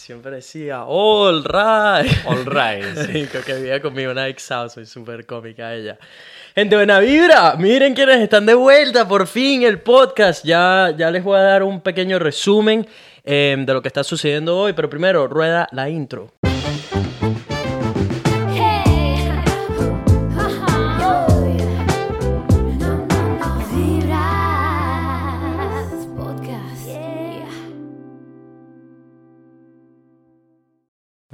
Siempre decía, all right. All right. Sí, creo que vivía conmigo una ex soy súper cómica ella. Gente, buena vibra. Miren quiénes están de vuelta, por fin, el podcast. Ya, ya les voy a dar un pequeño resumen eh, de lo que está sucediendo hoy, pero primero, rueda la intro.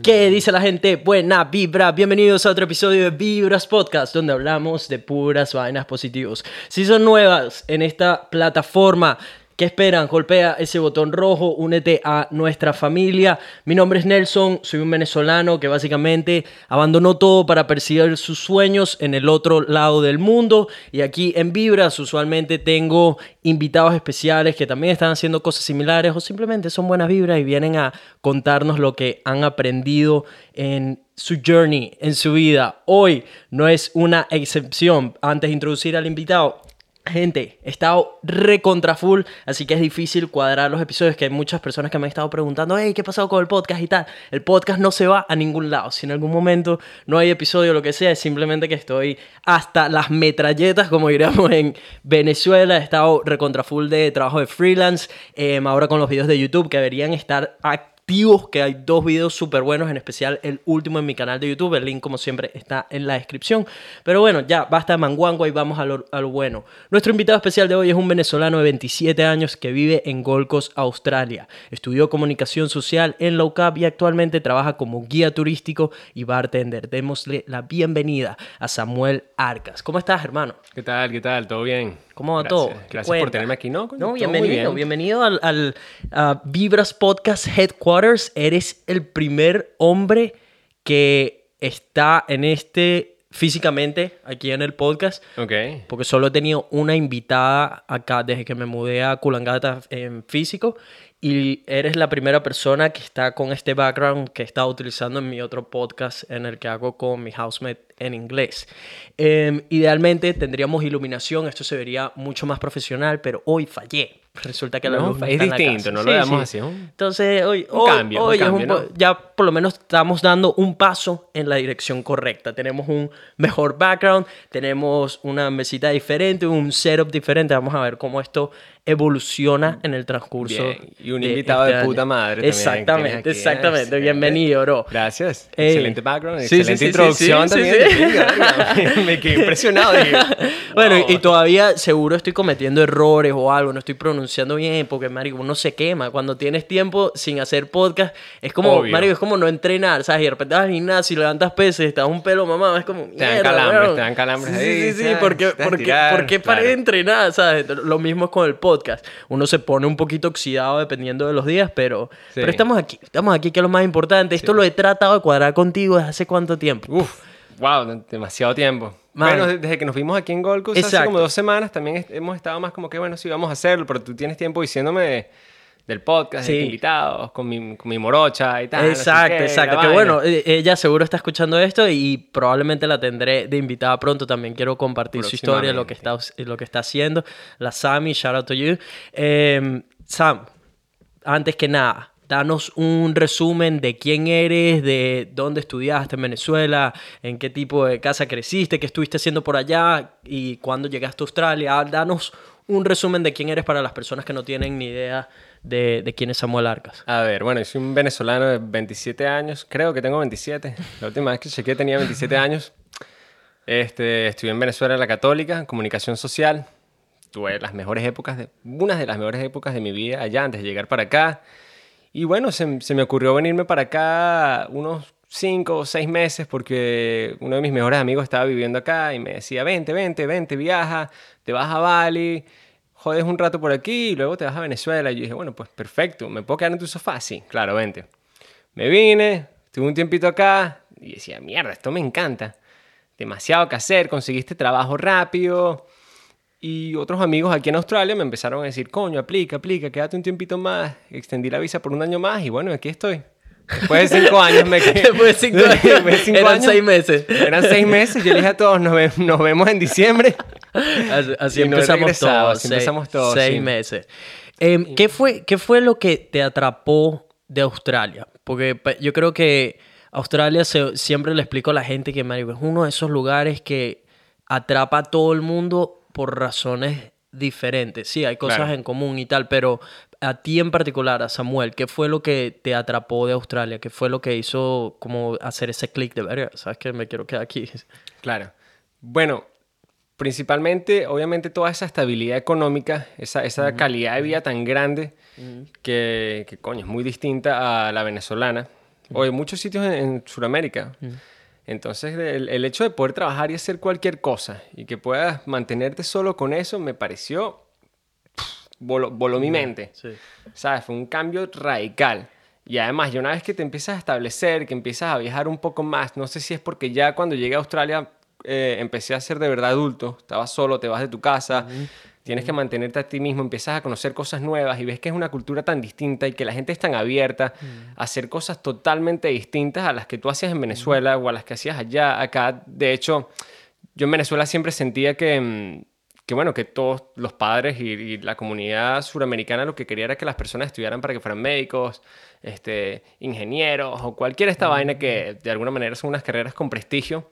¿Qué dice la gente? Buena vibra. Bienvenidos a otro episodio de Vibras Podcast, donde hablamos de puras vainas positivos. Si son nuevas en esta plataforma, ¿Qué esperan? Golpea ese botón rojo, únete a nuestra familia. Mi nombre es Nelson, soy un venezolano que básicamente abandonó todo para perseguir sus sueños en el otro lado del mundo. Y aquí en Vibras usualmente tengo invitados especiales que también están haciendo cosas similares o simplemente son buenas vibras y vienen a contarnos lo que han aprendido en su journey, en su vida. Hoy no es una excepción. Antes de introducir al invitado, Gente, he estado recontra full, así que es difícil cuadrar los episodios, que hay muchas personas que me han estado preguntando, hey, ¿qué ha pasado con el podcast y tal? El podcast no se va a ningún lado. Si en algún momento no hay episodio o lo que sea, es simplemente que estoy hasta las metralletas, como diríamos en Venezuela. He estado recontra full de trabajo de freelance, em, ahora con los videos de YouTube que deberían estar que hay dos videos súper buenos, en especial el último en mi canal de YouTube. El link, como siempre, está en la descripción. Pero bueno, ya basta de manguango y vamos a lo, bueno. Nuestro invitado especial de hoy es un venezolano de 27 años que vive en Gold Coast, Australia. Estudió comunicación social en Low Cap y actualmente trabaja como guía turístico y bartender. Démosle la bienvenida a Samuel Arcas. ¿Cómo estás, hermano? ¿Qué tal? ¿Qué tal? ¿Todo bien? ¿Cómo va todo? Gracias por tenerme aquí, ¿no? No, bienvenido, bienvenido al, al Vibras Podcast Headquarters. Eres el primer hombre que está en este físicamente aquí en el podcast. Ok. Porque solo he tenido una invitada acá desde que me mudé a Kulangata en físico y eres la primera persona que está con este background que he estado utilizando en mi otro podcast en el que hago con mi housemate en inglés. Em, idealmente tendríamos iluminación, esto se vería mucho más profesional, pero hoy fallé. Resulta que la no, luz es distinto, no lo veamos así. Entonces, hoy, un cambio, hoy cambio, ya por lo menos estamos dando un paso en la dirección correcta. Tenemos un mejor background, tenemos una mesita diferente, un setup diferente. Vamos a ver cómo esto evoluciona en el transcurso. Y un invitado de, este puta madre. Exactamente, aquí, exactamente. Bienvenido, bro. Gracias. Eh, excelente background, sí, excelente sí, introducción sí, también. Me quedé impresionado. Bueno, wow. y todavía seguro estoy cometiendo errores o algo, no estoy pronunciando bien, porque, marico, uno se quema. Cuando tienes tiempo sin hacer podcast, es como, Obvio. marico, es como no entrenar, ¿sabes? Y de repente vas al gimnasio levantas pesos, estás un pelo mamado, es como, Te dan calambres, te dan calambres Sí, ahí, sí, sí, porque, porque, porque paré de entrenar, ¿sabes? Lo mismo es con el podcast. Uno se pone un poquito oxidado dependiendo de los días, pero, Sí. pero estamos aquí, estamos aquí, que es lo más importante. Esto lo he tratado de cuadrar contigo desde hace cuánto tiempo. Uf, wow, demasiado tiempo. Man. Bueno, de- desde que nos vimos aquí en Gold Coast hace como dos semanas, también hemos estado más como que, bueno, sí, vamos a hacerlo, pero tú tienes tiempo diciéndome de- del podcast, de Sí. que invitados, con mi, con mi morocha y tal. no sé Exacto, qué, exacto. Que bueno, eh, ella seguro está escuchando esto y probablemente la tendré de invitada pronto. También quiero compartir su historia, lo que está, lo que está haciendo. La Sammy, shout out to you. Eh, Sam, antes que nada, danos un resumen de quién eres, de dónde estudiaste en Venezuela, en qué tipo de casa creciste, qué estuviste haciendo por allá y cuándo llegaste a Australia. Danos un resumen de quién eres para las personas que no tienen ni idea de, de quién es Samuel Arcas. A ver, bueno, soy un venezolano de 27 años, creo que tengo 27. La última vez que chequeé tenía 27 años. Este, estudié en Venezuela en la Católica, comunicación social. Tuve las mejores épocas, de, unas de las mejores épocas de mi vida allá antes de llegar para acá. Y bueno, se, se me ocurrió venirme para acá unos 5 o 6 meses porque uno de mis mejores amigos estaba viviendo acá y me decía, vente, vente, vente, viaja, te vas a Bali, jodes un rato por aquí y luego te vas a Venezuela. Y yo dije, bueno, pues perfecto, ¿me puedo quedar en tu sofá? Sí, claro, vente. Me vine, tuve un tiempito acá y decía, mierda, esto me encanta. Demasiado que hacer, conseguiste trabajo rápido. Y otros amigos aquí en Australia me empezaron a decir, coño, aplica, aplica, quédate un tiempito más. Extendí la visa por un año más y bueno, aquí estoy. Después de cinco años me quedé. Después de cinco años, Después de cinco eran años, seis meses. Eran seis meses. Yo le dije a todos, nos, ve- nos vemos en diciembre. Así, así no empezamos regresado, todos. seis- empezamos todos, Seis sí. meses. Em, ¿qué, fue, ¿Qué fue lo que te atrapó de Australia? Porque yo creo que Australia se- siempre le explico a la gente que marico, es uno de esos lugares que atrapa a todo el mundo por razones diferentes. Sí, hay cosas Claro. en común y tal, pero a ti en particular, a Samuel, ¿qué fue lo que te atrapó de Australia? ¿Qué fue lo que hizo como hacer ese clic de verga? ¿Sabes que me quiero quedar aquí? Claro. Bueno, principalmente, obviamente, toda esa estabilidad económica, esa, esa calidad de vida tan grande que, que, coño, es muy distinta a la venezolana o en muchos sitios en, en Sudamérica. Entonces, el, el hecho de poder trabajar y hacer cualquier cosa y que puedas mantenerte solo con eso me pareció. pff, voló, voló mi mente. Sí. ¿Sabes? Fue un cambio radical. Y además, ya una vez que te empiezas a establecer, que empiezas a viajar un poco más, no sé si es porque ya cuando llegué a Australia eh, empecé a ser de verdad adulto, estabas solo, te vas de tu casa, tienes que mantenerte a ti mismo, empiezas a conocer cosas nuevas y ves que es una cultura tan distinta y que la gente es tan abierta a hacer cosas totalmente distintas a las que tú hacías en Venezuela o a las que hacías allá. Acá, de hecho, yo en Venezuela siempre sentía que, mm, que bueno, que todos los padres y, y la comunidad suramericana lo que quería era que las personas estudiaran para que fueran médicos, este, ingenieros o cualquier esta vaina que de alguna manera son unas carreras con prestigio.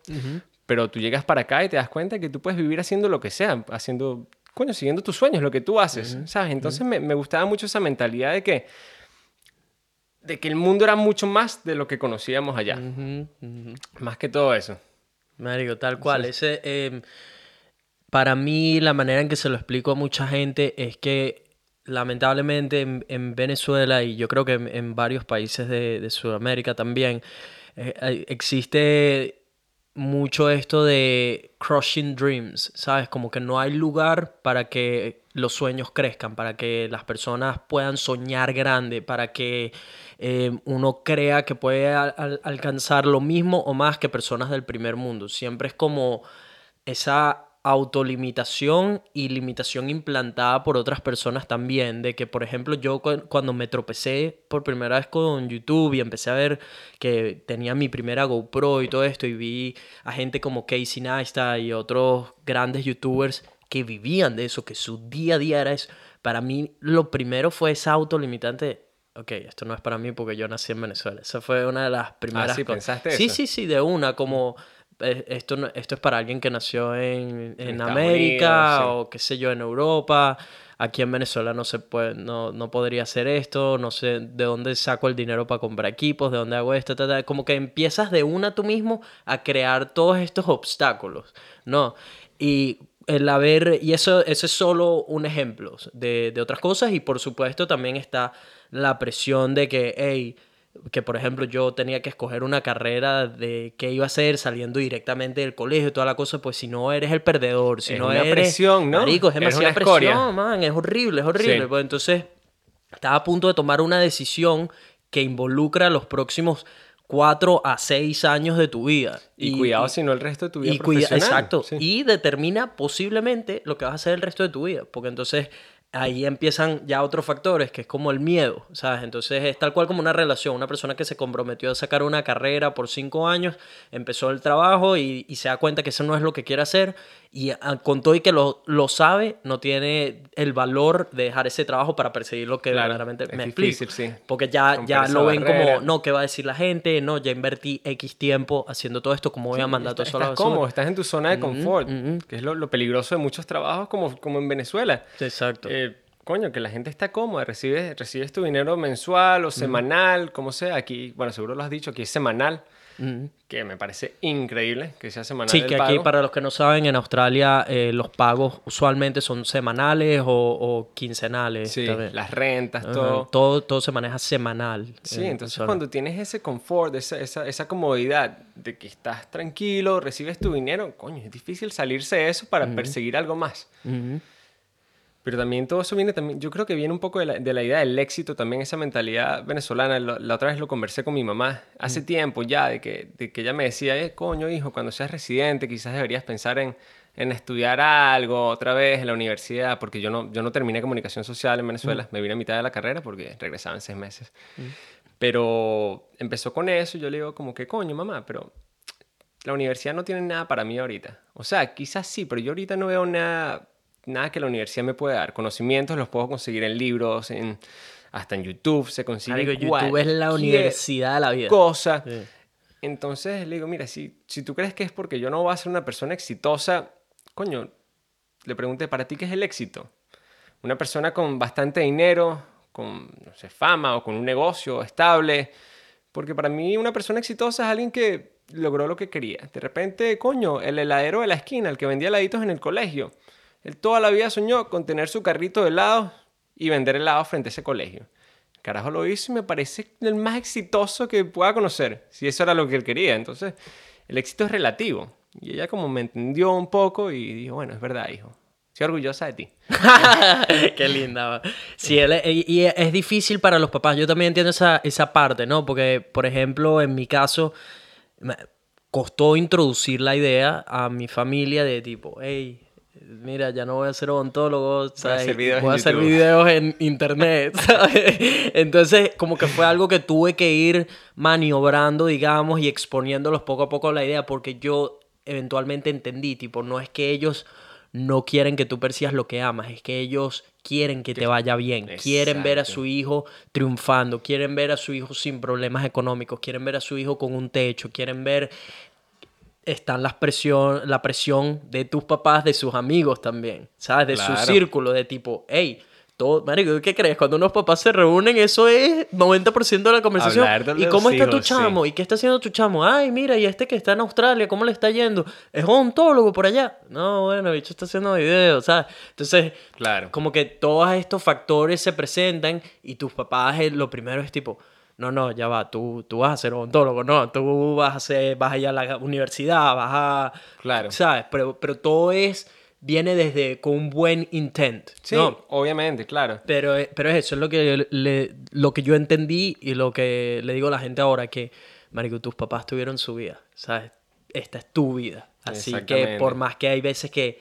Pero tú llegas para acá y te das cuenta que tú puedes vivir haciendo lo que sea, haciendo, coño, siguiendo tus sueños, lo que tú haces, ¿sabes? Entonces me, me gustaba mucho esa mentalidad de que, de que el mundo era mucho más de lo que conocíamos allá. Más que todo eso. Marico, tal cual. Ese, em, para mí, la manera en que se lo explico a mucha gente es que, lamentablemente, en, en Venezuela y yo creo que en, en varios países de, de Sudamérica también, eh, existe mucho esto de crushing dreams, ¿sabes? Como que no hay lugar para que los sueños crezcan, para que las personas puedan soñar grande, para que eh, uno crea que puede al- al- alcanzar lo mismo o más que personas del primer mundo. Siempre es como esa autolimitación y limitación implantada por otras personas también, de que por ejemplo yo cu- cuando me tropecé por primera vez con YouTube y empecé a ver que tenía mi primera GoPro y todo esto y vi a gente como Casey Neistat y otros grandes youtubers que vivían de eso, que su día a día era eso, para mí lo primero fue esa autolimitante ok, esto no es para mí porque yo nací en Venezuela. Esa fue una de las primeras Ah, sí, cosas. ¿pensaste Sí, eso? sí, sí, de una, como esto, no- esto es para alguien que nació en, en América Unidos, sí. o qué sé yo, en Europa. Aquí en Venezuela no se puede, no, no podría hacer esto, no sé de dónde saco el dinero para comprar equipos, de dónde hago esto, ta, ta. como que empiezas de una tú mismo a crear todos estos obstáculos, ¿no? Y el haber, y eso, eso es solo un ejemplo de, de otras cosas y por supuesto también está la presión de que, hey, que por ejemplo yo tenía que escoger una carrera de qué iba a hacer saliendo directamente del colegio y toda la cosa, pues si no eres el perdedor, si Es no una eres... presión, ¿no? Marico, es demasiada escoria. presión, man, es horrible, es horrible. Sí. Pues entonces estaba a punto de tomar una decisión que involucra los próximos cuatro a seis años de tu vida. Y, cuidado si no el resto de tu vida y cuida- exacto. Sí. Y determina posiblemente lo que vas a hacer el resto de tu vida. Porque entonces ahí empiezan ya otros factores, que es como el miedo, ¿sabes? Entonces es tal cual como una relación. Una persona que se comprometió a sacar una carrera por cinco años, empezó el trabajo y, y se da cuenta que eso no es lo que quiere hacer. Y ah, con todo y que lo, lo sabe, no tiene el valor de dejar ese trabajo para perseguir lo que Claro, verdaderamente es me difícil, explico. sí. Porque ya, Romper ya lo ven barrera. como, no, ¿qué va a decir la gente? No, ya invertí X tiempo haciendo todo esto, ¿cómo voy a mandar todo Estás, eso a la basura? cómodo, estás en tu zona de confort, ujú. que es lo, lo peligroso de muchos trabajos como, como en Venezuela. Exacto. Eh, coño, que la gente está cómoda, recibes, recibes tu dinero mensual o semanal, como sea. Aquí, bueno, seguro lo has dicho, aquí es semanal, Que me parece increíble que sea semanal. Sí, el que aquí, para los que no saben, en Australia eh, los pagos usualmente son semanales o, o quincenales. Sí, las rentas, todo. todo. Todo se maneja semanal. Sí, en entonces cuando tienes ese confort, esa, esa, esa comodidad de que estás tranquilo, recibes tu dinero, coño, es difícil salirse de eso para perseguir algo más. Pero también todo eso viene también, yo creo que viene un poco de la, de la idea del éxito, también esa mentalidad venezolana. Lo- la otra vez lo conversé con mi mamá, hace tiempo ya, de que, de que ella me decía, eh, coño hijo, cuando seas residente quizás deberías pensar en, en estudiar algo otra vez en la universidad, porque yo no, yo no terminé comunicación social en Venezuela, me vine a mitad de la carrera porque regresaba en seis meses. Pero empezó con eso yo le digo como que, coño mamá, pero la universidad no tiene nada para mí ahorita. O sea, quizás sí, pero yo ahorita no veo nada, nada que la universidad me pueda dar. Conocimientos los puedo conseguir en libros, en hasta en YouTube se consigue Marico, YouTube es la universidad de la vida. cosa. Sí. Entonces le digo, mira, si, si tú crees que es porque yo no voy a ser una persona exitosa, coño, le pregunté, ¿para ti qué es el éxito? Una persona con bastante dinero, con, no sé, fama o con un negocio estable. Porque para mí una persona exitosa es alguien que logró lo que quería. De repente, coño, el heladero de la esquina, el que vendía heladitos en el colegio. Él toda la vida soñó con tener su carrito de helados y vender helados frente a ese colegio. Carajo lo hizo y me parece el más exitoso que pueda conocer, si eso era lo que él quería. Entonces, el éxito es relativo. Y ella como me entendió un poco y dijo, bueno, es verdad, hijo. Estoy orgullosa de ti. Qué linda. Sí, y es difícil para los papás. Yo también entiendo esa, esa parte, ¿no? Porque, por ejemplo, en mi caso, costó introducir la idea a mi familia de tipo, hey, mira, ya no voy a ser odontólogo, ¿sabes? hacer videos voy a hacer YouTube". videos en internet, ¿sabes? Entonces, como que fue algo que tuve que ir maniobrando, digamos, y exponiéndolos poco a poco a la idea, porque yo eventualmente entendí, tipo, no es que ellos no quieren que tú persigas lo que amas, es que ellos quieren que te vaya bien, quieren ver a su hijo triunfando, quieren ver a su hijo sin problemas económicos, quieren ver a su hijo con un techo, quieren ver están las presión, la presión de tus papás, de sus amigos también, ¿sabes? De Claro. su círculo, de tipo, hey, todo, marico, ¿qué crees? Cuando unos papás se reúnen, eso es 90% de la conversación. De ¿Y cómo está tu hijos, sí. chamo? ¿Y qué está haciendo tu chamo? Ay, mira, y este que está en Australia, ¿cómo le está yendo? Es odontólogo por allá. No, bueno, bicho está haciendo videos, ¿sabes? Entonces, Claro. como que todos estos factores se presentan y tus papás eh, lo primero es tipo, no, no, ya va, tú, tú vas a ser odontólogo, no, tú vas a ser, vas a ir a la universidad, vas a... Claro. ¿Sabes? Pero, pero todo es, viene desde, con un buen intent, Sí, ¿no? obviamente, claro. Pero, eh, pero es eso, es lo que, le- lo que yo entendí y lo que le digo a la gente ahora, que, marico, tus papás tuvieron su vida, ¿sabes? Esta es tu vida. Así que por más que hay veces que,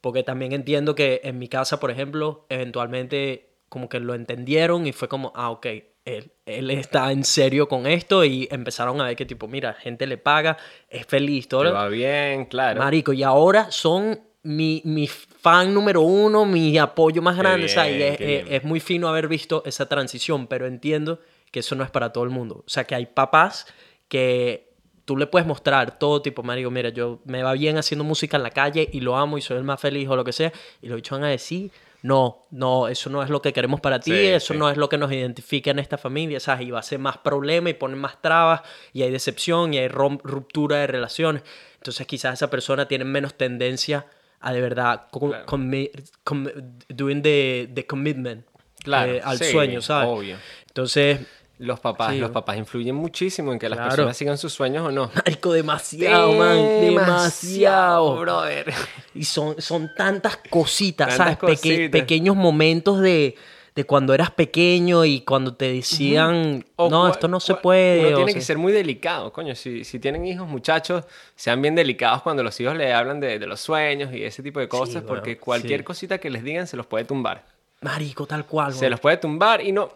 porque también entiendo que en mi casa, por ejemplo, eventualmente como que lo entendieron y fue como, ah, ok, él, él está en serio con esto y empezaron a ver que tipo, mira, gente le paga, es feliz, todo. Lo- va bien, claro. Marico, y ahora son mi, mi fan número uno, mi apoyo más grande. o sea, y es, muy fino haber visto esa transición, pero entiendo que eso no es para todo el mundo. O sea, que hay papás que tú le puedes mostrar todo tipo, marico, mira, yo me va bien haciendo música en la calle y lo amo y soy el más feliz o lo que sea, y los bichos van a decir, no, no, eso no es lo que queremos para ti, Sí, eso sí. no es lo que nos identifica en esta familia, ¿sabes? Y va a ser más problema y ponen más trabas y hay decepción y hay ruptura de relaciones. Entonces quizás esa persona tiene menos tendencia a de verdad Claro. doing the, the commitment Claro, eh, al sí, sueño, ¿sabes? obvio. Entonces, Los papás, Sí, los papás influyen muchísimo en que las Claro. personas sigan sus sueños o no. marico, demasiado, man, demasiado. brother. Y son, son tantas cositas, Tantas ¿sabes? Peque- pequeños momentos de, de cuando eras pequeño y cuando te decían, no, esto no se puede. Uno tiene sea, que ser muy delicado, coño. Si, si tienen hijos, muchachos, sean bien delicados cuando los hijos le hablan de, de los sueños y ese tipo de cosas, porque cualquier sí. cosita que les digan se los puede tumbar. Marico, tal cual. Se weón. los puede tumbar y no,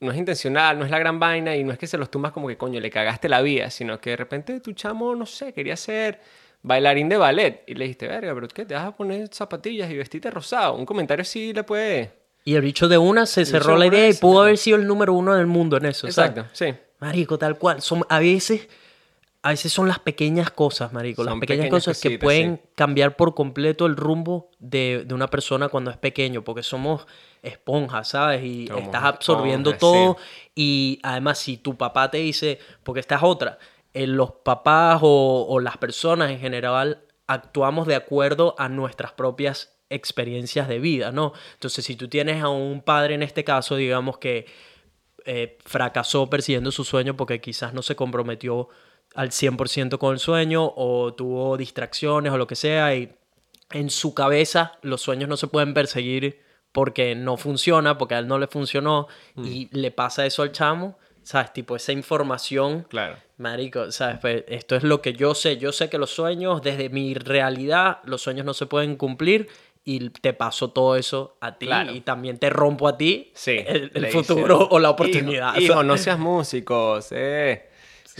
no es intencional, no es la gran vaina y no es que se los tumbas como que coño, le cagaste la vida, sino que de repente tu chamo, no sé, quería ser bailarín de ballet y le dijiste, verga, pero ¿qué? ¿Te vas a poner zapatillas y vestirte rosado? Un comentario así le puede... Y el bicho de una se cerró la idea y pudo haber sido el número uno del mundo en eso. ¿sabes? Exacto, sí. Marico, tal cual. Son, a veces, a veces son las pequeñas cosas, marico. Las pequeñas, pequeñas cosas que pueden sí. cambiar por completo el rumbo de, de una persona cuando es pequeño, porque somos esponjas, ¿sabes? Y Somos estás absorbiendo todo. sí. Y además, si tu papá te dice, porque esta es otra, eh, los papás o, o las personas en general actuamos de acuerdo a nuestras propias experiencias de vida, ¿no? Entonces, si tú tienes a un padre en este caso, digamos que eh, fracasó persiguiendo su sueño porque quizás no se comprometió al 100% con el sueño o tuvo distracciones o lo que sea y en su cabeza los sueños no se pueden perseguir porque no funciona, porque a él no le funcionó y le pasa eso al chamo, ¿sabes? Tipo esa información Claro. Marico, ¿sabes? Pues esto es lo que yo sé. Yo sé que los sueños, desde mi realidad, los sueños no se pueden cumplir y te paso todo eso a ti Claro. y también te rompo a ti Sí. el, el futuro o la oportunidad. Hijo, hijo, ¿sabes? no seas músico, sé,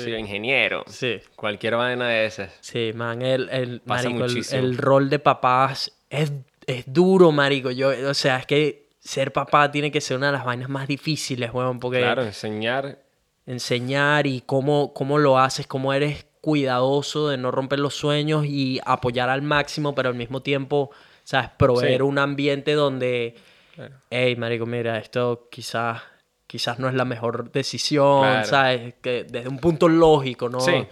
sé ingeniero. Sí. Cualquier vaina de esas. Sí, man, el, el, Pasa marico, el, muchísimo. el rol de papás es, es duro, marico. Yo, o sea, es que ser papá tiene que ser una de las vainas más difíciles, weón, porque Claro, enseñar. enseñar y cómo, cómo lo haces, cómo eres cuidadoso de no romper los sueños y apoyar al máximo, pero al mismo tiempo, ¿sabes? Proveer Sí. un ambiente donde, hey, marico, mira, esto quizás, quizás no es la mejor decisión, Claro. ¿sabes? Que desde un punto lógico, ¿no? Sí.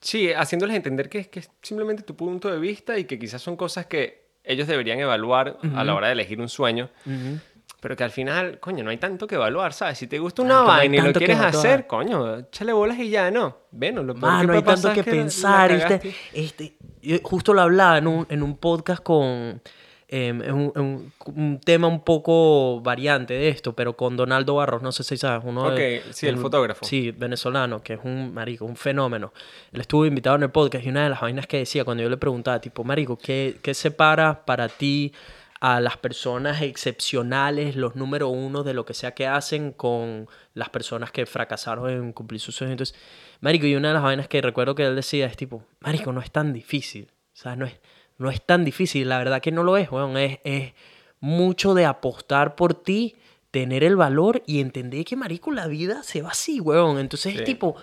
Sí, haciéndoles entender que es, que es simplemente tu punto de vista y que quizás son cosas que ellos deberían evaluar a la hora de elegir un sueño. Ujú. Pero que al final, coño, no hay tanto que evaluar, ¿sabes? Si te gusta una no hay vaina y lo quieres hacer, coño, échale bolas y ya, ¿no? Bueno, lo Mano, que hay puede tanto que que pensar. Este, este, yo justo lo hablaba en un, en un podcast con em, en un, un- un tema un poco variante de esto, pero con Donaldo Barros, no sé si sabes, uno de- Ok, sí, el fotógrafo. Sí, venezolano, que es un marico, un fenómeno. Él estuvo invitado en el podcast y una de las vainas que decía cuando yo le preguntaba, tipo, marico, ¿qué, qué separa para ti a las personas excepcionales, los número uno de lo que sea que hacen con las personas que fracasaron en cumplir sus sueños? Entonces, marico, y una de las vainas que recuerdo que él decía es tipo, marico, no es tan difícil, o sea, no es, no es tan difícil, la verdad que no lo es, weón, es, es mucho de apostar por ti, tener el valor y entender que, marico, la vida se va así, weón. Entonces Sí. es tipo,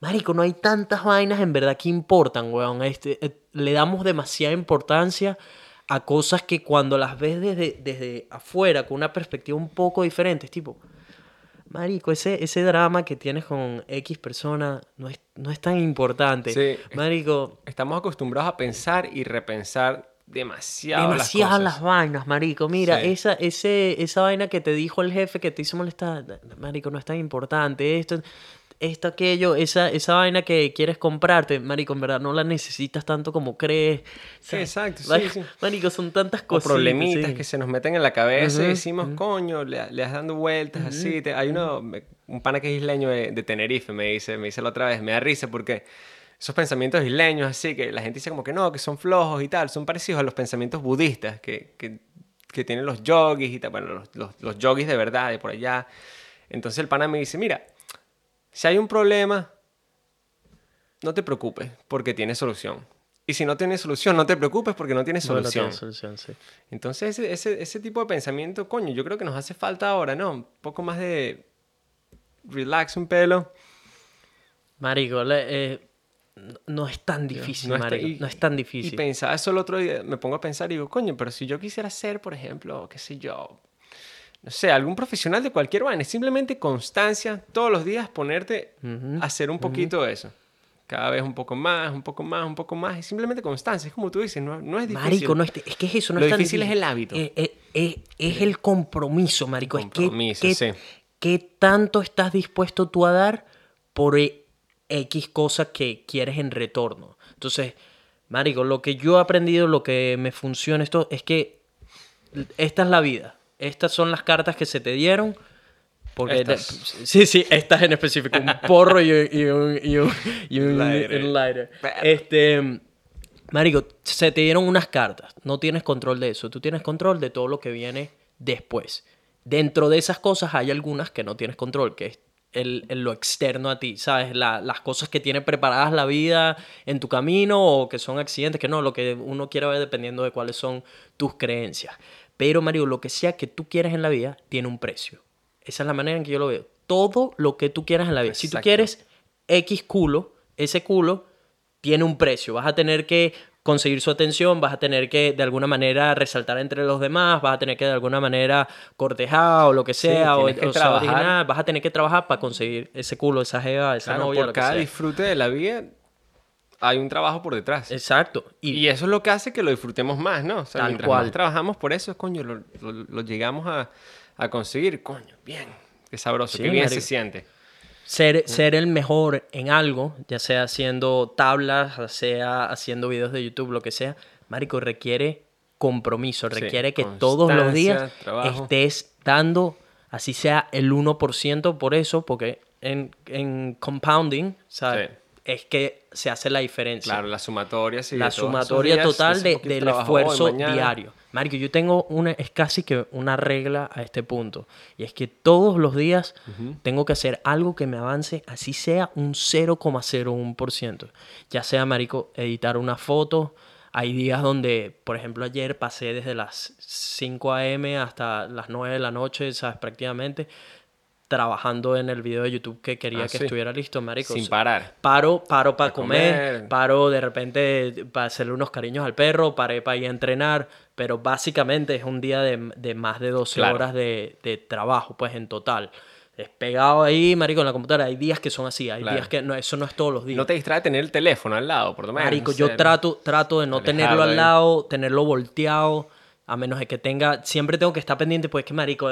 marico, no hay tantas vainas en verdad que importan, weón. Este, eh, le damos demasiada importancia a cosas que cuando las ves desde, desde afuera, con una perspectiva un poco diferente, es tipo, marico, ese, ese drama que tienes con X persona no es, no es tan importante. Sí. Marico, Estamos acostumbrados a pensar y repensar demasiado Demasiadas las vainas, marico. Mira, Sí. esa, ese, esa vaina que te dijo el jefe que te hizo molestar, marico, no es tan importante. Esto, esto, aquello, esa, esa vaina que quieres comprarte, marico, en verdad no la necesitas tanto como crees. Sí, exacto, sí, Marico, sí. marico, son tantas cosas. problemitas que se nos meten en la cabeza y decimos, coño, le, le das dando vueltas así. Te- hay uno, un pana que es isleño de, de Tenerife, me dice, me dice la otra vez, me da risa porque esos pensamientos isleños así, que la gente dice como que no, que son flojos y tal, son parecidos a los pensamientos budistas que, que, que tienen los yogis y tal, bueno, los, los, los yogis de verdad, de por allá. Entonces el pana me dice, mira, si hay un problema, no te preocupes porque tiene solución. Y si no tiene solución, no te preocupes porque no tiene No, no solución. tiene solución, sí. Entonces, ese, ese, ese tipo de pensamiento, coño, yo creo que nos hace falta ahora, ¿no? Un poco más de relax un pelo. Marico, le- eh, no- es tan difícil, No marico. y- no es tan Y difícil. pensaba eso el otro día, me pongo a pensar y digo, coño, pero si yo quisiera ser, por ejemplo, qué sé yo, no sé, algún profesional de cualquier vaina, es simplemente constancia, todos los días ponerte a hacer un poquito de eso. Cada vez un poco más, un poco más, un poco más, y simplemente constancia, es como tú dices, no, no es difícil. Marico, no es, es que es eso, no Lo es tan difícil es el hábito. Eh, eh, eh, es el compromiso, marico. Es que- sí. ¿Qué tanto estás dispuesto tú a dar por eh, X cosas que quieres en retorno? Entonces, marico, lo que yo he aprendido, lo que me funciona esto, es que esta es la vida. Estas son las cartas que se te dieron. Porque sí, sí, estas en específico. Un porro y un, y un, y un, y un- Lighter. un lighter. Este, Marico, se te dieron unas cartas. No tienes control de eso. Tú tienes control de todo lo que viene después. Dentro de esas cosas hay algunas que no tienes control, que es el, el- lo externo a ti, ¿sabes? La- las cosas que tiene preparadas la vida en tu camino o que son accidentes, que no, lo que uno quiera ver dependiendo de cuáles son tus creencias. Pero, Mario, lo que sea que tú quieres en la vida tiene un precio. Esa es la manera en que yo lo veo. Todo lo que tú quieras en la vida. Si tú quieres X culo, ese culo tiene un precio. Vas a tener que conseguir su atención, vas a tener que de alguna manera resaltar entre los demás, vas a tener que de alguna manera cortejar o lo que sea, o, que o original, vas a tener que trabajar para conseguir ese culo, esa jeva, esa Claro, novia, por lo que cada sea. disfrute de la vida hay un trabajo por detrás. Exacto. Y, Y eso es lo que hace que lo disfrutemos más, ¿no? O sea, Tal mientras cual. más trabajamos por eso, coño, lo, lo- lo llegamos a, a conseguir. Coño, bien. Qué sabroso, Sí, qué bien marico. se siente. ser, ser el mejor en algo, ya sea haciendo tablas, ya sea haciendo videos de YouTube, lo que sea, Marico, requiere compromiso, Sí, requiere que todos los días trabajo. estés dando, así sea el 1% por eso, porque en, en compounding, ¿sabes? Sí. Es que se hace la diferencia Claro, la sumatoria, sí. la sumatoria días, total de- del hoy, esfuerzo diario. Marico, yo tengo una, es casi que una regla a este punto. Y es que todos los días tengo que hacer algo que me avance, así sea un 0,01%. Ya sea, Marico, editar una foto, hay días donde, por ejemplo, ayer pasé desde las 5 a.m. hasta las 9 de la noche, ¿sabes? Prácticamente trabajando en el video de YouTube que quería Ah, que sí. estuviera listo, marico. Sin parar. Paro, paro para Pa' comer, comer. paro de repente para hacerle unos cariños al perro, paré para ir a entrenar, pero básicamente es un día de, de más de 12 Claro. horas de, de trabajo, pues en total. Es pegado ahí, marico, en la computadora. Hay días que son así, hay Claro. días que no, eso no es todos los días. No te distrae tener el teléfono al lado, por lo menos. Marico, yo trato, trato de no tenerlo al ahí. lado, tenerlo volteado, a menos de que tenga, siempre tengo que estar pendiente, pues que marico,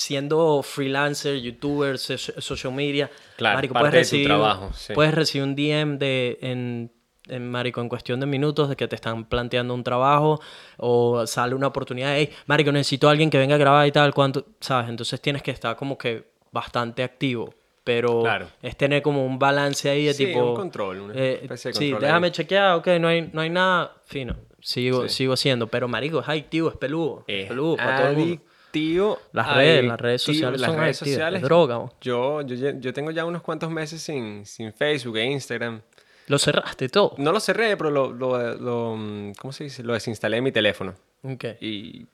siendo freelancer, youtuber, so- social media, Claro, marico, parte puedes de tu recibir, trabajo, sí. puedes recibir un DM de en, en marico en cuestión de minutos de que te están planteando un trabajo o sale una oportunidad, hey, marico, necesito a alguien que venga a grabar y tal, cuánto, sabes, entonces tienes que estar como que bastante activo. Pero Claro. es tener como un balance ahí de Sí, tipo. un control, una eh, especie de sí, control déjame ahí. chequear, ok, no hay, no hay nada fino. Sigo, Sí. sigo haciendo, pero marico, es adictivo, es peludo. Es peludo para todo el mundo. Adictivo. Las redes, las adictivo, redes sociales las son redes adictivas, es sociales. droga, bo. Yo, yo, yo tengo ya unos cuantos meses sin, sin Facebook e Instagram. Lo cerraste todo. No lo cerré, pero lo, lo, lo, mm, ¿cómo se dice? Lo desinstalé de mi teléfono. Ok. Y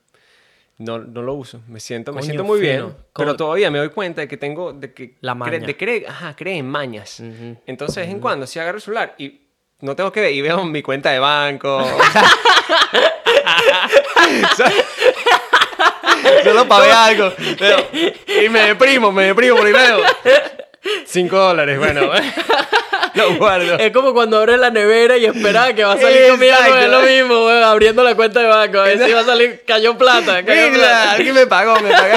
no, no lo uso. Me siento, me siento muy bien. fino. Pero ¿Cómo? todavía me doy cuenta de que tengo... De que La cre- maña. de cree, ajá, cree en mañas. Ujú. Entonces, de vez en cuando, si agarro el celular y no tengo que ver y veo mi cuenta de banco... Solo para ver algo. Pero- y me deprimo, me deprimo primero. Cinco dólares, bueno. Lo guardo. Es como cuando abres la nevera y esperas que va a salir comida, es lo mismo, weón, abriendo la cuenta de banco. A ver si va a salir, cayó plata, cayó Mira, plata. alguien me pagó, me pagó.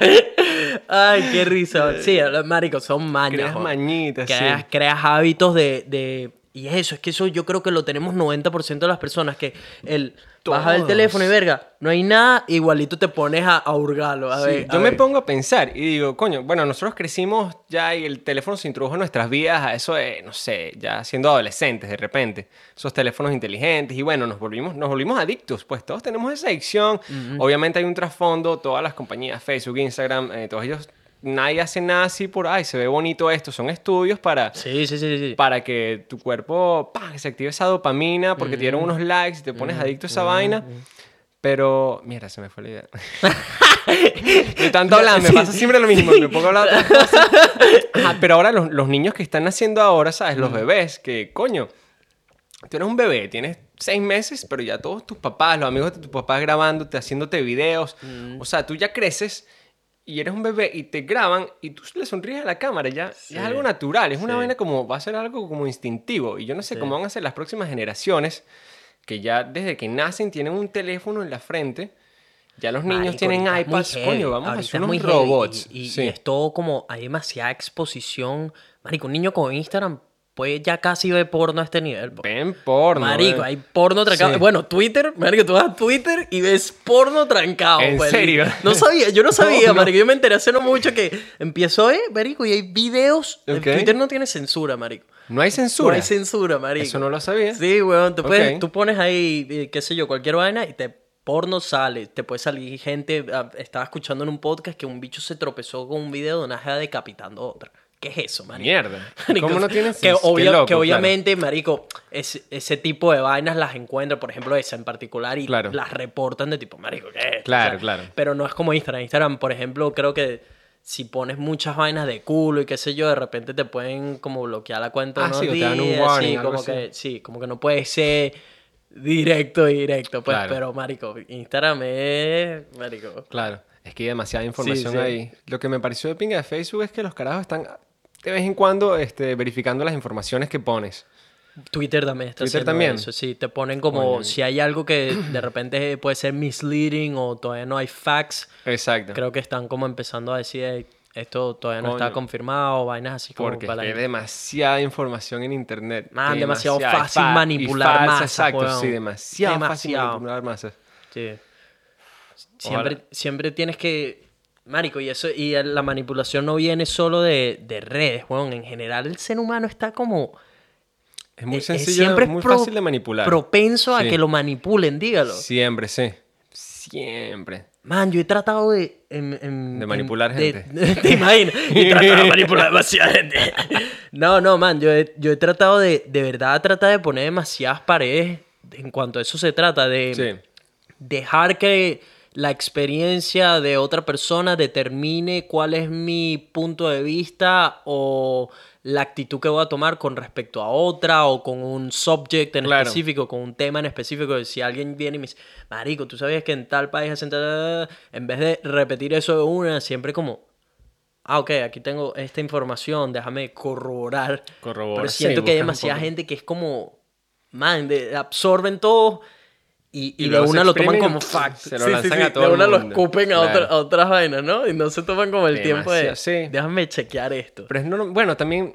Ay, qué risa. Sí, los maricos son mañas. Creas mañitas, creas, sí. creas hábitos de, de- Y eso, es que eso yo creo que lo tenemos 90% de las personas, que el... Baja el teléfono y verga, no hay nada, igualito te pones a, a hurgarlo. A Sí, ver, yo a me ver. pongo a pensar y digo, coño, bueno, nosotros crecimos ya y el teléfono se introdujo en nuestras vidas a eso de, no sé, ya siendo adolescentes de repente, esos teléfonos inteligentes y bueno, nos volvimos, nos volvimos adictos, pues todos tenemos esa adicción, obviamente hay un trasfondo, todas las compañías, Facebook, Instagram, eh, todos ellos, nadie hace nada así por, ay, se ve bonito esto, son estudios para... Sí, sí, sí, sí. Para que tu cuerpo que se active esa dopamina porque te dieron unos likes y te pones adicto a esa vaina. Pero, mira, se me fue la idea. De tanto hablar, me pasa siempre lo mismo. Me pongo a hablar de otras cosas. Ajá, pero ahora los, los niños que están naciendo ahora, ¿sabes? Los bebés, que coño, tú eres un bebé, tienes seis meses, pero ya todos tus papás, los amigos de tus papás grabándote, haciéndote videos. O sea, tú ya creces y eres un bebé y te graban y tú le sonríes a la cámara. Ya, ya es algo natural, es una vaina como, va a ser algo como instintivo. Y yo no sé cómo van a ser las próximas generaciones que ya desde que nacen tienen un teléfono en la frente. Ya los niños Marico, tienen iPads, coño, vamos a ahorita hacer es muy unos robots. Y, y- Sí. y es todo como, hay demasiada exposición. Marico, un niño con Instagram puede ya casi ver porno a este nivel. po. Ven porno. Marico, eh. hay porno trancado. Sí. Bueno, Twitter, marico, tú vas a Twitter y ves porno trancado. ¿En pues. serio? No sabía, yo no sabía, no. marico. Yo me enteré hace no mucho que empiezo, eh, marico, y hay videos. Ok. Twitter no tiene censura, marico. No hay censura. No hay censura, marico. Eso no lo sabía. Sí, weón. Tú, puedes- Ok. tú pones ahí, eh, qué sé yo, cualquier vaina y te porno sale. Te puede salir gente. ah, Estaba escuchando en un podcast que un bicho se tropezó con un video de una jeva decapitando a otra. ¿Qué es eso, marico? Mierda. Marico, ¿Cómo no tienes que, obvia- loco, que claro. obviamente, marico, es- ese tipo de vainas las encuentro, por ejemplo, esa en particular, y Claro. las reportan de tipo, marico, ¿qué es? Claro, claro. Pero no es como Instagram. Instagram, por ejemplo, creo que si pones muchas vainas de culo y qué sé yo, de repente te pueden como bloquear la cuenta Ah, unos sí, o te dan un días, warning, sí, como así. que, sí, como que no puede ser directo, directo, pues, Claro. pero, marico, Instagram es, marico, Claro, es que hay demasiada información sí. ahí. Lo que me pareció de pinga de Facebook es que los carajos están de vez en cuando este, verificando las informaciones que pones. Twitter también está Twitter haciendo también. eso, sí, te ponen como si hay algo que de repente puede ser misleading o todavía no hay facts, Exacto. creo que están como empezando a decir "Ey, esto todavía no está confirmado, vainas así como Porque para hay demasiada información en internet. Man, demasiado Demasiada. fácil fa- manipular falsa, masas, Exacto, weón. sí, demasiado, fácil Demasiado. manipular masas. Sí. Siempre, siempre tienes que. Marico, y eso, y la manipulación no viene solo de, de redes, weón. En general, el ser humano está como. Es muy eh, sencillo, siempre muy pro- fácil de manipular. Propenso a que lo manipulen, dígalo. Siempre, sí. Siempre. Man, yo he tratado de. en- en- De manipular en- de- gente. ¿Te imaginas? He tratado de manipular demasiada gente. No, no, man, yo he, yo he tratado de. De verdad, tratar de poner demasiadas paredes en cuanto a eso se trata, de Sí. dejar que la experiencia de otra persona determine cuál es mi punto de vista o la actitud que voy a tomar con respecto a otra o con un subject en Claro. específico, con un tema en específico. Si alguien viene y me dice, Marico, tú sabías que en tal país hacen tal-", En vez de repetir eso de una, siempre como, ah, ok, aquí tengo esta información, déjame corroborar. Corroborar, Pero sí, siento que hay demasiada gente que es como, man, de- absorben todo y, y Y de una lo toman como fact. se lo lanzan a todo De el una lo mundo. escupen a, Claro. otra- a otras vainas, ¿no? Y no se toman como el tiempo de, Demasiado, sí. déjame chequear esto. Pero es no, bueno, también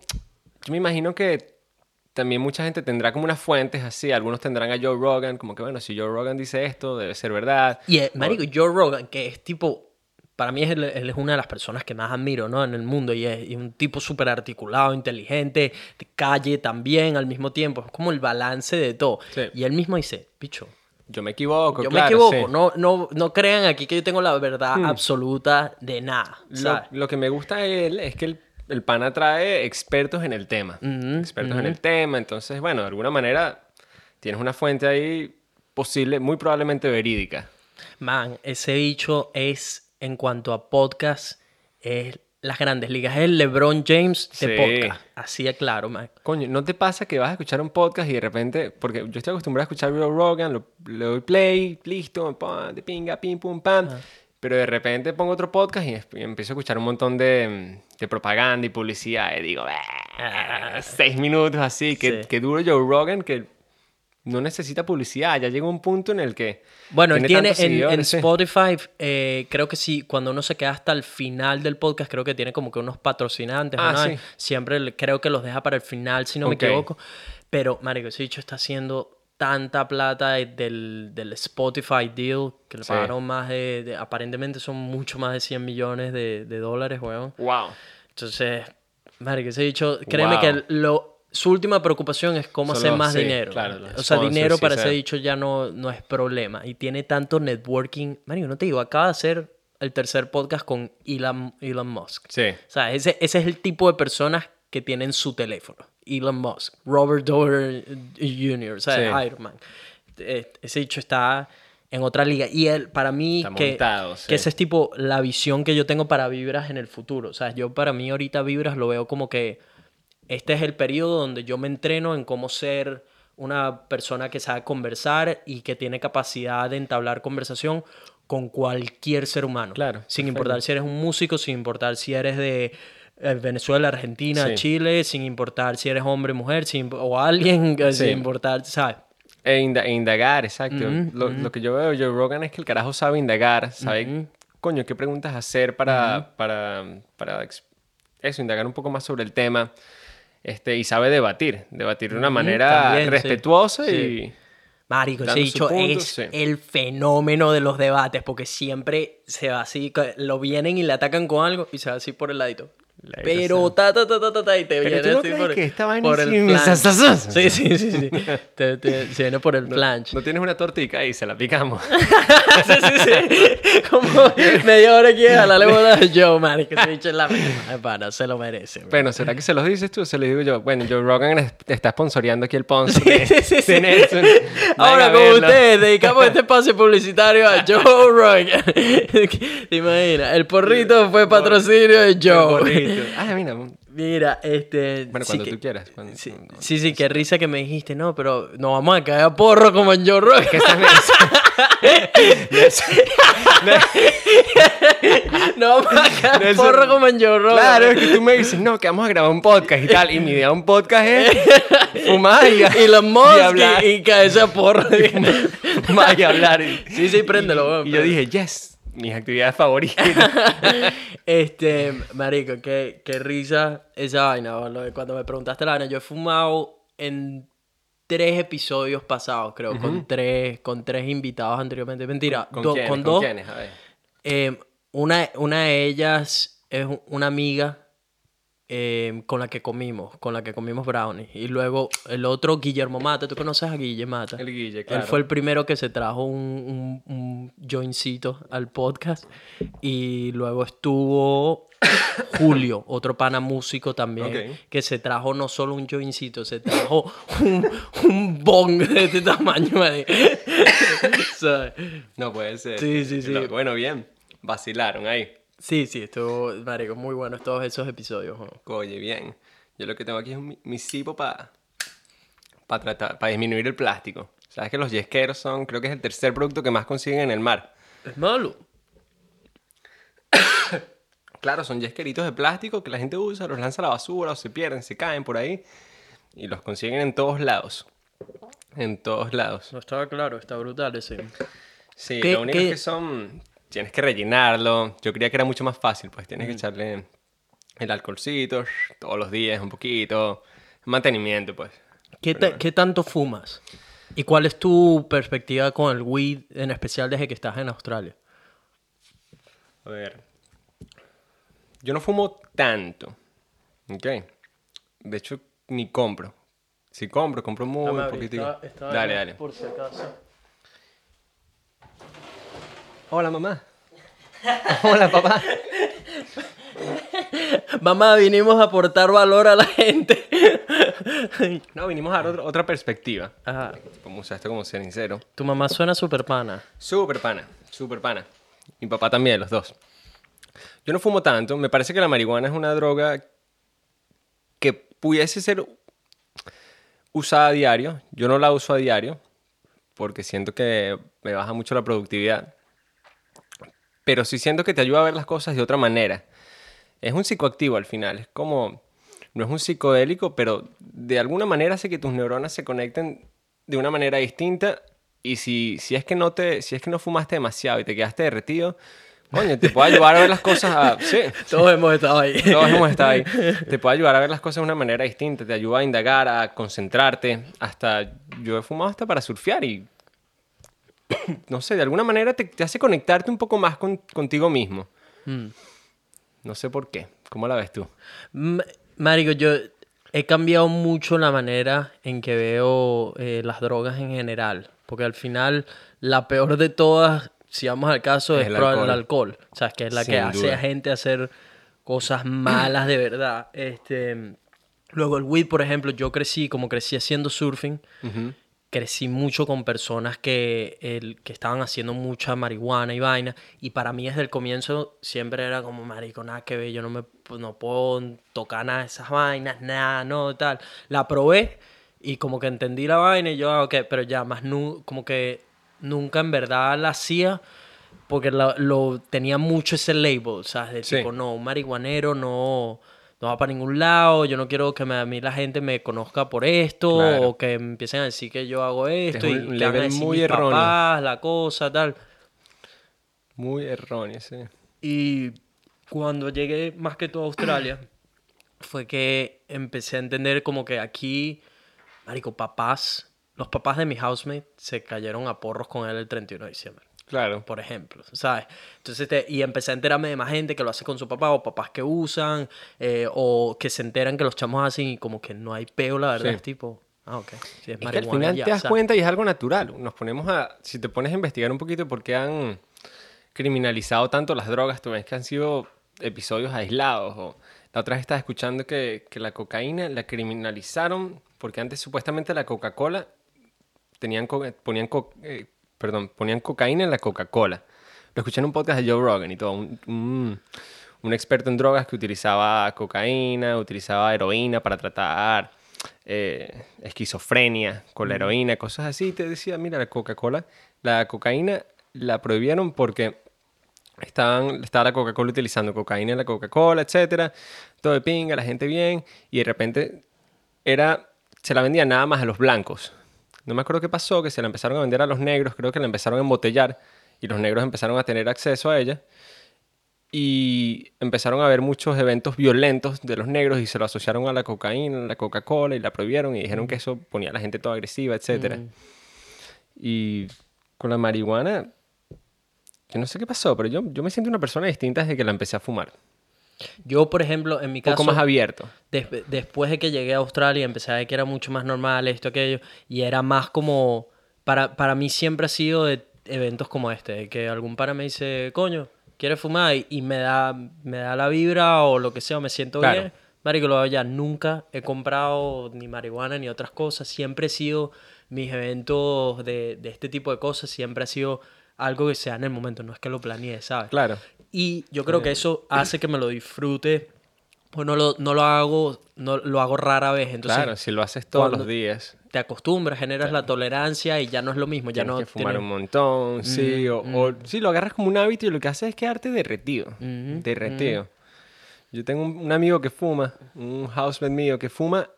yo me imagino que también mucha gente tendrá como unas fuentes así. Algunos tendrán a Joe Rogan, como que bueno, si Joe Rogan dice esto, debe ser verdad. Y, eh, marico, Joe Rogan, que es tipo, para mí el- él es una de las personas que más admiro, ¿no? En el mundo. Y es, y un tipo súper articulado, inteligente, de calle también al mismo tiempo. Es como el balance de todo. Sí. Y él mismo dice, bicho, Yo me equivoco, yo claro, me equivoco. sí. No, no, no crean aquí que yo tengo la verdad absoluta de nada. Lo, que me gusta de él es que el, el pana trae expertos en el tema. Expertos en el tema. Entonces, bueno, de alguna manera tienes una fuente ahí posible, muy probablemente verídica. Man, ese bicho es, en cuanto a podcast, es las grandes ligas. Es el LeBron James de Sí. podcast. Así de claro, man. Coño, ¿no te pasa que vas a escuchar un podcast y de repente, porque yo estoy acostumbrado a escuchar Joe Rogan, lo- le doy play, listo, pam, de pinga, pim, pum, pam, pero de repente pongo otro podcast y, es- y empiezo a escuchar un montón de, de propaganda y publicidad y digo, "Ah, seis minutos así, que, Sí. que duro Joe Rogan que no necesita publicidad, ya llega un punto en el que... Bueno, él tiene en, en seguidores, sí. Spotify, eh, creo que sí, cuando uno se queda hasta el final del podcast, creo que tiene como que unos patrocinantes. Ah, ¿no? sí. Siempre creo que los deja para el final, si no me equivoco. Pero, marico, ese bicho está haciendo tanta plata de- del, del Spotify deal que le Sí. pagaron más de, de- Aparentemente son mucho más de 100 millones de, de dólares, weón. Wow. Entonces, marico, ese dicho, créeme Wow. que lo, su última preocupación es cómo Solo- hacer más sí, dinero. claro, o sea, dinero sí, para ese dicho ya no, no es problema. Y tiene tanto networking. Marico, no te digo, acaba de hacer el tercer podcast con Elon, Elon Musk. Sí. O sea, ese, ese es el tipo de personas que tienen su teléfono. Elon Musk, Robert Dover Jr., o sea, Sí. Iron Man. Eh, Ese dicho está en otra liga. Y él, para mí, Está que, montado, sí. que esa es tipo la visión que yo tengo para Vibras en el futuro. O sea, yo para mí ahorita Vibras lo veo como que este es el periodo donde yo me entreno en cómo ser una persona que sabe conversar y que tiene capacidad de entablar conversación con cualquier ser humano. Claro, Sin perfecto. importar si eres un músico, sin importar si eres de eh, Venezuela, Argentina, Sí. Chile, sin importar si eres hombre, mujer, sin, o alguien, eh, Sí. sin importar, ¿sabes? E, inda- e indagar, exacto. Lo, lo que yo veo Joe Rogan es que el carajo sabe indagar, sabe, coño, qué preguntas hacer para, para, para eso, indagar un poco más sobre el tema. Este, y sabe debatir, debatir de una manera también, respetuosa Sí. y... Marico, ese dicho punto, es sí. el fenómeno de los debates, porque siempre se va así, lo vienen y le atacan con algo y se va así por el ladito. Pero ta, ta, ta, ta, ta, ta, y te viene así por, que esta vaina por el sasasas. Sí, sí, sí, sí. Te, te- se viene por el planche. No tienes una tortica y se la picamos. sí, sí, sí. Como media hora aquí a la bola de Joe, marico, ese dicho es la misma. Pana, se lo merece. bro. bueno, ¿será que se los dices tú se los digo yo? Bueno, Joe Rogan está sponsoreando aquí el sponsor Sí, sí, sí, Nelson. Ahora con ustedes dedicamos este espacio publicitario a Joe Rogan. ¿Te imaginas? El porrito fue patrocinio de Joe. Ah, mira. Mira, este... Bueno, sí cuando que- tú quieras. cuando- Sí, cuando- sí, sí, qué risa que me dijiste, no, pero nos vamos a caer a porro como en Joe Rogan. ¿Qué estás No vamos a caer a porro como en Joe Rogan. Claro, es que tú me dices, no, que vamos a grabar un podcast y tal. Y mi idea de un podcast es fumar y, Y los y y, y caerse a porro. Fumar y hablar. Sí, sí, préndelo, weón, Y yo dije, yes, mis actividades favoritas. Este, marico, qué, qué risa esa vaina. Cuando me preguntaste la vaina, yo he fumado en tres episodios pasados, creo, con tres, con tres invitados anteriormente. Mentira, ¿Con, do- quiénes? con ¿Con dos. quiénes? A ver. Eh, una, una de ellas es una amiga eh, con la que comimos, con la que comimos brownie. Y luego el otro, Guillermo Mata, ¿tú conoces a Guille Mata? El Guille, Él claro. fue el primero que se trajo un, un, un joincito al podcast. Y luego estuvo Julio, otro pana músico también, que se trajo no solo un joincito, se trajo un, un bong de este tamaño. ahí. ¿Sabes? No puede ser. Sí, sí, sí. Bueno, bien. Vacilaron ahí. Sí, sí, estuvo, marico, muy buenos todos esos episodios. ¿no? Oye, bien. Yo lo que tengo aquí es un mi- mi cipo para tratar, para disminuir el plástico. Sabes que los yesqueros son, creo que es el tercer producto que más consiguen en el mar. Es malo. Claro, son yesqueritos de plástico que la gente usa, los lanza a la basura o se pierden, se caen por ahí. Y los consiguen en todos lados. En todos lados. No estaba claro, está brutal ese. Sí, ¿Qué- lo único qué- es que son. Tienes que rellenarlo. Yo creía que era mucho más fácil, pues tienes que echarle el alcoholcito todos los días, un poquito. Mantenimiento, pues. ¿Qué, ta- qué tanto fumas? ¿Y cuál es tu perspectiva con el weed, en especial desde que estás en Australia? A ver. Yo no fumo tanto. ¿Ok? De hecho, ni compro. Si compro, compro muy poquitico. Dale, dale. Por si acaso. Hola, mamá. Hola, papá. Mamá, vinimos a aportar valor a la gente. No, vinimos a dar otra, otra perspectiva. Ajá. Como usaste como cenicero. Tu mamá suena super pana. Súper pana, súper pana. Mi papá también, los dos. Yo no fumo tanto. Me parece que la marihuana es una droga que pudiese ser usada a diario. Yo no la uso a diario porque siento que me baja mucho la productividad. Pero sí siento que te ayuda a ver las cosas de otra manera. Es un psicoactivo al final. Es como... No es un psicodélico, pero de alguna manera hace que tus neuronas se conecten de una manera distinta. Y si, si, es que no te, si es que no fumaste demasiado y te quedaste derretido, coño, te puede ayudar a ver las cosas a... Sí, Todos hemos estado ahí. todos hemos estado ahí. Te puede ayudar a ver las cosas de una manera distinta, te ayuda a indagar, a concentrarte. Hasta yo he fumado hasta para surfear y no sé, de alguna manera te, te hace conectarte un poco más con, contigo mismo. No sé por qué. ¿Cómo la ves tú? M- Marico, yo he cambiado mucho la manera en que veo eh, las drogas en general. Porque al final, la peor de todas, si vamos al caso, Es el probablemente el alcohol. alcohol. O sea, es que es la Sin que hace a gente hacer cosas malas de verdad. Este, luego el weed, por ejemplo, yo crecí, como crecí haciendo surfing, crecí mucho con personas que, el, que estaban haciendo mucha marihuana y vaina. Y para mí desde el comienzo siempre era como, marico, nada que ver, yo no, me, no puedo tocar nada de esas vainas, nada, no, tal. La probé y como que entendí la vaina y yo, ah, ok, pero ya más nu como que nunca en verdad la hacía porque lo, lo- tenía mucho ese label, ¿sabes? De Sí. tipo, no, un marihuanero no, no va para ningún lado, yo no quiero que me- a mí la gente me conozca por esto, Claro. o que empiecen a decir que yo hago esto, un y que van a decir muy mis erróneo. papás, la cosa, tal. Muy erróneo, sí. Y cuando llegué más que todo a Australia, fue que empecé a entender como que aquí, marico, papás, los papás de mi housemate se cayeron a porros con él el 31 de diciembre Claro. por ejemplo, ¿sabes? Entonces, este, y empecé a enterarme de más gente que lo hace con su papá, o papás que usan, eh, o que se enteran que los chamos hacen y como que no hay peo, la verdad, Sí. es tipo, ah, ok. Si es, Es que al final ya, te das ¿sabes? cuenta y es algo natural. Nos ponemos a. Si te pones a investigar un poquito por qué han criminalizado tanto las drogas, tú ves que han sido episodios aislados. O la otra vez estaba escuchando que, que la cocaína la criminalizaron porque antes supuestamente la Coca-Cola tenían co- ponían co- eh, perdón, ponían cocaína en la Coca-Cola. Lo escuché en un podcast de Joe Rogan y todo. Un, un- un experto en drogas que utilizaba cocaína, utilizaba heroína para tratar eh, esquizofrenia con la heroína, cosas así. Y te decía, mira, la Coca-Cola, la cocaína la prohibieron porque estaban, estaba la Coca-Cola utilizando cocaína en la Coca-Cola, etcétera. Todo de pinga, la gente bien. Y de repente era, se la vendían nada más a los blancos. No me acuerdo qué pasó, que se la empezaron a vender a los negros, creo que la empezaron a embotellar y los negros empezaron a tener acceso a ella. Y empezaron a haber muchos eventos violentos de los negros y se lo asociaron a la cocaína, a la Coca-Cola y la prohibieron y dijeron que eso ponía a la gente toda agresiva, etcétera. Mm. Y con la marihuana, yo no sé qué pasó, pero yo, yo me siento una persona distinta desde que la empecé a fumar. Yo, por ejemplo, en mi Un caso... poco más abierto. des- después de que llegué a Australia empecé a ver que era mucho más normal esto, aquello, y era más como, para, para mí siempre ha sido de eventos como este, de que algún pana me dice, coño, ¿quieres fumar? Y, y me, da, me da la vibra o lo que sea, o me siento Claro. bien. Marico, lo ya. Nunca he comprado ni marihuana ni otras cosas. Siempre he sido, mis eventos de, de este tipo de cosas, siempre ha sido algo que sea en el momento, no es que lo planeé, ¿sabes? Claro. Y yo creo que eso hace que me lo disfrute. Pues no lo, no lo hago, no lo hago rara vez. Entonces claro, si lo haces todos los días, te acostumbras, generas la tolerancia y ya no es lo mismo. Ya tienes no que fumar tienes- un montón, sí, o, o- sí, lo agarras como un hábito y lo que haces es quedarte derretido, Ujú, derretido. Yo tengo un, un amigo que fuma, un housemate mío que fuma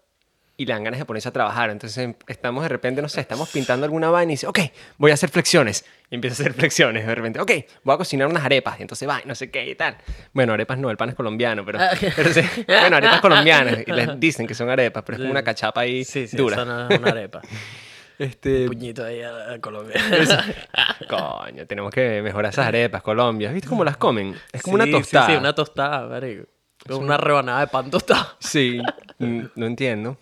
y le dan ganas de ponerse a trabajar. Entonces em, estamos de repente, no sé, estamos pintando alguna vaina y dice, ok, voy a hacer flexiones. Y empieza a hacer flexiones. De repente, ok, voy a cocinar unas arepas. Y entonces va, no sé qué y tal. Bueno, arepas no, el pan es colombiano, pero, Ah. pero sí, bueno, arepas colombianas. Y les dicen que son arepas, pero es como una cachapa ahí Sí, sí, dura. es una arepa. Este, Puñito ahí a, Colombia. Coño, tenemos que mejorar esas arepas, Colombia. ¿Viste cómo las comen? Es como Sí, una sí, tostada. Sí, una tostada, marico. Con una rebanada de pan tostado. Sí, no entiendo.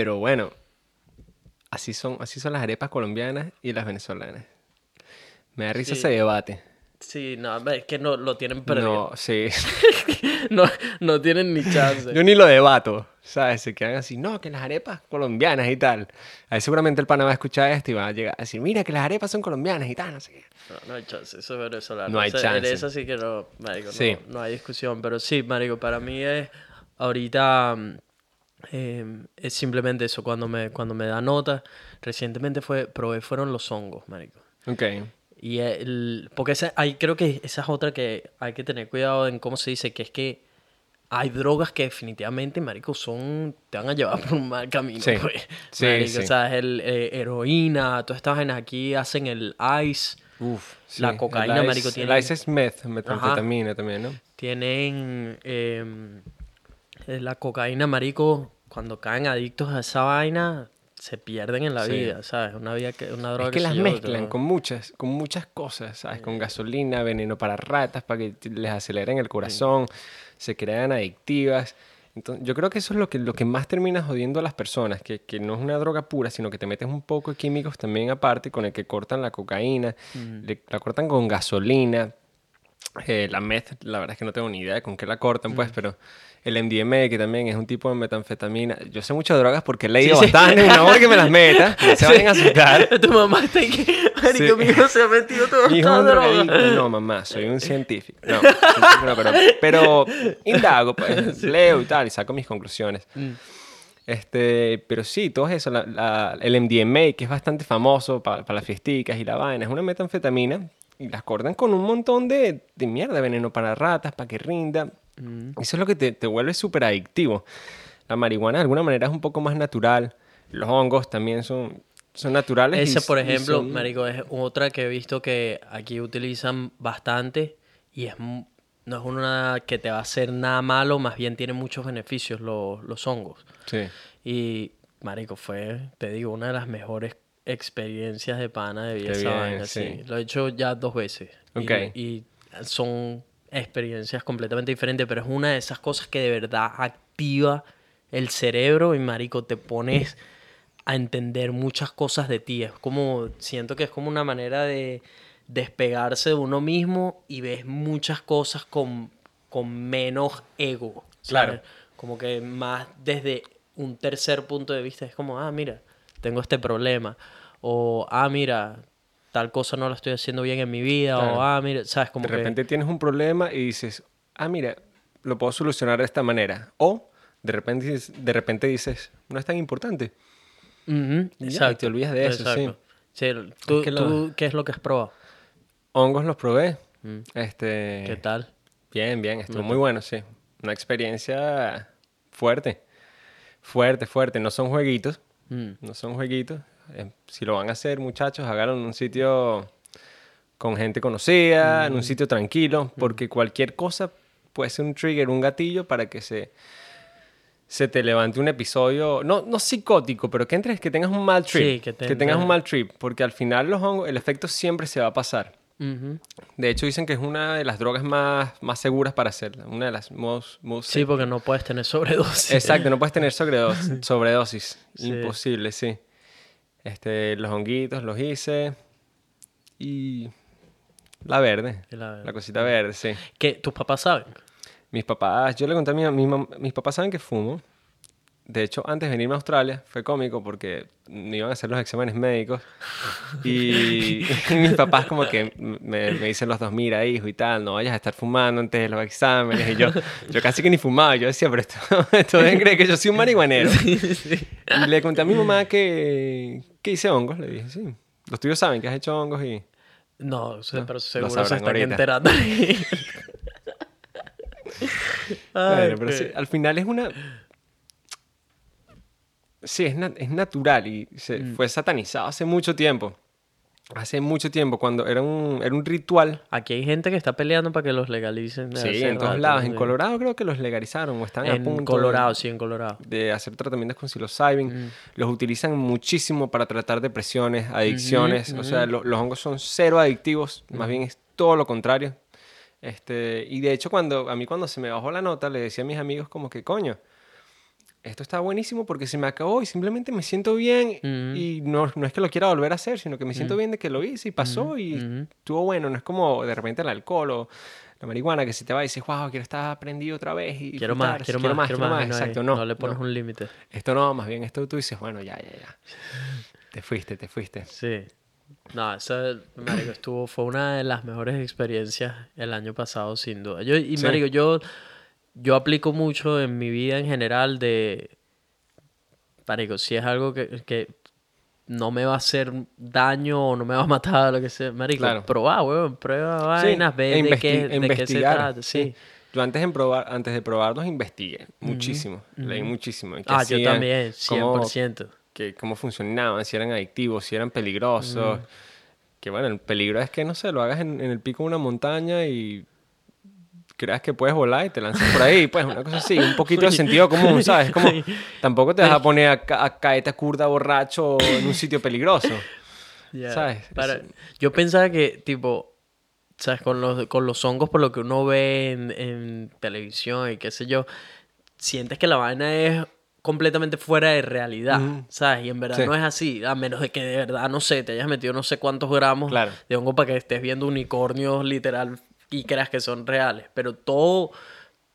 Pero bueno, así son, así son las arepas colombianas y las venezolanas. Me da risa Sí. ese debate. Sí, no, es que no lo tienen perdido. No, sí. No, no tienen ni chance. Yo ni lo debato, ¿sabes? Se quedan así, no, que las arepas colombianas y tal. Ahí seguramente el pana va a escuchar esto y va a llegar a decir, mira que las arepas son colombianas y tal, no sé qué. No, no hay chance, eso es venezolano. No hay O sea, en chance. eso sí que no, marico, Sí. no, no hay discusión. Pero sí, marico, para mí es ahorita mm, eh, es simplemente eso. Cuando me, cuando me da nota, recientemente fue, probé, fueron los hongos, marico. Ok. Y el, porque esa, hay, creo que esa es otra que hay que tener cuidado en cómo se dice, que es que hay drogas que definitivamente, marico, son, te van a llevar por un mal camino, Sí. pues. Sí, Marico, sí. O sea, el eh, heroína, todas estas vainas aquí hacen el ice, Uf, La cocaína, el ice- marico, tiene- El ice es meth, metanfetamina también, ¿no? tienen eh, la cocaína, marico, cuando caen adictos a esa vaina, se pierden en la Sí. vida, ¿sabes? Una, vida que, una droga Es que las mezclan con muchas, con muchas cosas, ¿sabes? Con gasolina, veneno para ratas, para que les aceleren el corazón, se crean adictivas. Entonces, yo creo que eso es lo que, lo que más termina jodiendo a las personas, que, que no es una droga pura, sino que te metes un poco de químicos también aparte, con el que cortan la cocaína, le- la cortan con gasolina. Eh, la meth, la verdad es que no tengo ni idea de con qué la cortan, pues, pero el MDMA, que también es un tipo de metanfetamina. Yo sé mucho de drogas porque he leído Sí, sí. bastante, no porque me las meta, no se vayan a asustar. Tu mamá está aquí, marico, mi hijo se ha metido todo Mi hijo esta es un droga. drogadicto. No, mamá, soy un científico. No, no, pero, pero indago, pues, leo y tal, y saco mis conclusiones. Mm. Este, pero sí, todo eso, la- la- el MDMA, que es bastante famoso para las fiesticas y la vaina, es una metanfetamina y las cortan con un montón de, de mierda, veneno para ratas, para que rinda. Eso es lo que te, te vuelve súper adictivo. La marihuana de alguna manera es un poco más natural. Los hongos también son, son naturales. y- Esa, por ejemplo, son- marico, es otra que he visto que aquí utilizan bastante y es no es una que te va a hacer nada malo, más bien tiene muchos beneficios los, los hongos. Sí. Y, marico, fue, te digo, una de las mejores experiencias de pana de vida esa vaina, sí. sí. Lo he hecho ya dos veces. Y- Ok. Y, son experiencias completamente diferentes, pero es una de esas cosas que de verdad activa el cerebro y, marico, te pones a entender muchas cosas de ti. Es como, siento que es como una manera de despegarse de uno mismo y ves muchas cosas con, con menos ego. ¿sabes? Claro. Como que más desde un tercer punto de vista es como, ah, mira, tengo este problema. O, ah, mira, tal cosa no la estoy haciendo bien en mi vida. Claro. O, ah, mira, ¿sabes? Como de que... repente tienes un problema y dices, ah, mira, lo puedo solucionar de esta manera. O de repente, dices- de repente dices, no es tan importante. Y ya, exacto. te olvidas de eso, sí. Sí, ¿tú, que lo- tú qué es lo que has probado? Hongos los probé. Mm. Este, ¿Qué tal? Bien, bien, estuvo muy bueno, sí. Una experiencia fuerte. Fuerte, fuerte. No son jueguitos. Mm. No son jueguitos. Eh, si lo van a hacer, muchachos, háganlo en un sitio con gente conocida, en un sitio tranquilo, porque cualquier cosa puede ser un trigger, un gatillo para que se, se te levante un episodio, no, no psicótico, pero que entres, que tengas un mal trip. Sí, que te tengas entres- un mal trip, porque al final los hongos, el efecto siempre se va a pasar. Ujú. De hecho, dicen que es una de las drogas más, más seguras para hacerla. Una de las most, most Sí, porque no puedes tener sobredosis. Exacto, no puedes tener sobredosis. sobredosis. Sí. Imposible, sí. Este, los honguitos los hice. Y la verde. La cosita verde, sí. Que tus papás saben. Mis papás, yo le conté a mi, mi mis papás saben que fumo. De hecho, antes de venirme a Australia, fue cómico porque me iban a hacer los exámenes médicos. Y, mis papás como que me, me dicen los dos, mira, hijo y tal, no vayas a estar fumando antes de los exámenes. Y yo, yo casi que ni fumaba. Yo decía, pero esto, esto deben creer que yo soy un marihuanero. Y le conté a mi mamá que, que hice hongos. Le dije, sí. Los tuyos saben que has hecho hongos y... No, No, pero seguro se están ahorita. enterando. Ay, Bueno, pero sí, al final es una... Sí, es, na- es natural y se Mm. fue satanizado hace mucho tiempo. Hace mucho tiempo, cuando era un, era un ritual. Aquí hay gente que está peleando para que los legalicen. Sí, en todos lados. En. Colorado creo que los legalizaron o están a En punto de- Colorado, sí, en Colorado. de hacer tratamientos con psilocybin. Mm. Los utilizan muchísimo para tratar depresiones, adicciones. O sea, lo- los hongos son cero adictivos, más bien es todo lo contrario. Este, y de hecho, cuando, a mí cuando se me bajó la nota, le decía a mis amigos como que, coño, esto está buenísimo porque se me acabó y simplemente me siento bien. Ujú. Y no, no es que lo quiera volver a hacer, sino que me siento bien de que lo hice y pasó y ujú. estuvo bueno. No es como de repente el alcohol o la marihuana que si te va y dices, wow, quiero estar prendido otra vez y Quiero más, disfrutar, quiero más, quiero más. y no hay- Exacto, no. No le pones no. un límite. Esto no, más bien esto tú dices, bueno, ya, ya, ya. Te fuiste, te fuiste. Sí. No, eso, marico, estuvo, fue una de las mejores experiencias el año pasado, sin duda. Yo, y, Sí. marico, yo, yo aplico mucho en mi vida en general de, marico, si es algo que, que no me va a hacer daño o no me va a matar lo que sea, marico, Claro. probá, weón, prueba Sí, vainas, ve e de, investi- qué, e de qué se trata, sí. Yo antes, en probar, antes de probarlos investigué muchísimo, leí muchísimo. qué Ah, yo también, cómo- 100%. que, cómo funcionaban, si eran adictivos, si eran peligrosos. Que bueno, el peligro es que, no sé, lo hagas en, en el pico de una montaña y creas que puedes volar y te lanzas por ahí, pues una cosa así, un poquito de sentido común, ¿sabes? Como tampoco te vas a poner a, ca- a caerte a curda borracho en un sitio peligroso. Ya, ¿Sabes? para- Yo pensaba que, tipo, ¿sabes? Con los, con los hongos, por lo que uno ve en, en televisión y qué sé yo, sientes que la vaina es completamente fuera de realidad, Ujú. ¿sabes? Y en verdad Sí. no es así, a menos de que de verdad, no sé, te hayas metido no sé cuántos gramos Claro. de hongo para que estés viendo unicornios literal y creas que son reales. Pero todo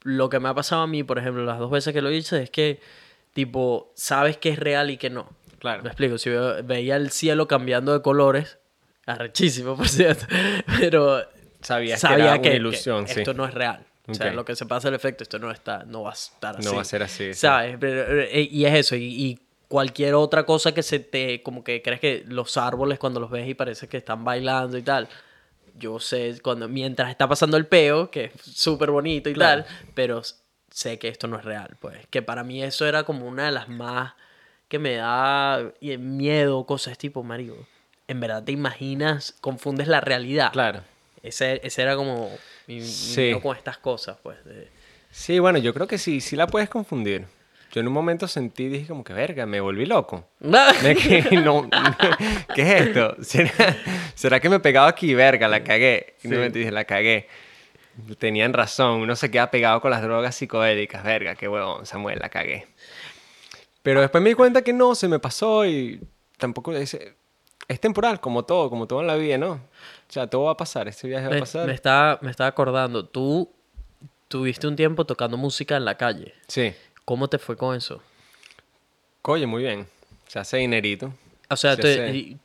lo que me ha pasado a mí, por ejemplo, las dos veces que lo hice, es que, tipo, sabes que es real y que no. Claro. Me explico, si veía el cielo cambiando de colores, arrechísimo, por cierto, pero Sabías sabía que era que, una ilusión, que sí. esto no es real. O sea, lo que se pasa el efecto, esto no está, no va a estar así. No va a ser así, sí. ¿Sabes? Pero, eh, y es eso, y, y cualquier otra cosa que se te, como que crees que los árboles cuando los ves y parece que están bailando y tal. Yo sé, cuando, mientras está pasando el peo, que es súper bonito y Claro. tal, pero sé que esto no es real, pues. Que para mí eso era como una de las más que me da eh, miedo, cosas tipo, Mario. En verdad te imaginas, confundes la realidad. Claro. Ese, ese era como mi, miedo con estas cosas, pues. de- Sí, bueno, yo creo que sí, sí la puedes confundir. Yo en un momento sentí, dije como que, verga, me volví loco. Me quedé, no, ¿Qué es esto? ¿Será, será que me pegaba aquí? Verga, la cagué. Y no Sí. me dije, la cagué. Tenían razón, uno se queda pegado con las drogas psicodélicas. Verga, qué huevón, Samuel, la cagué. Pero después me di cuenta que no, se me pasó y tampoco dice, es temporal, como todo, como todo en la vida, ¿no? O sea, todo va a pasar, este viaje va a Me, pasar. me estaba, me estaba acordando, tú tuviste un tiempo tocando música en la calle. Sí. ¿Cómo te fue con eso? Oye, muy bien. Se hace dinerito. O sea, Se te- hace- y-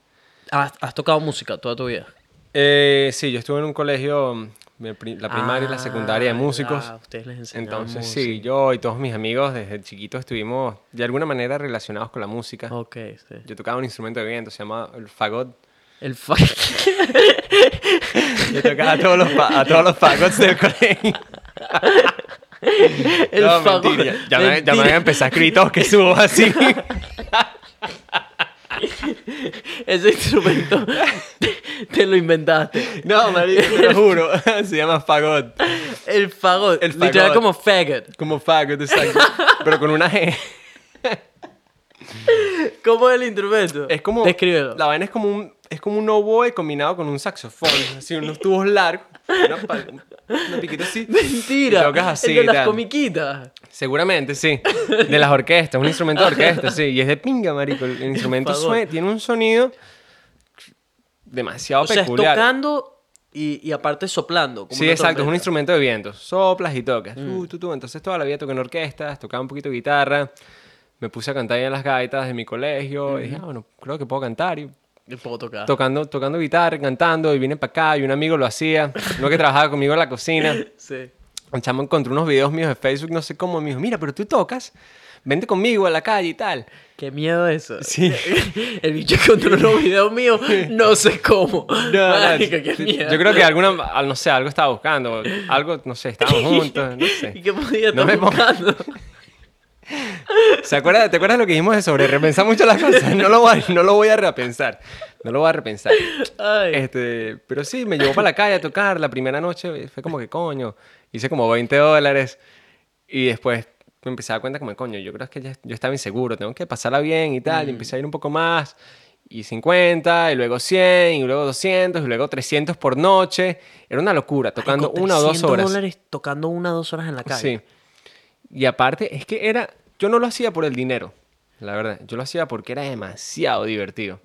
has, has tocado música toda tu vida. Eh, sí, yo estuve en un colegio, la pri- la primaria y la secundaria de Ah, músicos. ah, ustedes les enseñaban Entonces, música. sí, yo y todos mis amigos desde chiquitos estuvimos de alguna manera relacionados con la música. Ok, sí. Yo tocaba un instrumento de viento, se llama el fagot. El fa- Yo tocaba a todos los, a todos los fagots del colegio. el no, fagot. mentira. Ya, me, ya me Mentira. van a empezar a escribir todos que subo así. Ese instrumento te, te lo inventaste. No, marico, te lo juro. Se llama fagot. El fagot. El Literal fagot. como faggot. Como fagot, exacto. Pero con una G. ¿Cómo es el instrumento? Es como. Descríbelo. La vaina es como un, es como un oboe combinado con un saxofón. Así, unos tubos largos. Una, pa- una piquita así. Mentira. Y tocas así, el de las tal. comiquitas. Seguramente, sí. De las orquestas, un instrumento de orquesta, sí. Y es de pinga, marico. El instrumento favor. sue- tiene un sonido demasiado O sea, es peculiar. tocando y, y aparte soplando. como Sí, una exacto, es un trompeta. instrumento de viento. Soplas y tocas. Tú, tú, tú. Entonces toda la vida toqué en orquestas, tocaba un poquito de guitarra. Me puse a cantar en las gaitas de mi colegio. Y dije, ah, bueno, creo que puedo cantar. Y puedo tocar. tocando, tocando guitarra, cantando. Y vine para acá y un amigo lo hacía. Uno que trabajaba conmigo en la cocina. Sí. El chamo encontró unos videos míos de Facebook, no sé cómo. Me dijo, mira, pero tú tocas. Vente conmigo a la calle y tal. Qué miedo eso. Sí. El bicho encontró unos videos míos, no sé cómo. No, no, Marico, qué yo- miedo. Yo creo que alguna, al- no sé, algo estaba buscando. Algo, no sé, estábamos juntos, no ¿Y sé. qué podía No estar me pongo- buscando? ¿Se acuerda, ¿Te acuerdas lo que dijimos de sobre repensar mucho las cosas? No lo, voy, a- no lo voy a repensar. No lo voy a repensar. Ay. Este, pero sí, me llevó para la calle a tocar. La primera noche fue como que coño. Hice como 20 dólares. Y después me empecé a dar cuenta como coño, yo creo que ya- yo estaba inseguro. Tengo que pasarla bien y tal. Y empecé a ir un poco más. Y 50, y luego 100, y luego 200, y luego 300 por noche. Era una locura, tocando una o dos 300 horas. dólares tocando una o dos horas en la calle. Sí. Y aparte, es que era. Yo no lo hacía por el dinero, la verdad. Yo lo hacía porque era demasiado divertido.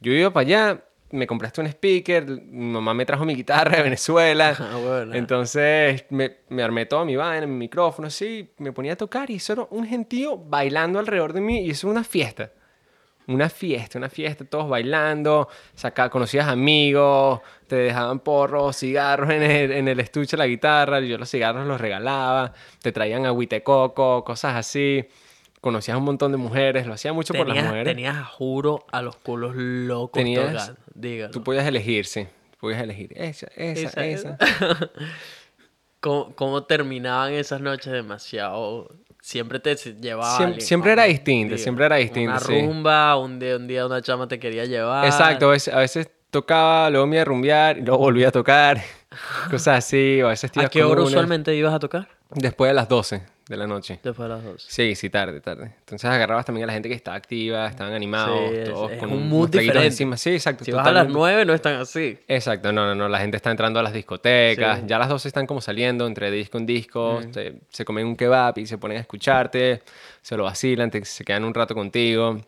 Yo iba para allá, me compraste un speaker, mi mamá me trajo mi guitarra de Venezuela. Ah, bueno. Entonces me, me armé toda mi vaina, mi micrófono, así, me ponía a tocar y eso era un gentío bailando alrededor de mí y eso era una fiesta. Una fiesta, una fiesta, todos bailando, saca, conocías amigos, te dejaban porros, cigarros en el, en el estuche de la guitarra, yo los cigarros los regalaba, te traían agüita de coco, cosas así, conocías un montón de mujeres, lo hacía mucho por las mujeres. tenías, juro, a los culos locos Tenías- tocando. Tú podías elegir, sí, podías elegir esa, esa, Esa, esa. ¿Cómo, cómo terminaban esas noches demasiado? Siempre te llevaba. Siem- alguien, siempre era distinto, siempre era distinto, Una sí. rumba, un día, un día una chama te quería llevar. Exacto, a veces, a veces tocaba, luego me iba a rumbear y luego volvía a tocar, cosas así, o a veces ¿A qué hora usualmente ibas a tocar? Después de las 12 de la noche. Después de las dos. Sí, sí, tarde, tarde. Entonces agarrabas también a la gente que estaba activa, estaban animados, Sí, todos es con un mood diferente. encima. Sí, exacto. Si vas a las totalmente. nueve no están así. Exacto, no, no, no, la gente está entrando a las discotecas, Sí. ya a las 12 están como saliendo entre disco en disco, Mm. se, se comen un kebab y se ponen a escucharte, se lo vacilan, te- se quedan un rato contigo.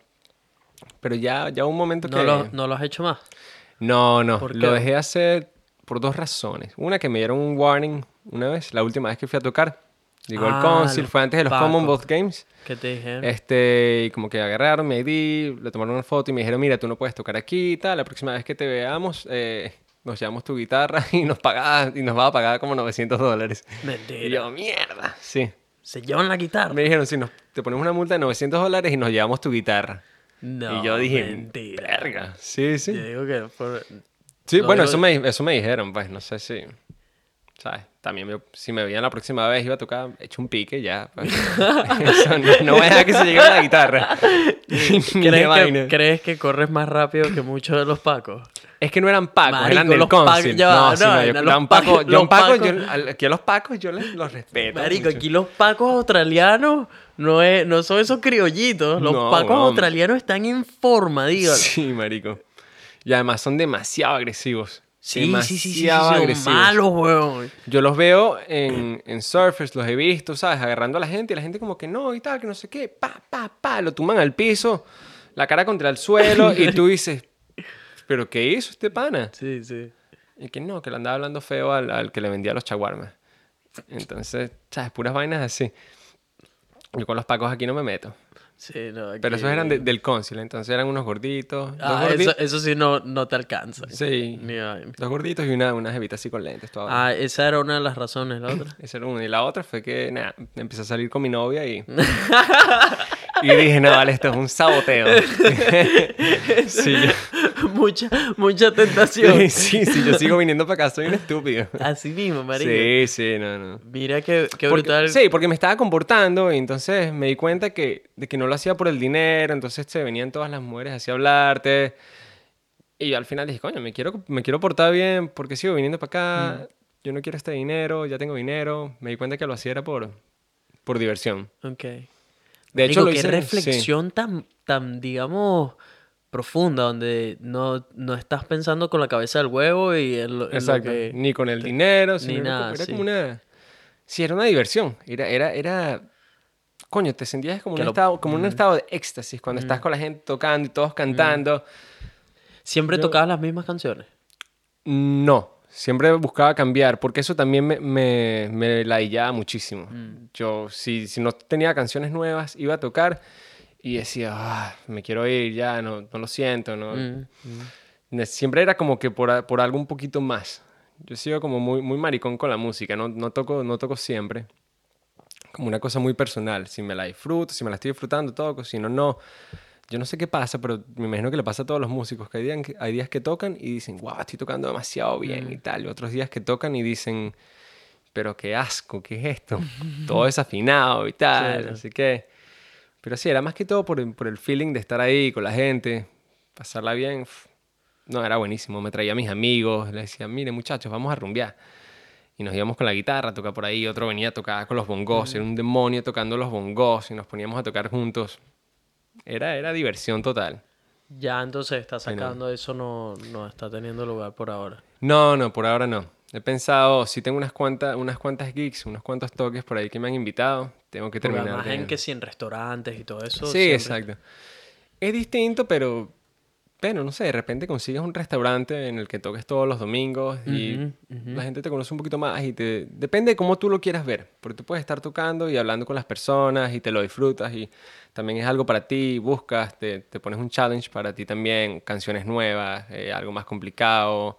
Pero ya, ya un momento No que... lo, no lo has hecho más. No, no, ¿Por lo dejé hacer por dos razones. Una que me dieron un warning una vez, la última vez que fui a tocar. Llegó el Ah, Council, los fue antes de los. Commonwealth Games. ¿Qué te dijeron? Este, y como que agarraron mi ID, le tomaron una foto y me dijeron, mira, tú no puedes tocar aquí y tal, la próxima vez que te veamos, eh, nos llevamos tu guitarra y nos pagaba, y nos va a pagar como 900 dólares. Mentira. Y yo, mierda, sí. Se llevan la guitarra. Me dijeron, sí, nos, te ponemos una multa de 900 dólares y nos llevamos tu guitarra. No, y yo dije, mentira. verga, sí, sí. Yo digo que por- Sí, bueno, digo- eso me, eso me dijeron, pues, no sé si... ¿Sabes? También me- si me veían la próxima vez iba a tocar, hecho un pique ya. pues. Eso no, no voy a dejar que se llegue a la guitarra. ¿Crees, que, ¿Crees que corres más rápido que muchos de los pacos? Es que no eran pacos, Marico, eran del Council. ya no, no, sí, no, yo, los un paco, yo un paco, aquí a los pacos yo les, los respeto. Marico, mucho. aquí los pacos australianos no, es, no son esos criollitos. Los pacos no. australianos están en forma, dígalo. Sí, marico. Y además son demasiado agresivos. Sí, sí, sí, sí, agresivos. malos, weón. Yo los veo en, en surfers, los he visto, ¿sabes? Agarrando a la gente y la gente como que no y tal, que no sé qué, pa, pa, pa, lo tuman al piso, la cara contra el suelo y tú dices, ¿pero qué hizo este pana? Sí, sí. Y que no, que le andaba hablando feo al, al que le vendía los chaguarmas. Entonces, ¿sabes? Puras vainas así. Yo con los pacos aquí no me meto. Sí, no, Pero esos eran de- del cónsul, entonces eran unos gorditos. Ah, eso, eso sí no, no te alcanza. Sí. Ni. Dos gorditos y una, una jevita así con lentes. Toda Ah, esa era una de las razones, la otra. Esa era una. Y la otra fue que, nada, empecé a salir con mi novia y... y dije, no, vale, esto es un saboteo. sí, yo- mucha, mucha tentación. sí, sí, sí, yo sigo viniendo para acá, soy un estúpido. Así mismo, marico. Sí, sí, no, no. Mira qué, qué Porque- brutal. sí, porque me estaba comportando y entonces me di cuenta que, de que no lo hacía por el dinero, entonces se venían todas las mujeres así a hablarte. Y yo al final dije, coño, me quiero, me quiero portar bien porque sigo viniendo para acá, yo no quiero este dinero, ya tengo dinero. Me di cuenta que lo hacía era por, por diversión. Ok. De hecho, lo qué hice, sí. reflexión tan, tan, digamos, profunda, donde no, no estás pensando con la cabeza del huevo y en lo, en lo Exacto. que... Ni con el dinero, ni sino nada, era sí. como una... Sí, era una diversión. Era, era, era... Coño, te sentías como, Que un lo- estado, como un estado de éxtasis cuando estás con la gente tocando y todos cantando. Siempre Yo- tocabas las mismas canciones. No, siempre buscaba cambiar, porque eso también me, me, me muchísimo. Mm. Yo, si, si no tenía canciones nuevas, iba a tocar y decía, "Ah, me quiero ir ya, no, no lo siento, no. Mm, mm. Siempre era como que por, por algo un poquito más. Yo sigo como muy, muy maricón con la música, no, no, toco, no toco siempre. Como una cosa muy personal. Si me la disfruto, si me la estoy disfrutando, toco. Si no, no. Yo no sé qué pasa, pero me imagino que le pasa a todos los músicos. Que hay días que, hay días que tocan y dicen, wow, estoy tocando demasiado bien y tal. Y otros días que tocan y dicen, pero qué asco, ¿qué es esto? Todo desafinado y tal. Claro. Así que. Pero sí, era más que todo por, el- por el feeling de estar ahí con la gente, pasarla bien. No, era buenísimo. Me traía a mis amigos, les decía, mire muchachos, vamos a rumbear. Y nos íbamos con la guitarra a tocar por ahí, otro venía a tocar con los bongos, era un demonio tocando los bongos y nos poníamos a tocar juntos. Era, era diversión total. Ya entonces está sacando eso, no, no está teniendo lugar por ahora. No, no, por ahora no. He pensado, si tengo unas cuantas, unas cuantas gigs, unos cuantos toques por ahí que me han invitado, tengo que terminar. además de- en que sí, en restaurantes y todo eso. Sí, siempre- exacto. Es distinto, pero, pero no sé, de repente consigues un restaurante en el que toques todos los domingos y Ujú, ujú. la gente te conoce un poquito más y te depende de cómo tú lo quieras ver, porque tú puedes estar tocando y hablando con las personas y te lo disfrutas y también es algo para ti, buscas, te, te pones un challenge para ti también, canciones nuevas, eh, algo más complicado,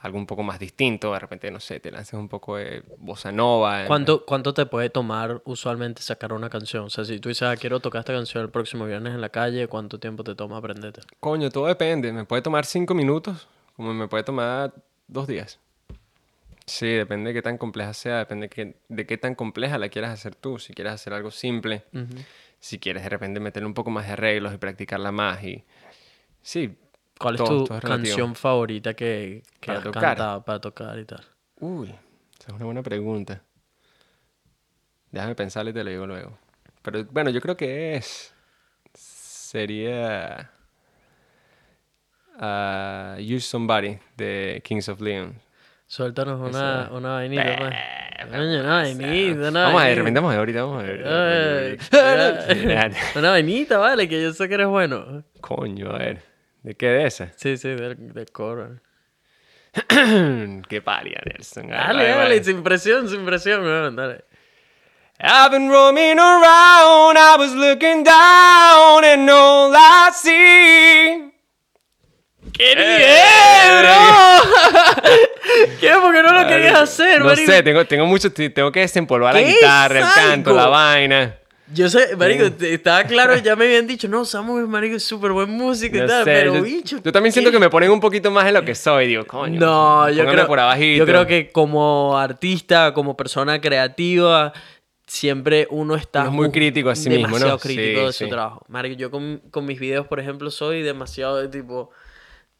algo un poco más distinto, de repente, no sé, te lanzas un poco de bossa nova. ¿Cuánto, ¿Cuánto te puede tomar usualmente sacar una canción? O sea, si tú dices, ah, quiero tocar esta canción el próximo viernes en la calle, ¿cuánto tiempo te toma aprenderte? Coño, todo depende. Me puede tomar cinco minutos, como me puede tomar dos días. Sí, depende de qué tan compleja sea, depende de qué, de qué tan compleja la quieras hacer tú. Si quieres hacer algo simple, si quieres de repente meterle un poco más de arreglos y practicarla más. Y... Sí. ¿Cuál es tu es canción favorita que, que Para has tocar. cantado para tocar y tal? Uy, esa es una buena pregunta. Déjame pensarle y te lo digo luego. Pero bueno, yo creo que es. Sería. ah, Use Somebody de Kings of Leon. Suéltanos una, Esa- una vainita, pues. Coño, una vainita, una Vamos a ver, vamos a ver ahorita, vamos a ver. Una vainita, vale, que yo sé que eres bueno. Coño, a ver. ¿De qué de esa? Sí, sí, del, del coro. qué paria, Nelson. Dale, dale, sin presión, sin presión, weón, dale. I've been roaming around, I was looking down, and all I see. ¡Qué bro! ¿Qué? Porque no lo querías hacer, No marico? sé, tengo, tengo mucho, tengo que desempolvar la ¡Qué guitarra, el canto, la vaina. Yo sé, marico, te- estaba claro, ya me habían dicho, no, Samu es, marico, es súper buen músico y No tal, sé, pero yo, bicho... yo también siento que me ponen un poquito más en lo que soy, digo, coño. No, yo creo, por abajito. yo creo que como artista, como persona creativa, siempre uno está Uno es muy mu- crítico a sí mismo, ¿no? demasiado crítico Sí, de su trabajo. Marico, yo con, con mis videos, por ejemplo, soy demasiado de tipo,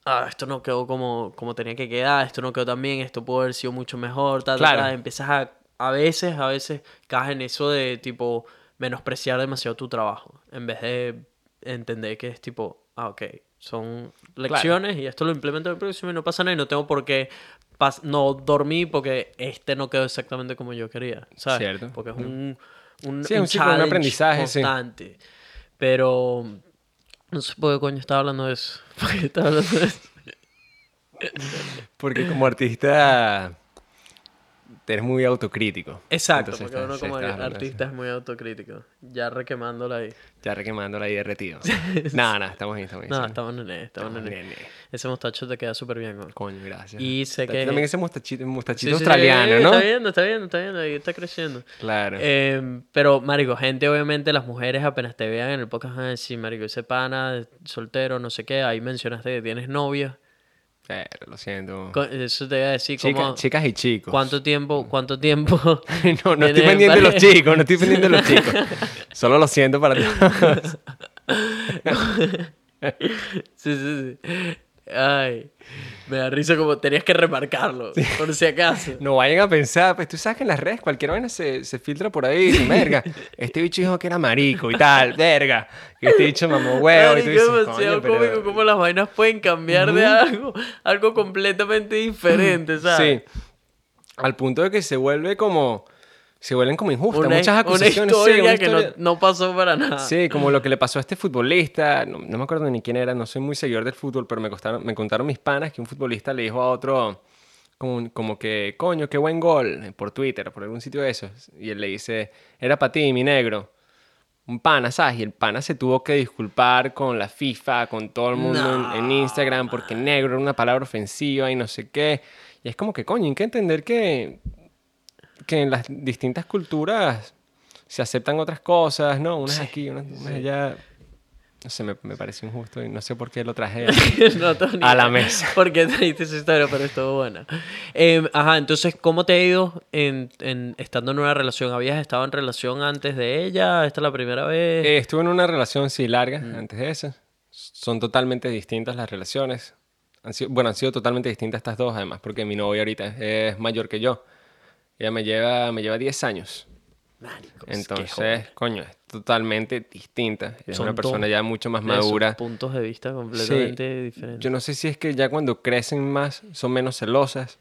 ah, esto no quedó como, como tenía que quedar, esto no quedó tan bien, esto pudo haber sido mucho mejor, tal, Claro. tal. Empiezas a, a veces, a veces caes en eso de tipo menospreciar demasiado tu trabajo, en vez de entender que es tipo, ah, ok, son lecciones y esto lo implemento en el próximo y no pasa nada y no tengo por qué no dormí porque este no quedó exactamente como yo quería, ¿sabes? Cierto. Porque es un, un, Sí, un un ciclo, un challenge aprendizaje, sí. constante. Pero no sé por qué coño estaba hablando de eso. ¿Por qué estaba hablando de eso? Porque como artista eres muy autocrítico. Exacto, Entonces, porque uno como artista es muy autocrítico. Ya requemándola ahí. Ya requemándola ahí derretido. Nada, nada, estamos bien, estamos bien. No, estamos en él, estamos en bien, bien. Ese mostacho te queda súper bien, güey. Coño, gracias. Y sé que- También ese mostachito, mostachito australiano, ¿no? Está viendo, está viendo, está viendo, ahí está creciendo. Claro. Eh, pero, marico, gente, obviamente, las mujeres apenas te vean en el podcast van a decir, marico, ese pana, soltero, no sé qué, ahí mencionaste que tienes novia. Lo siento. Eso te iba a decir, Chica- como, chicas y chicos. ¿cuánto tiempo, cuánto tiempo? no, no estoy pendiente de los chicos, no estoy pendiente de los chicos. Solo lo siento para todos. sí, sí, sí. Ay, me da risa como tenías que remarcarlo, por si acaso. No vayan a pensar, pues tú sabes que en las redes cualquier vaina se, se filtra por ahí, dice, verga, este bicho dijo que era marico y tal, verga, que este bicho mamó huevo y tú dices, demasiado "Coño, pero-" cómico cómo las vainas pueden cambiar de algo, algo completamente diferente, ¿sabes? Sí, al punto de que se vuelve como, se vuelven como injustas, Una, muchas una acusaciones. sí, historia una que historia- No, no pasó para nada. Sí, como lo que le pasó a este futbolista, no, no me acuerdo ni quién era, no soy muy seguidor del fútbol, pero me, costaron, me contaron mis panas que un futbolista le dijo a otro como, como que, coño, qué buen gol, por Twitter, por algún sitio de esos. Y él le dice, era para ti, mi negro. Un pana, ¿sabes? Y el pana se tuvo que disculpar con la FIFA, con todo el mundo en, en Instagram, porque negro era una palabra ofensiva y no sé qué. Y es como que, coño, hay que entender que, que en las distintas culturas se aceptan otras cosas, ¿no? Unas aquí, unas, unas allá. No sé, me, me parece injusto y no sé por qué lo traje No ni a la mesa. ¿Por qué trajiste esa historia? Pero estuvo buena. Em, ajá, entonces, ¿cómo te ha ido en, en- estando en una relación? ¿Habías estado en relación antes de ella? ¿Esta es la primera vez? Eh, estuve en una relación, sí, larga, Mm. antes de esa. Son totalmente distintas las relaciones. Han sido, bueno, han sido totalmente distintas estas dos, además, porque mi novia ahorita es mayor que yo. Ella me lleva, me lleva 10 años. Marico, es que Entonces, coño, es totalmente distinta. Es una persona ya mucho más madura. puntos de vista completamente diferentes. Yo no sé si es que ya cuando crecen más son menos celosas,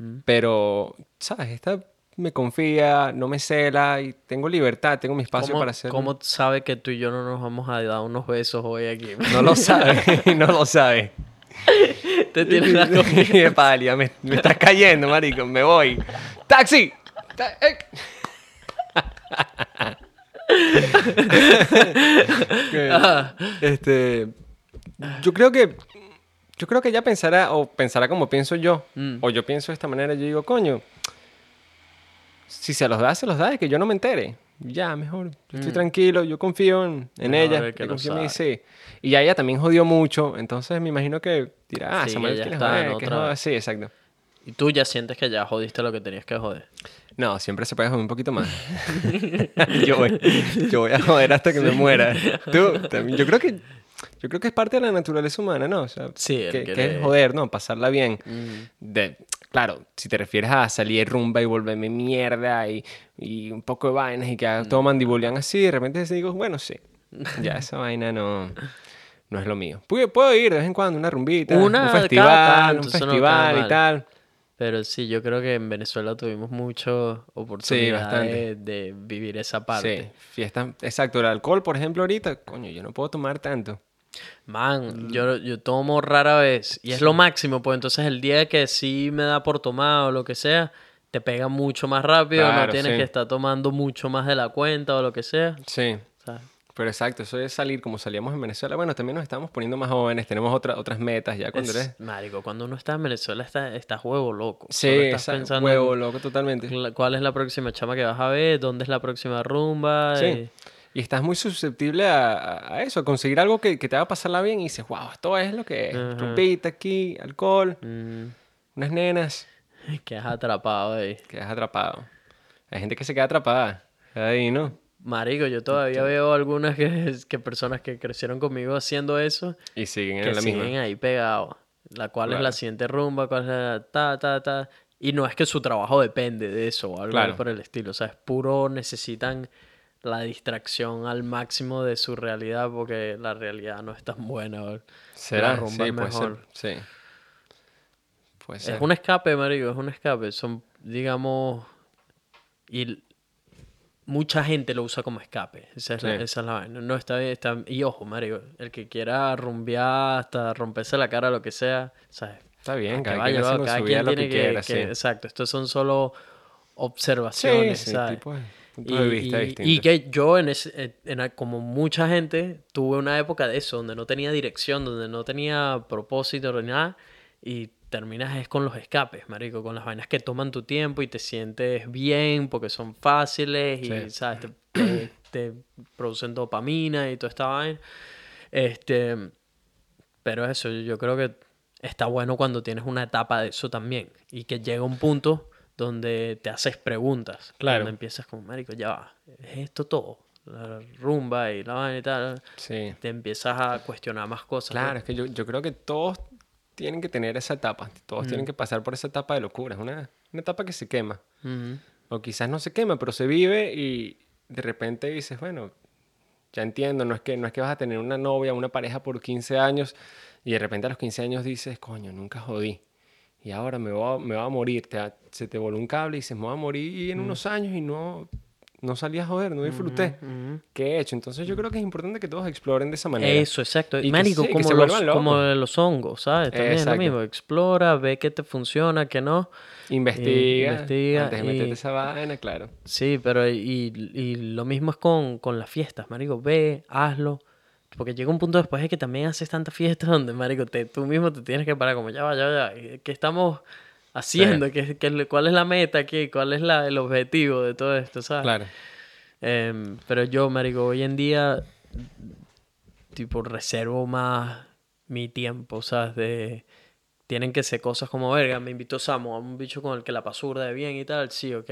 Mm. pero, ¿sabes? Esta me confía, no me cela y tengo libertad, tengo mi espacio ¿Cómo, para hacer. ¿Cómo sabe que tú y yo no nos vamos a dar unos besos hoy aquí? No lo sabe, no lo sabe. Te tienes la me, me estás cayendo, marico, me voy. ¡Taxi! Ta- eh. Este, yo creo que yo creo que ella pensará o pensará como pienso yo Mm. o yo pienso de esta manera yo digo coño si se los da se los da y que yo no me entere ya mejor yo estoy tranquilo yo confío en, ella el que yo lo confío en mí, sabe. sí y ya ella también jodió mucho entonces me imagino que dirá ah Sí, ya quiere está en joder, que otra- joda". sí exacto Y tú ya sientes que ya jodiste lo que tenías que joder. no, siempre se puede joder un poquito más. yo, voy, yo voy a joder hasta que me muera. Tú, también, yo creo que yo creo que es parte de la naturaleza humana, ¿no? O sea, Sí, que, que que es joder, ¿no? Pasarla bien. Mm. De, claro, si te refieres a salir de rumba y volverme mierda y, y un poco de vainas y que haga Mm. todo mandibulean así, de repente digo, bueno, sí. Ya esa vaina no, no es lo mío. Puedo, puedo ir de vez en cuando, una rumbita, Una un festival, un eso no festival y tal. Pero sí, yo creo que en Venezuela tuvimos mucha oportunidad bastante. de, de vivir esa parte. Sí, fiesta. Exacto, el alcohol, por ejemplo, ahorita, coño, yo no puedo tomar tanto. Man, yo, yo tomo rara vez y es lo máximo, pues entonces el día que sí me da por tomar o lo que sea, te pega mucho más rápido, no tienes sí. que estar tomando mucho más de la cuenta o lo que sea. Sí, O sea, pero exacto, eso es salir como salíamos en Venezuela. Bueno, también nos estamos poniendo más jóvenes, tenemos otra- otras metas ya cuando es- eres... Marico, cuando uno está en Venezuela está, estás huevo loco. Sí, estás exacto, pensando huevo, loco, totalmente. cuál es la próxima chama que vas a ver, dónde es la próxima rumba. Sí. eh, Y estás muy susceptible a, a- eso, a conseguir algo que, que te va a pasarla bien y dices, wow, esto es lo que es. Ajá. Rumbita aquí, alcohol, mm, unas nenas, quedas atrapado ahí. quedas atrapado. Hay gente que se queda atrapada ahí, ¿no? Marico, yo todavía veo algunas que, que personas que crecieron conmigo haciendo eso, Y siguen que en la siguen misma. ahí pegados. La cual es la siguiente rumba, cuál es la ta, ta, ta. Y no es que su trabajo depende de eso o algo Claro. por el estilo. O sea, es puro, necesitan la distracción al máximo de su realidad porque la realidad no es tan buena. ¿Será? La rumba sí, es puede ser. mejor. Sí. Puede ser. Es un escape, marico, es un escape. Son, digamos, y mucha gente lo usa como escape. Esa es, la, esa es la vaina. No está bien, está Y ojo, marico, el que quiera rumbear hasta romperse la cara, lo que sea, ¿sabes? Está bien, cada vaya, quien cada quien tiene que- quiera, que- sí. Exacto, estos son solo observaciones, sí, ¿sabes? tipo de de vista y, y que yo, en ese, en- como mucha gente, tuve una época de eso, donde no tenía dirección, donde no tenía propósito ni nada, y terminas es con los escapes, marico, con las vainas que toman tu tiempo y te sientes bien porque son fáciles y, Sí. ¿sabes? Te, te- te producen dopamina y toda esta vaina. Este, pero eso, yo creo que está bueno cuando tienes una etapa de eso también y que llega un punto donde te haces preguntas. Claro. Donde empiezas como, marico, ya va, ¿es esto todo? La rumba y la vaina y tal. Sí. Te empiezas a cuestionar más cosas. ¿no? Claro, es que yo, yo creo que todos tienen que tener esa etapa. Todos tienen que pasar por esa etapa de locura. Es una, una etapa que se quema. Ujú. O quizás no se quema, pero se vive y de repente dices, bueno, ya entiendo, no es que, no es que vas a tener una novia, una pareja por 15 años y de repente a los 15 años dices, coño, nunca jodí. Y ahora me voy a, me voy a morir. Te, se te voló un cable y dices, me voy a morir en unos años y no, no salí a joder, no disfruté. ujú. ¿Qué he hecho? Entonces yo creo que es importante que todos exploren de esa manera. Eso, exacto. Y que Marico, sí, que como, los, como los hongos, ¿sabes? También es lo Exacto. mismo. Explora, ve qué te funciona, qué no. Investiga, investiga antes de meterte esa vaina, claro. Sí, pero y, y lo mismo es con, con las fiestas, marico. Ve, hazlo. Porque llega un punto después de que también haces tantas fiestas donde, marico, te, tú mismo te tienes que parar como, ya va, ya va, ya. ¿Qué estamos haciendo? ¿Qué, qué- cuál es la meta aquí? ¿Cuál es la, el objetivo de todo esto, sabes? Claro. Em, pero yo, marico, hoy en día, tipo, reservo más mi tiempo, ¿sabes? De... Tienen que ser cosas como, verga, me invitó Samu a un bicho con el que la paso burda de bien y tal, sí, ok.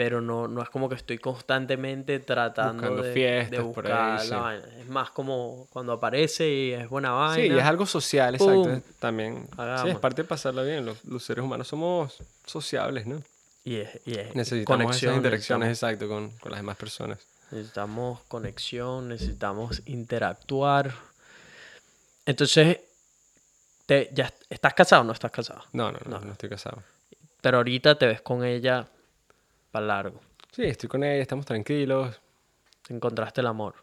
Pero no, no es como que estoy constantemente tratando Buscando de, fiestas de por ahí, buscar sí. la vaina. Es más como cuando aparece y es buena vaina. Sí, y es algo social, Pum. exacto. También. Sí, es parte de pasarla bien. Los, los seres humanos somos sociables, ¿no? Y es, y es Necesitamos conexión, esas interacciones, exacto, con, con las demás personas. Necesitamos conexión, necesitamos interactuar. Entonces, te, ya ¿estás casado o no estás casado? No, no, no, No. no, estoy casado. Pero ahorita te ves con ella para largo. Sí, estoy con ella, estamos tranquilos. Encontraste el amor.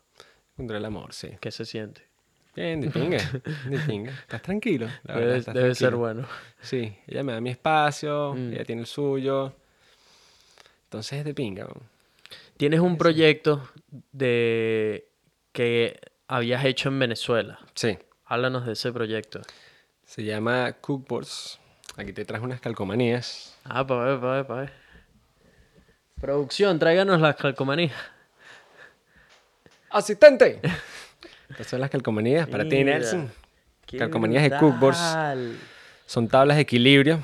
Encontré el amor, sí. ¿Qué se siente? Bien, de pinga. de pinga. Estás tranquilo. La verdad, Debe, estás debe ser bueno. Sí, ella me da mi espacio, Mm. ella tiene el suyo. Entonces es de pinga. Tienes un proyecto de que habías hecho en Venezuela. Sí, Háblanos de ese proyecto. se llama Cookboards. Aquí te traje unas calcomanías. Ah, para ver, para ver, para ver. Producción, tráiganos las calcomanías. ¡Asistente! Estas son las calcomanías para ti, Nelson. Calcomanías de cookboards. Son tablas de equilibrio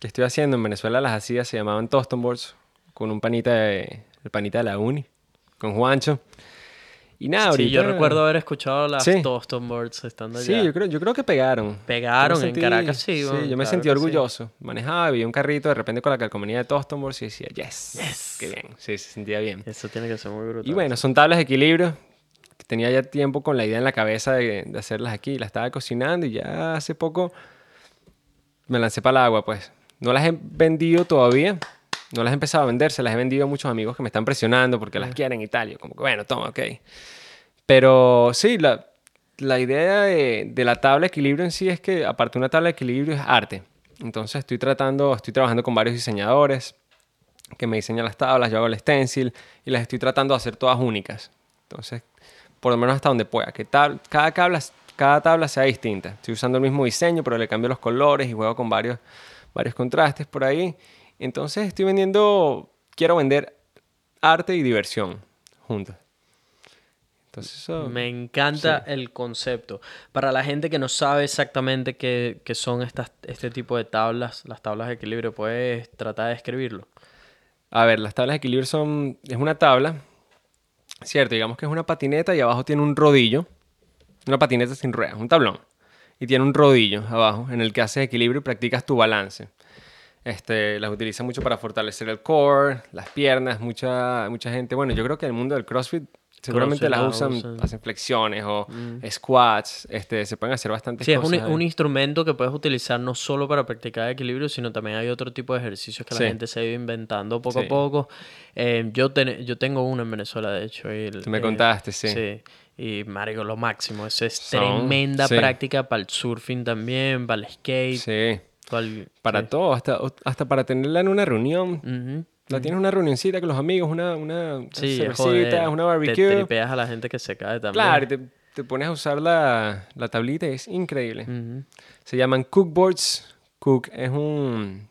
que estoy haciendo. En Venezuela las hacía, se llamaban Toston Boards, con un panita de, el panita de la uni, con Juancho. Y nada, Sí, yo recuerdo haber escuchado las Sí. Toston Boards estando allá. Sí, yo creo, yo creo que pegaron. Pegaron en Caracas, sí, yo me sentí sí. orgulloso. Manejaba, vi un carrito de repente con la calcomanía de Toston Boards y decía, yes, Yes. qué bien. Sí, se sentía bien. Eso tiene que ser muy brutal. Y bueno, son tablas de equilibrio. Tenía ya tiempo con la idea en la cabeza de, de hacerlas aquí. Las estaba cocinando y ya hace poco me lancé para el agua, pues. No las he vendido todavía. No las he empezado a vender. Se las he vendido a muchos amigos que me están presionando porque las quieren y tal. Yo como que, bueno, toma, ok. Pero sí, la, la idea de, de la tabla de equilibrio en sí es que, aparte de una tabla de equilibrio, es arte. Entonces estoy tratando, estoy trabajando con varios diseñadores que me diseñan las tablas, yo hago el stencil y las estoy tratando de hacer todas únicas. Entonces, por lo menos hasta donde pueda, que tab- cada, tabla, cada tabla sea distinta. Estoy usando el mismo diseño, pero le cambio los colores y juego con varios, varios contrastes por ahí. Entonces estoy vendiendo, quiero vender arte y diversión juntos. Entonces eso... Me encanta el concepto. Para la gente que no sabe exactamente qué, qué son estas, este tipo de tablas, las tablas de equilibrio, puedes tratar de escribirlo. A ver, las tablas de equilibrio son. Es una tabla, cierto, digamos que es una patineta y abajo tiene un rodillo. Una patineta sin ruedas, un tablón. Y tiene un rodillo abajo en el que haces equilibrio y practicas tu balance. Este, las utiliza mucho para fortalecer el core, las piernas. Mucha, mucha gente, bueno, yo creo que en el mundo del CrossFit seguramente las la usan, usan. hacen flexiones o squats. Este, se pueden hacer bastantes Sí, es cosas. un, instrumento que puedes utilizar no solo para practicar equilibrio, sino también hay otro tipo de ejercicios que Sí. la gente se ha ido inventando poco Sí. a poco. Eh, yo, ten- yo tengo uno en Venezuela, de hecho. y el- Tú me eh, contaste, sí. Sí. Y, marico, lo máximo. Eso es Son- tremenda práctica para el surfing también, para el skate. Sí, para sí. todo, hasta, hasta para tenerla en una reunión. Ujú. La tienes una reunioncita con los amigos, una, una Sí, cervecita, una Te barbecue. tripeas a la gente que se cae también. claro, y te, te pones a usar la, la tablita y es increíble. Ujú. Se llaman cookboards. Cook es un...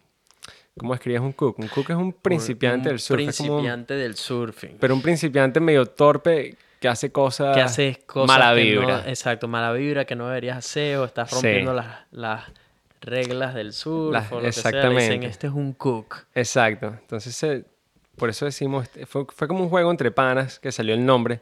¿Cómo escribes un cook? Un cook es un principiante Un del surf. es como- Principiante del surfing. pero un principiante medio torpe que hace cosas... que haces cosas Mala vibra. no, exacto, mala vibra que no deberías hacer o estás Sí. rompiendo las, las reglas del surf Las- o lo que sea. Exactamente. Dicen, este es un cook. Exacto. Entonces, eh, por eso decimos... Fue, fue como un juego entre panas que salió el nombre.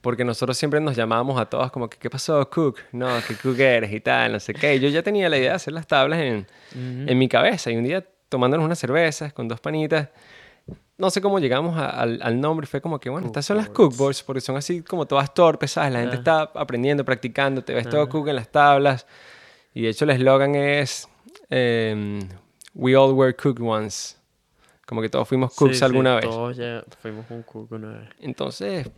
porque nosotros siempre nos llamábamos a todos como que, ¿qué pasó, Cook? No, que Cook eres y tal, no sé qué. Yo ya tenía la idea de hacer las tablas en, en mi cabeza. Y un día, tomándonos unas cervezas con dos panitas, no sé cómo llegamos a- al, al nombre. Fue como que, bueno, estas son las cookboards, porque son así como todas torpes, ¿sabes? La gente está aprendiendo, practicando, te ves todo cook en las tablas. Y de hecho el eslogan es, em, We all were cooked once. Como que todos fuimos cooks Sí, sí, alguna vez. Todos ya fuimos un cook una vez. Entonces,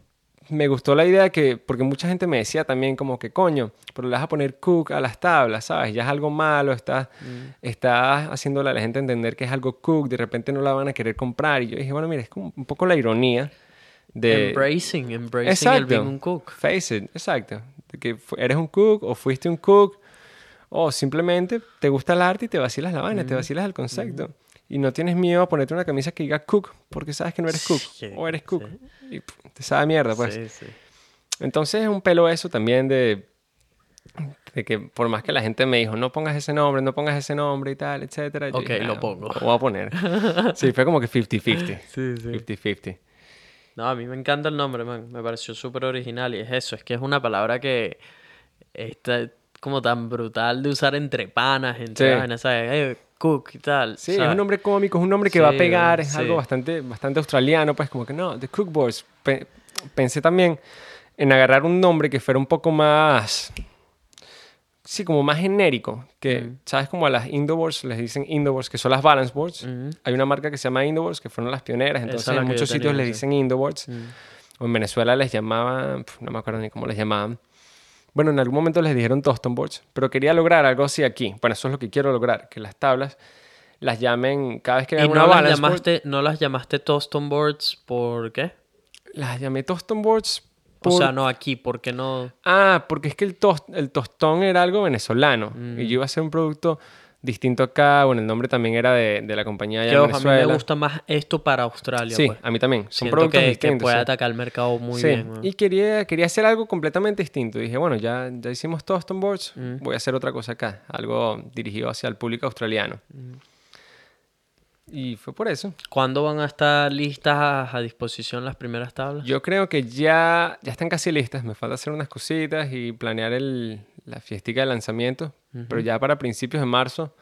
me gustó la idea que, porque mucha gente me decía también como que, coño, pero le vas a poner cook a las tablas, ¿sabes? Ya es algo malo, estás, estás haciéndole a la gente entender que es algo cook, de repente no la van a querer comprar. Y yo dije, bueno, mira, es como un poco la ironía de... Embracing, embracing el Exacto. being un cook. Face it, exacto. De que eres un cook o fuiste un cook o simplemente te gusta el arte y te vacilas la vaina, te vacilas el concepto. Y no tienes miedo a ponerte una camisa que diga cook porque sabes que no eres cook Sí, o eres cook. sí. Y pff, te sabe a mierda, pues. Sí, sí. Entonces es un pelo eso también de, de que por más que la gente me dijo, no pongas ese nombre, no pongas ese nombre y tal, etcétera. yo Ok, dije, lo "Ah, pongo". Lo voy a poner. sí, fue como que 50-50. Sí, sí. 50-50. No, a mí me encanta el nombre, man. Me pareció súper original y es eso, es que es una palabra que está como tan brutal de usar entre panas, entre Sí. ¿sabes? Cook y tal. Sí, es un nombre cómico, es un nombre que va a pegar, es sí. algo bastante, bastante australiano, pues como que no, The Cookboards. Pe- pensé también en agarrar un nombre que fuera un poco más, sí, como más genérico, que, ¿sabes? Como a las Indoboards les dicen Indoboards, que son las Balance Boards. Hay una marca que se llama Indoboards, que fueron las pioneras, entonces es en muchos sitios les dicen Indoboards. O en Venezuela les llamaban, no me acuerdo ni cómo les llamaban. Bueno, en algún momento les dijeron Toston Boards, pero quería lograr algo así aquí. Bueno, eso es lo que quiero lograr, que las tablas las llamen cada vez que Y vean una no las, balance board, llamaste, no las llamaste Toston Boards, ¿por qué? las llamé Toston Boards. O por- sea, no aquí, ¿por qué no? Ah, porque es que el, tos- el tostón era algo venezolano Mm. y yo iba a hacer un producto distinto acá. Bueno, el nombre también era de, de la compañía allá en ojo, a mí Venezuela. me gusta más esto para Australia, Sí, pues. a mí también. Son Siento productos que, puede sí. atacar el mercado muy Sí, bien. y quería, quería hacer algo completamente distinto. Dije, bueno, ya, ya hicimos Toston Boards, Mm. voy a hacer otra cosa acá, algo dirigido hacia el público australiano. Mm. Y fue por eso. ¿Cuándo van a estar listas a, a disposición las primeras tablas? Yo creo que ya, ya están casi listas. Me falta hacer unas cositas y planear el, la fiestica de lanzamiento. Pero ya para principios de marzo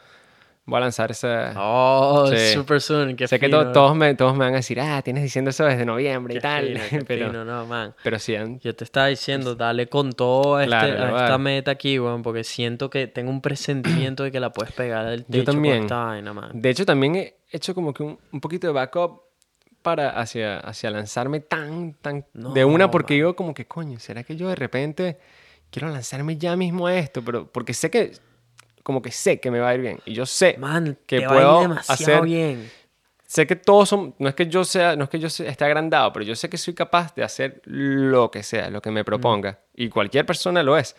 voy a lanzar esa... Oh, Sí. super soon. Qué sé que fino, to- todos, me, todos me van a decir, ah, tienes diciendo eso desde noviembre y tal. fino, pero, fino, no, man. pero sí, han- Yo te estaba diciendo, dale con todo a, este- Claro, a esta meta aquí, weón, porque siento que tengo un presentimiento de que la puedes pegar del techo Yo también. con esta vaina, man. De hecho, también he hecho como que un, un poquito de backup para hacia, hacia lanzarme tan, tan de una, porque man. digo como que, coño, ¿será que yo de repente quiero lanzarme ya mismo a esto? Pero porque sé que, como que sé que me va a ir bien. Y yo sé Man, que puedo va a ir hacer- bien. sé que todos son, no es que yo sea, no es que yo sea- esté agrandado, pero yo sé que soy capaz de hacer lo que sea, lo que me proponga. Y cualquier persona lo es.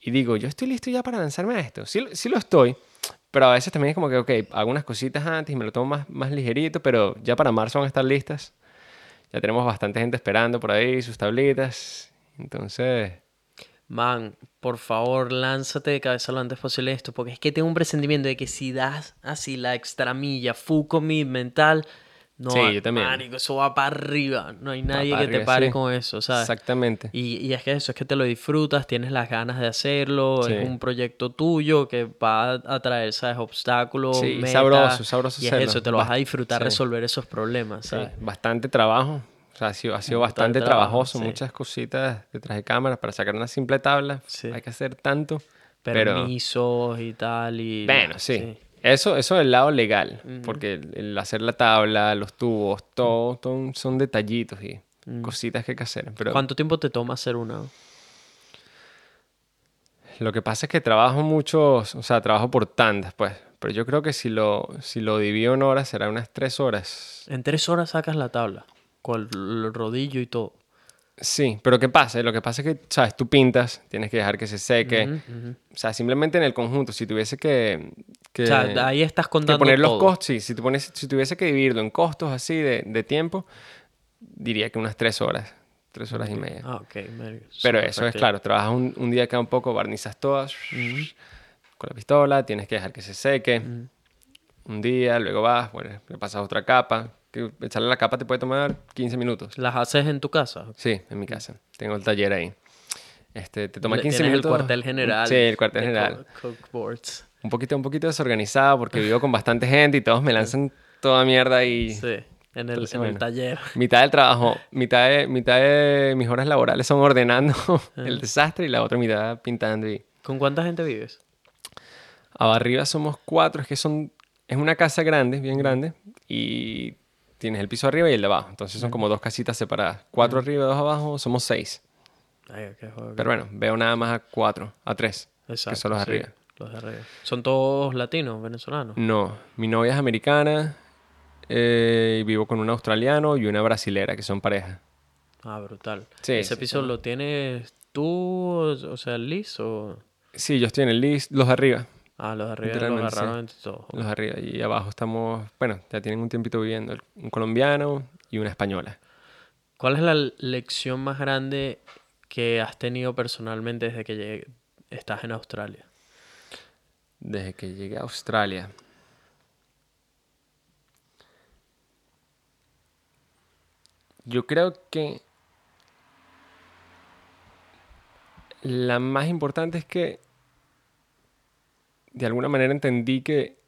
Y digo, yo estoy listo ya para lanzarme a esto. Sí, sí lo estoy, pero a veces también es como que, ok, hago unas cositas antes y me lo tomo más, más ligerito, pero ya para marzo van a estar listas. Ya tenemos bastante gente esperando por ahí, sus tablitas. Entonces, Man, por favor, lánzate de cabeza lo antes posible esto, porque es que tengo un presentimiento de que si das así la extra milla, full commitment, tal, no, Sí, yo también. marico, eso va para arriba. No hay nadie que te pare sí. con eso, ¿sabes? exactamente. Y, y es que eso, es que te lo disfrutas, tienes las ganas de hacerlo, Sí. es un proyecto tuyo que va a traer, ¿sabes? Obstáculos, Sí, metas, sabroso, sabroso Y es eso, te lo vas a disfrutar resolver esos problemas, ¿sabes? bastante trabajo. O sea, ha sido, ha sido Bastante bastante trabajo, trabajoso, sí. muchas cositas detrás de cámara para sacar una simple tabla. Sí. Hay que hacer tanto. Pero, Permisos y tal. Y, bueno, sí. Eso, eso del lado legal, porque el, el hacer la tabla, los tubos, todo, todo son detallitos y cositas que hay que hacer. Pero ¿Cuánto tiempo te toma hacer una? lo que pasa es que trabajo mucho, o sea, trabajo por tandas, pues. Pero yo creo que si lo, si lo divido en horas, será unas tres horas. En tres horas sacas la tabla, con el rodillo y todo. Sí, pero ¿qué pasa? Lo que pasa es que, ¿sabes? Tú pintas, tienes que dejar que se seque. Ujú. O sea, simplemente en el conjunto, si tuviese que... que O sea, ahí estás contando poner los costos, sí, si, pones, si tuviese que dividirlo en costos así de, de tiempo, diría que unas tres horas, tres horas y media. Ah, ok. Pero eso es claro, trabajas un, un día acá un poco, barnizas todas con la pistola, tienes que dejar que se seque un día, luego vas, bueno, le pasas otra capa, que echarle la capa te puede tomar 15 minutos. ¿Las haces en tu casa? Sí, en mi casa. Tengo el taller ahí. Este, te toma Le- 15 tienes minutos. el cuartel general. Sí, el cuartel general. co- cookboards. Un poquito, un poquito desorganizado porque vivo con bastante gente y todos me lanzan toda mierda y Sí, en el, Entonces, en el bueno. taller. mitad del trabajo, mitad de, mitad de mis horas laborales son ordenando el desastre y la otra mitad pintando y ¿Con cuánta gente vives? arriba somos cuatro, es que son, es una casa grande, bien grande y tienes el piso arriba y el de abajo, entonces son como dos casitas separadas, cuatro arriba, dos abajo, somos seis, Ay, qué joder. pero bueno, veo nada más a cuatro, a tres, que Exacto, son los sí, arriba. los de arriba. ¿Son todos latinos, venezolanos? No, mi novia es americana eh, y vivo con un australiano y una brasilera que son pareja. Ah, brutal. Sí, ¿Ese sí, piso lo tienes tú, o sea, Liz, o...? Sí, yo estoy en el list, los de arriba. Ah, los de arriba los agarraron entre todos. Los de arriba. Y abajo estamos, bueno, ya tienen un tiempito viviendo. Un colombiano y una española. ¿Cuál es la lección más grande que has tenido personalmente desde que llegué- estás en Australia? Desde que llegué a Australia. Yo creo que la más importante es que de alguna manera entendí que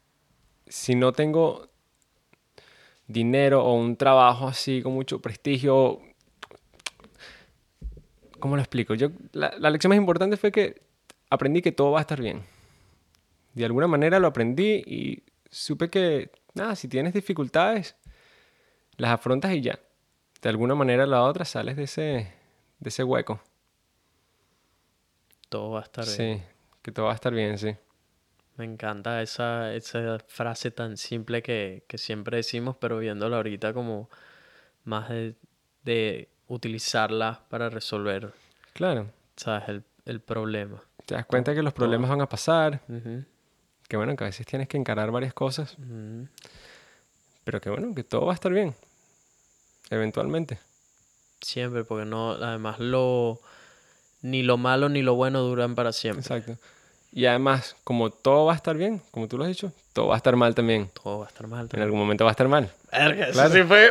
si no tengo dinero o un trabajo así con mucho prestigio, ¿cómo lo explico? Yo, la, la lección más importante fue que aprendí que todo va a estar bien. De alguna manera lo aprendí y supe que, nada, si tienes dificultades, las afrontas y ya. De alguna manera o la otra sales de ese, de ese hueco. Todo va a estar bien. Sí, que todo va a estar bien, sí. Me encanta esa, esa frase tan simple que, que siempre decimos, pero viéndola ahorita como más de, de utilizarla para resolver, Claro. ¿sabes? El, el problema. Te das cuenta que los problemas van a pasar, que bueno, que a veces tienes que encarar varias cosas, pero que bueno, que todo va a estar bien. Eventualmente. Siempre, porque no, además lo ni lo malo ni lo bueno duran para siempre. Exacto. Y además, como todo va a estar bien, como tú lo has dicho, todo va a estar mal también. Todo va a estar mal. En algún momento va a estar mal. Verga, eso Claro. sí fue.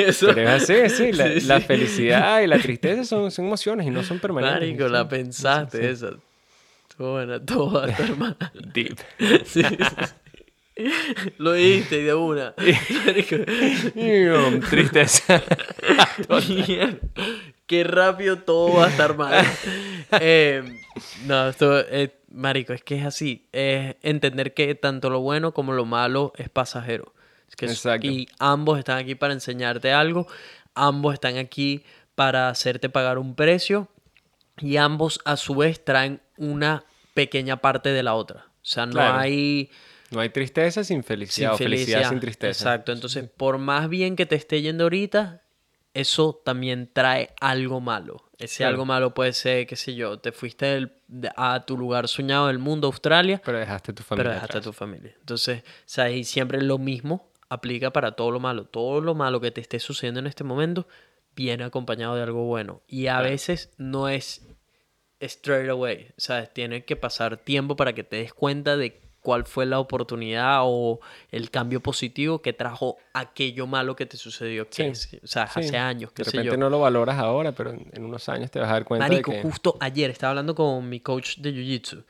Eso- Pero es así, sí. La, Sí, la sí. felicidad y la tristeza son, son emociones y no son permanentes. Marico, Sí. la pensaste esa. Buena, todo va a estar mal. Deep. Sí. Lo dijiste de una. Tristeza. Qué rápido todo va a estar mal. Eh, no, esto, eh, marico, es que es así. Es entender que tanto lo bueno como lo malo es pasajero. Es que es- Exacto. y ambos están aquí para enseñarte algo. Ambos están aquí para hacerte pagar un precio. Y ambos a su vez traen una pequeña parte de la otra. O sea, no Claro. hay... No hay tristeza sin felicidad o felicidad sin tristeza. Exacto. Entonces, por más bien que te esté yendo ahorita, eso también trae algo malo. Ese Claro. algo malo puede ser, qué sé yo, te fuiste del- a tu lugar soñado del mundo, Australia, Pero dejaste tu familia. pero dejaste a tu familia. Entonces, sea, y siempre lo mismo aplica para todo lo malo. Todo lo malo que te esté sucediendo en este momento viene acompañado de algo bueno. Y a Claro. veces no es straight away. Sea, tiene que pasar tiempo para que te des cuenta de cuál fue la oportunidad o el cambio positivo que trajo aquello malo que te sucedió. Que Sí, o sea, Sí. hace años, qué De repente yo. no lo valoras ahora, pero en, unos años te vas a dar cuenta Marico, de que... justo ayer estaba hablando con mi coach de Jiu-Jitsu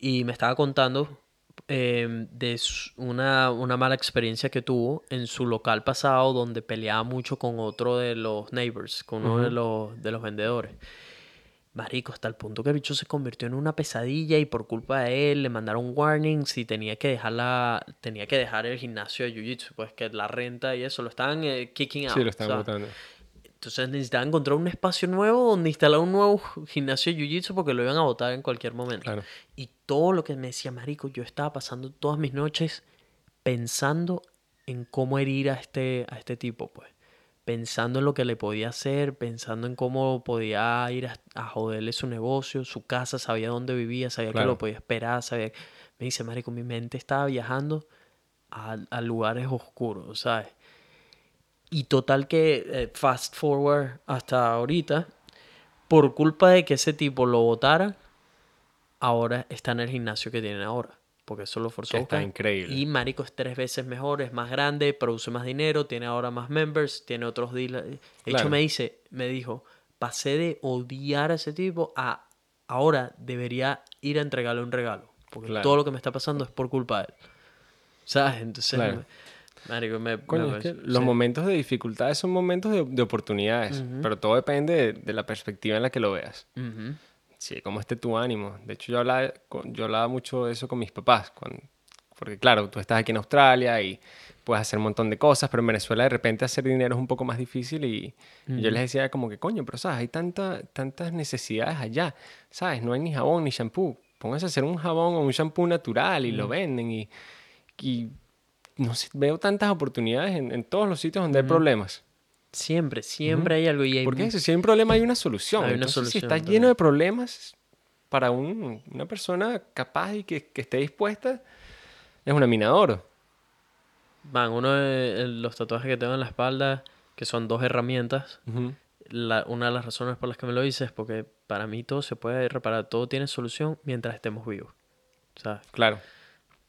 y me estaba contando eh, de una, una mala experiencia que tuvo en su local pasado donde peleaba mucho con otro de los neighbors, con uno de, los, de los vendedores. Marico, hasta el punto que el bicho se convirtió en una pesadilla y por culpa de él le mandaron warnings y tenía que dejar la, tenía que dejar el gimnasio de Jiu-Jitsu, pues que la renta y eso lo estaban eh, kicking out. Sí, lo están o sea, botando. entonces necesitaban encontrar un espacio nuevo donde instalar un nuevo gimnasio de Jiu-Jitsu porque lo iban a botar en cualquier momento. Claro. Y todo lo que me decía Marico, yo estaba pasando todas mis noches pensando en cómo herir a este, a este tipo, pues. Pensando en lo que le podía hacer, pensando en cómo podía ir a, a joderle su negocio, su casa, sabía dónde vivía, sabía que lo podía esperar, sabía... Me dice, Marico, mi mente estaba viajando a, a lugares oscuros, ¿sabes? Y total que eh, fast forward hasta ahorita, por culpa de que ese tipo lo votara, ahora está en el gimnasio que tienen ahora. Porque eso lo forzó está increíble. Y Marico es tres veces mejor, es más grande, produce más dinero, tiene ahora más members, tiene otros dealers. De hecho, Claro. me dice, me dijo, pasé de odiar a ese tipo a ahora debería ir a entregarle un regalo. Porque Claro. todo lo que me está pasando es por culpa de él. ¿Sabes? Entonces, Claro. me- Marico, me... Coño, me es que los sí. momentos de dificultades son momentos de, de oportunidades, pero todo depende de, de la perspectiva en la que lo veas. Ujú. Sí, cómo esté tu ánimo. De hecho, yo hablaba, yo hablaba mucho de eso con mis papás, cuando- porque claro, tú estás aquí en Australia y puedes hacer un montón de cosas, pero en Venezuela de repente hacer dinero es un poco más difícil y, y yo les decía como que, coño, pero sabes, hay tanta, tantas necesidades allá, ¿sabes? No hay ni jabón ni shampoo. Pónganse a hacer un jabón o un shampoo natural y lo venden y, y no sé, veo tantas oportunidades en, en todos los sitios donde hay problemas. Siempre, siempre hay algo y hay Porque eso, si hay un problema hay una solución. Hay una Entonces, solución si está también. lleno de problemas, para un- una persona capaz y que, que esté dispuesta, es una mina de oro. Man, uno de los tatuajes que tengo en la espalda, que son dos herramientas, la- una de las razones por las que me lo hice es porque para mí todo se puede reparar, todo tiene solución mientras estemos vivos. ¿Sabes? Claro.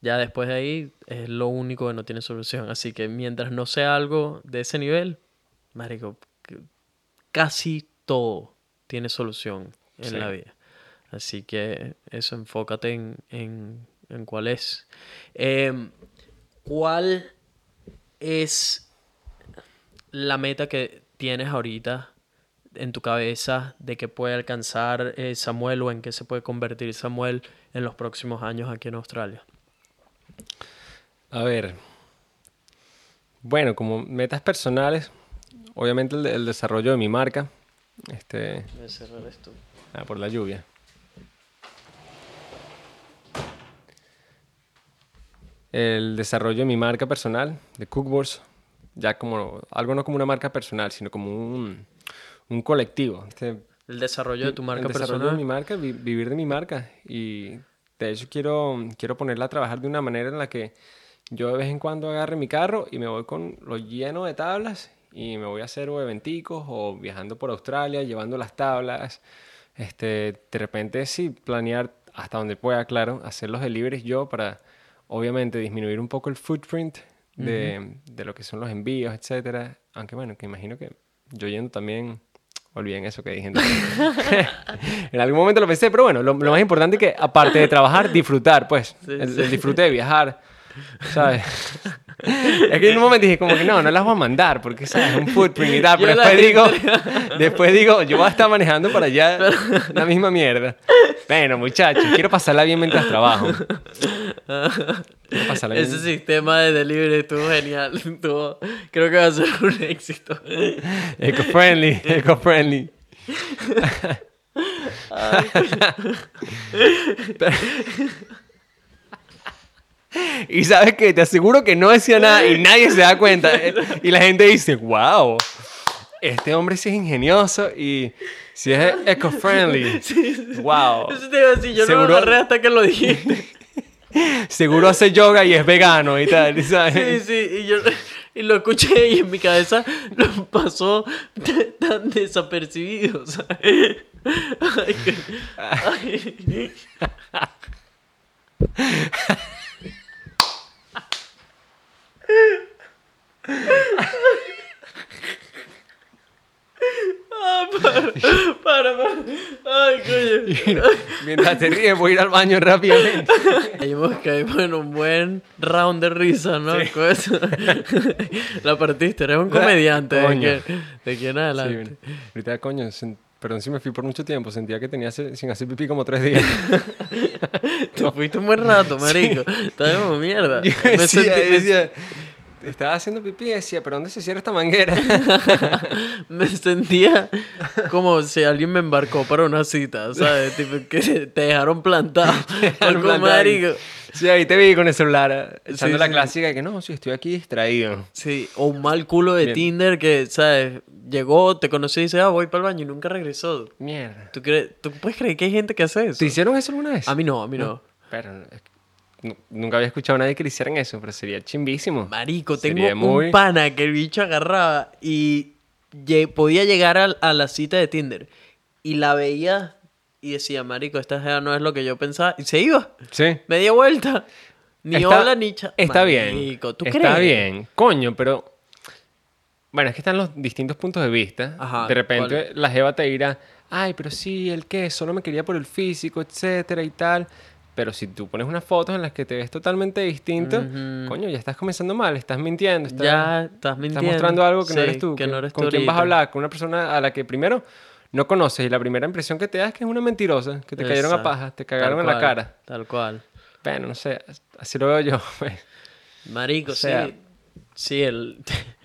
Ya después de ahí es lo único que no tiene solución. Así que mientras no sea algo de ese nivel, marico, casi todo tiene solución en Sí. la vida. Así que eso, enfócate en, en, en cuál es. Em, ¿Cuál es la meta que tienes ahorita en tu cabeza de que puede alcanzar eh, Samuel o en qué se puede convertir Samuel en los próximos años aquí en Australia? A ver. Bueno, como metas personales, obviamente el, de- el desarrollo de mi marca. Este, Voy a cerrar esto. ah, por la lluvia. El desarrollo de mi marca personal, de Cookboards, ya como algo no como una marca personal, sino como un, un colectivo. Este, El desarrollo de tu marca el desarrollo personal. de mi marca, vi- vivir de mi marca. Y de hecho quiero, quiero ponerla a trabajar de una manera en la que yo de vez en cuando agarre mi carro y me voy con lo lleno de tablas y me voy a hacer o eventicos o viajando por Australia, llevando las tablas. Este, de repente sí, planear hasta donde pueda, claro, hacer los deliveries yo para, obviamente, disminuir un poco el footprint de, de lo que son los envíos, etcétera. Aunque bueno, que imagino que yo yendo también, olviden eso que dije. entonces. en algún momento lo pensé, pero bueno, lo, lo más importante es que aparte de trabajar, disfrutar, pues, Sí, el, sí. el disfrute de viajar, ¿sabes? es que en un momento dije como que no, no las voy a mandar porque, ¿sabes? Un footprint y tal, pero después digo, después digo, yo voy a estar manejando para allá la misma mierda. Bueno, muchachos, quiero pasarla bien mientras trabajo. Quiero pasarla bien. Ese sistema de delivery estuvo genial. estuvo- creo que va a ser un éxito. Eco-friendly, eco-friendly. y sabes que te aseguro que no decía nada y nadie se da cuenta. Y la gente dice, wow, este hombre sí es ingenioso y si es eco-friendly. Wow. Eso te iba a decir, yo no Seguro- lo agarré hasta que lo dijiste. Seguro hace yoga y es vegano y tal. Sí, sí, y yo y lo escuché y en mi cabeza lo pasó tan desapercibido, ¿sabes? Ay, que- ay. Ah, para, para, para. Ay, coño. Mientras te ríes, voy a ir al baño rápidamente. Caímos, caímos en un buen round de risa, ¿no? Con eso. La partiste, eres un comediante de de aquí en Sí, adelante. ahorita, coño, perdón si me fui por mucho tiempo. Sentía que tenía sin hacer pipí como tres días. Te fuiste un buen rato, marico. Estás como mierda. Yo Me decía, me- decía, estaba haciendo pipí y decía, ¿pero dónde se cierra esta manguera? me sentía como si alguien me embarcó para una cita, ¿sabes? Tipo, que te dejaron plantado. Algo Como marico. Sí, ahí te vi con el celular, eh, echando Sí, la sí. clásica de que no, sí, estoy aquí distraído. Sí, o un mal culo de Bien. Tinder que, ¿sabes? Llegó, te conocí y dice, ah, voy para el baño y nunca regresó. Mierda. ¿Tú, crees, ¿Tú puedes creer que hay gente que hace eso? ¿Te hicieron eso alguna vez? A mí no, a mí no. Pero es que nu- nunca había escuchado a nadie que le hicieran eso, pero sería chimbísimo. Marico, tengo Sería muy- un pana que el bicho agarraba y podía llegar al- a, la cita de Tinder y la veía y decía, marico, esta jeva no es lo que yo pensaba. Y se iba. Sí. Media vuelta. Ni Está- hola ni cha- Está bien. ¿tú está crees? bien. Coño, pero. Bueno, es que están los distintos puntos de vista. Ajá, de repente la Jeva te dirá, ay, pero sí, el qué, solo me quería por el físico, etcétera y tal. Pero si tú pones unas fotos en las que te ves totalmente distinto, coño, ya estás comenzando mal, estás mintiendo. Estás, Ya estás mintiendo. estás mostrando algo que no eres tú. Que no eres ¿Con tú quién vas a hablar? Con una persona a la que primero no conoces y la primera impresión que te da es que es una mentirosa, que te cayeron a paja, te cagaron en la cara. Tal cual. Bueno, no sé, así lo veo yo. pues. Marico, O sea- sí. Sí, el...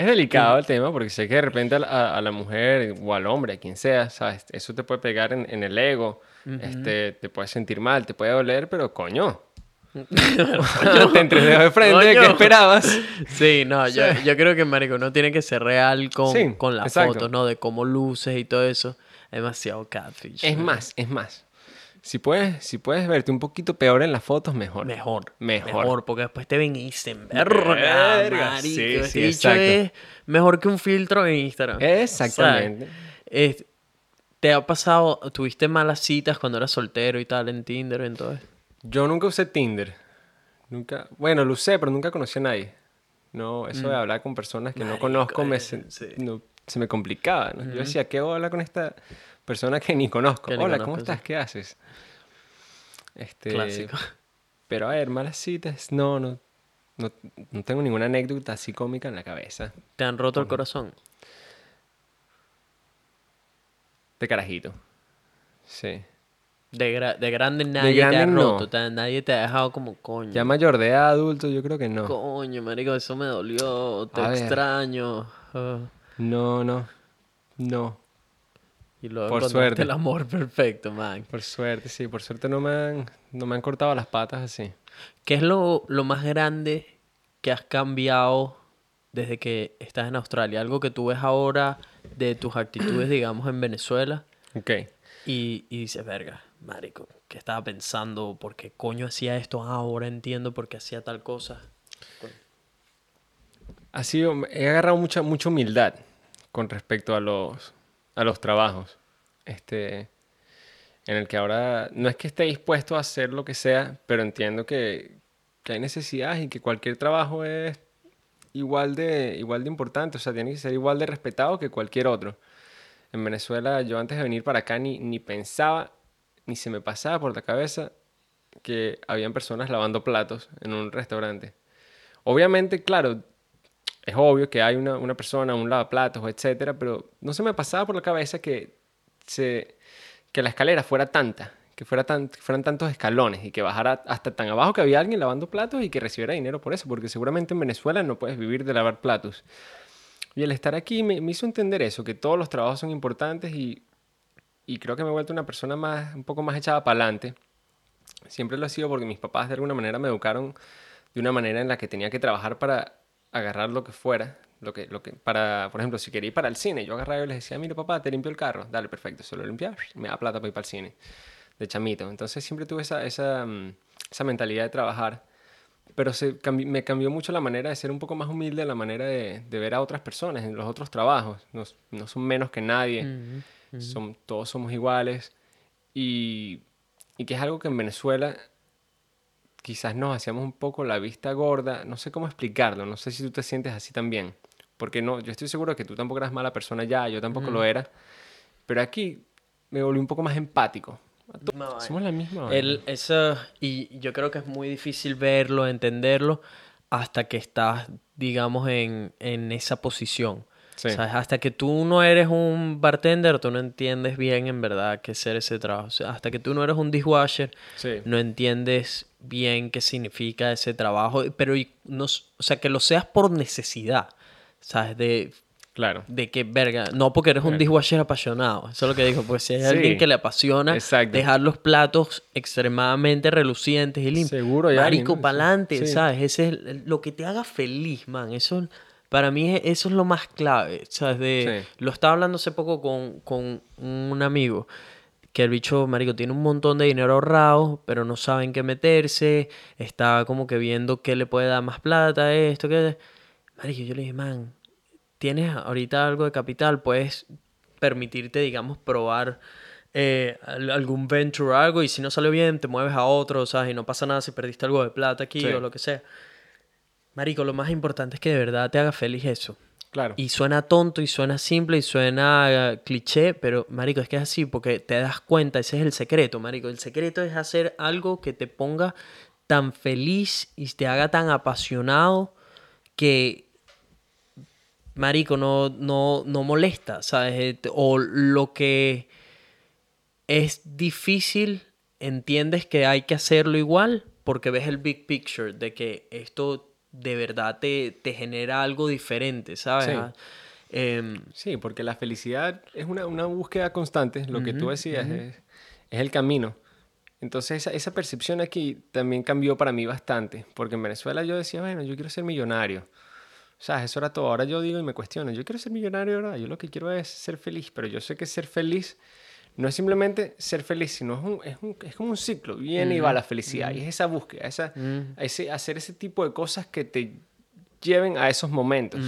Es delicado el tema porque sé que de repente a la, a- la mujer o al hombre, a quien sea, ¿sabes? Eso te puede pegar en, en el ego, este, te puede sentir mal, te puede doler, pero coño. te entre de frente. ¿qué esperabas? Sí, no, yo, yo creo que, marico, no tiene que ser real con, Sí, con las exacto. fotos, ¿no? De cómo luces y todo eso. Demasiado catfish. Es más, es más. Si puedes, si puedes verte un poquito peor en las fotos, mejor. Mejor. Mejor. porque después te ven y dicen, verga, marico. sí, este sí, exacto. es mejor que un filtro en Instagram. Exactamente. ¿Te ha pasado, tuviste malas citas cuando eras soltero y tal en Tinder y en todo eso? Yo nunca usé Tinder. Nunca, bueno, lo usé, pero nunca conocí a nadie. No, eso de hablar con personas que no Mm. Conozco me, eh, se, sí. no- se me complicaba. ¿no? Yo decía, ¿qué voy a hablar con esta persona que ni conozco? Que Hola, conozco, ¿cómo sí. estás? ¿Qué haces? Este, Clásico. Pero a ver, malas citas, no, no, no, no tengo ninguna anécdota así cómica en la cabeza. ¿Te han roto el corazón? De carajito. Sí. De, gra- de grande nadie te grande ha no. roto, te- nadie te ha dejado como coño. Ya mayor de edad, adulto, yo creo que no. Coño, marico, eso me dolió, te A extraño. ah. No, no, no. Y luego Por suerte. el amor perfecto, man. Por suerte, sí, por suerte no me han, no me han cortado las patas así. ¿Qué es lo, lo más grande que has cambiado desde que estás en Australia? Algo que tú ves ahora de tus actitudes, digamos, en Venezuela Ok. y, y dices, verga, marico, ¿qué estaba pensando? ¿Por qué coño hacía esto? Ah, ahora entiendo por qué hacía tal cosa. Ha sido, he agarrado mucha, mucha humildad con respecto a los, a los trabajos. Este, en el que ahora no es que esté dispuesto a hacer lo que sea, pero entiendo que, hay necesidades y que cualquier trabajo es igual de, igual de importante, o sea, tiene que ser igual de respetado que cualquier otro. En Venezuela, yo antes de venir para acá ni, ni pensaba, ni se me pasaba por la cabeza que habían personas lavando platos en un restaurante. Obviamente, claro, es obvio que hay una, una persona, un lavaplatos, etcétera, pero no se me pasaba por la cabeza que, se, que la escalera fuera tanta, que, fuera tan, que fueran tantos escalones y que bajara hasta tan abajo que había alguien lavando platos y que recibiera dinero por eso, porque seguramente en Venezuela no puedes vivir de lavar platos. Y el estar aquí me, me hizo entender eso, que todos los trabajos son importantes y, y creo que me he vuelto una persona más, un poco más echada para adelante. Siempre lo he sido porque mis papás de alguna manera me educaron de una manera en la que tenía que trabajar para agarrar lo que fuera. Lo que, lo que, para, por ejemplo, si quería ir para el cine, yo agarraba y les decía, mira papá, te limpio el carro. Dale, perfecto, se lo limpia, me da plata para ir para el cine. De chamito. Entonces siempre tuve esa, esa, mm, esa mentalidad de trabajar. Pero se cambi- me cambió mucho la manera de ser un poco más humilde, la manera de, de ver a otras personas en los otros trabajos. No, no son menos que nadie, son, todos somos iguales. Y, y que es algo que en Venezuela quizás nos hacíamos un poco la vista gorda. No sé cómo explicarlo, no sé si tú te sientes así también. Porque no, yo estoy seguro que tú tampoco eras mala persona ya, yo tampoco lo era. Pero aquí me volví un poco más empático. Vaina. Somos la misma. El, eso, y yo creo que es muy difícil verlo, entenderlo, hasta que estás, digamos, en, en esa posición. Sí. ¿Sabes? Hasta que tú no eres un bartender, tú no entiendes bien en verdad qué ser ese trabajo. O sea, hasta que tú no eres un dishwasher, Sí. no entiendes bien qué significa ese trabajo. Pero, no, o sea, que lo seas por necesidad. ¿Sabes? De, Claro. de que, verga, no porque eres un dishwasher apasionado. Eso es lo que digo, porque si hay Sí. alguien que le apasiona Exacto. dejar los platos extremadamente relucientes y limpios. Seguro Marico, ¿no? pa'lante, Sí. ¿sabes? Ese es el- lo que te haga feliz, man. Eso, para mí, es- eso es lo más clave, ¿sabes? De, Sí. Lo estaba hablando hace poco con, con un amigo. Que el bicho, marico, tiene un montón de dinero ahorrado, pero no sabe en qué meterse. Está como que viendo qué le puede dar más plata, esto, que... Marico, yo le dije, man, tienes ahorita algo de capital, puedes permitirte, digamos, probar eh, al- algún venture o algo y si no salió bien te mueves a otro, ¿sabes? Y no pasa nada si perdiste algo de plata aquí Sí. o lo que sea. Marico, lo más importante es que de verdad te haga feliz eso. Y suena tonto y suena simple y suena eh, cliché, pero marico, es que es así porque te das cuenta, ese es el secreto, marico. El secreto es hacer algo que te ponga tan feliz y te haga tan apasionado que marico no no no molesta, ¿sabes? Eh, O lo que es difícil, entiendes que hay que hacerlo igual porque ves el big picture de que esto de verdad te, te genera algo diferente, ¿sabes? Sí. Ah, em, Sí, porque la felicidad es una, una búsqueda constante, lo que tú decías, es, es el camino. Entonces esa, esa percepción aquí también cambió para mí bastante, porque en Venezuela yo decía, bueno, yo quiero ser millonario. O sea, eso era todo. Ahora yo digo y me cuestiono, yo quiero ser millonario, ¿verdad? Yo lo que quiero es ser feliz, pero yo sé que ser feliz no es simplemente ser feliz, sino es, un, es, un- es como un ciclo, viene y va la felicidad, y es esa búsqueda, esa, ese, hacer ese tipo de cosas que te lleven a esos momentos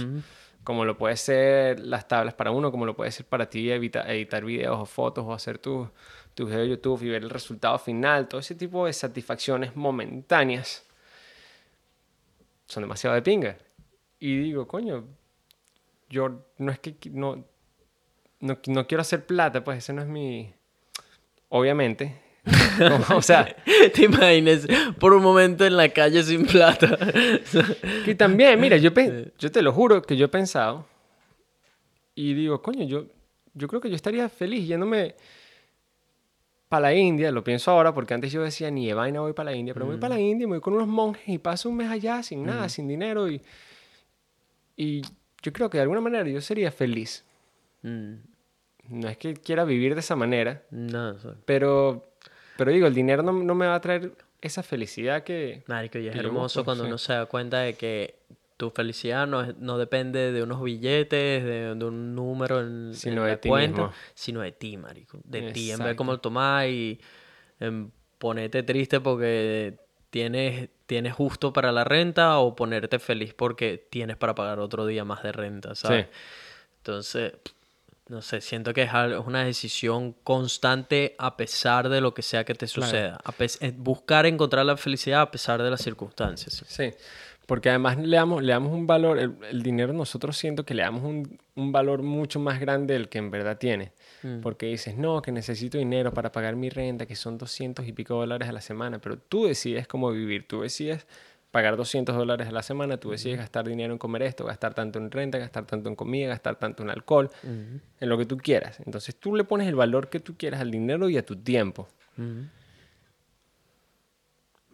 como lo puede ser las tablas para uno, como lo puede ser para ti evita- editar videos o fotos o hacer tus tu video de YouTube y ver el resultado final, todo ese tipo de satisfacciones momentáneas son demasiado de pinga. Y digo, coño, yo no es que no, no, no quiero hacer plata, pues ese no es mi... Obviamente. O sea, te imaginas por un momento en la calle sin plata. Que también, mira, yo, yo te lo juro que yo he pensado y digo, coño, yo, yo creo que yo estaría feliz yéndome para la India, lo pienso ahora porque antes yo decía, ni de vaina voy para la India, pero voy para la India, me voy con unos monjes y paso un mes allá sin nada, sin dinero y, y yo creo que de alguna manera yo sería feliz. Mm, No es que quiera vivir de esa manera, no, pero, pero digo, el dinero no, no me va a traer esa felicidad que... Marico, y es yo hermoso busco, cuando sí. uno se da cuenta de que tu felicidad no, es- no depende de unos billetes, de, de un número en, Sino en de la ti cuenta, mismo. sino de ti, marico. De ti, en vez de Exacto. cómo lo tomás y en ponerte triste porque tienes, tienes justo para la renta o ponerte feliz porque tienes para pagar otro día más de renta, ¿sabes? Sí. Entonces, no sé, siento que es una decisión constante a pesar de lo que sea que te suceda. Eh, buscar encontrar la felicidad a pesar de las circunstancias. Sí, porque además le damos, le damos un valor, el, el dinero nosotros siento que le damos un, un valor mucho más grande del que en verdad tiene. Porque dices, no, que necesito dinero para pagar mi renta, que son 200 y pico dólares a la semana, pero tú decides cómo vivir, tú decides pagar 200 dólares a la semana, tú decides gastar dinero en comer esto, gastar tanto en renta, gastar tanto en comida, gastar tanto en alcohol, en lo que tú quieras. Entonces tú le pones el valor que tú quieras al dinero y a tu tiempo.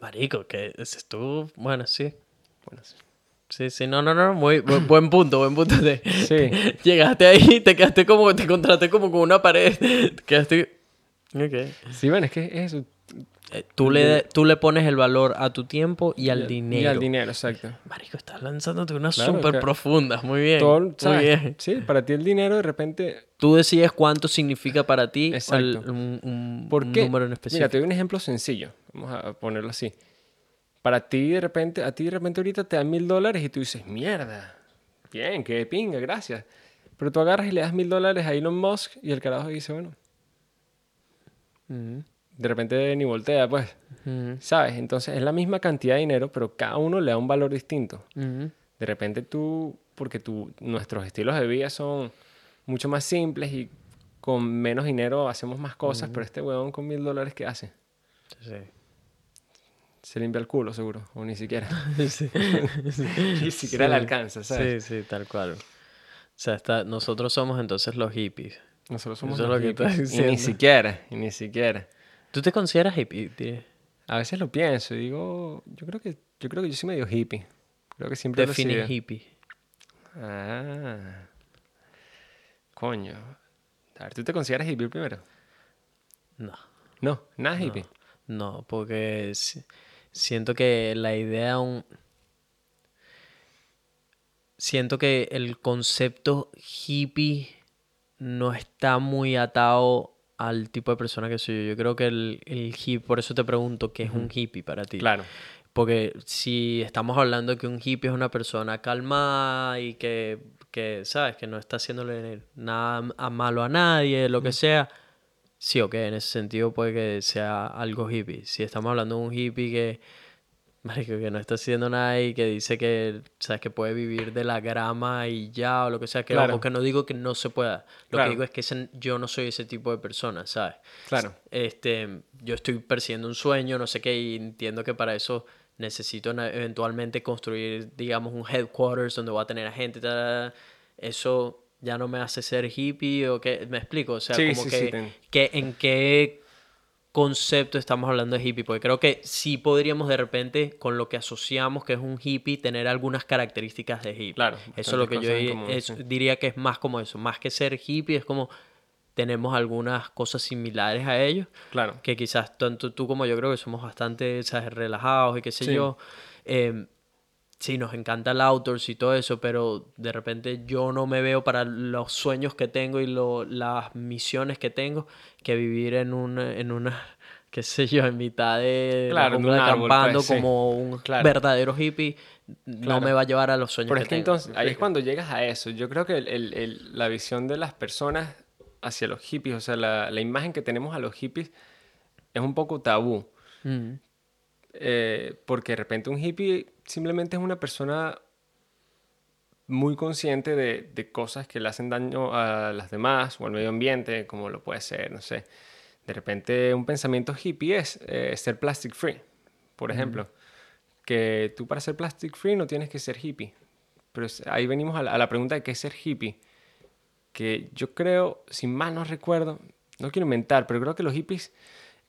Marico, que es tú, bueno, sí. Bueno, sí. Sí, sí, no, no, no, muy bu- buen punto, buen punto. De, Sí. Llegaste ahí, te quedaste como, te contraté como con una pared, te quedaste... Ok. Sí, bueno, es que es eso. Eh, Tú le, tú le pones el valor a tu tiempo y al Y dinero. Y al dinero, exacto. Marico, estás lanzándote unas Claro, súper profundas. Muy bien. Todo, muy bien. Sí, para ti el dinero de repente... Tú decides cuánto significa para ti el- un, un- ¿Por un qué? número en Mira, específico. te doy un ejemplo sencillo. Vamos a ponerlo así. Para ti de repente, a ti de repente ahorita te dan mil dólares y tú dices, mierda, bien, qué pinga, gracias. Pero tú agarras y le das mil dólares a Elon Musk y el carajo dice, bueno, Ujú, de repente ni voltea, pues, ¿sabes? Entonces es la misma cantidad de dinero, pero cada uno le da un valor distinto. De repente tú, porque tú, nuestros estilos de vida son mucho más simples y con menos dinero hacemos más cosas, pero este huevón con mil dólares, ¿qué hace? Sí. Se limpia el culo, seguro, o ni siquiera. Sí. ni siquiera le alcanza, ¿sabes? Sí, sí, tal cual. O sea, está, nosotros somos entonces los hippies. Nosotros somos Eso es los lo que hippies, Y diciendo. ni siquiera, y ni siquiera. ¿Tú te consideras hippie? tío? A veces lo pienso y digo, yo creo que yo creo que yo soy medio hippie. Creo que siempre Define hippie. Ah. Coño. A ver, ¿tú te consideras hippie primero? No. No, nada hippie. No, porque si- siento que la idea un... Siento que el concepto hippie no está muy atado al tipo de persona que soy yo. Yo creo que el, el hippie, por eso te pregunto, ¿qué es un hippie para ti? Claro. Porque si estamos hablando que un hippie es una persona calmada y que, que, ¿sabes? Que no está haciéndole nada a- malo a nadie, lo que sea. Sí, ok, en ese sentido puede que sea algo hippie. Si estamos hablando de un hippie que, marico, que no está haciendo nada y que dice que, sabes, que puede vivir de la grama y ya, o lo que sea, que, Claro. que no digo que no se pueda. Lo Claro. que digo es que ese- yo no soy ese tipo de persona, ¿sabes? Claro. Este, yo estoy persiguiendo un sueño, no sé qué, y entiendo que para eso necesito eventualmente construir, digamos, un headquarters donde voy a tener a gente, ta, ta, ta. eso ya no me hace ser hippie o qué, me explico, o sea, Sí, como sí, que, sí, que en qué concepto estamos hablando de hippie, porque creo que sí podríamos de repente, con lo que asociamos que es un hippie, tener algunas características de hippie. Claro, Eso es lo que yo común, es- sí. diría que es más como eso, más que ser hippie, es como tenemos algunas cosas similares a ellos, Claro. que quizás tanto tú como yo creo que somos bastante ¿sabes? relajados y qué sé Sí. yo. Eh, sí, nos encanta el outdoors y todo eso, pero de repente yo no me veo para los sueños que tengo y lo- las misiones que tengo que vivir en una, en una qué sé yo, en mitad de la Claro, de jungla acampando pues, sí. como un Claro. verdadero hippie, no me va a llevar a los sueños Pero que es que tengo. entonces, ¿me ahí es cuando llegas a eso. Yo creo que el- el- el- la visión de las personas hacia los hippies, o sea, la, la imagen que tenemos a los hippies es un poco tabú. Mm, Eh, porque de repente un hippie simplemente es una persona muy consciente de, de cosas que le hacen daño a las demás o al medio ambiente, como lo puede ser, no sé. De repente un pensamiento hippie es eh, ser plastic free, por ejemplo. Que tú para ser plastic free no tienes que ser hippie. Pero ahí venimos a la, a la pregunta de qué es ser hippie. Que yo creo, si mal no recuerdo, no quiero inventar, pero creo que los hippies,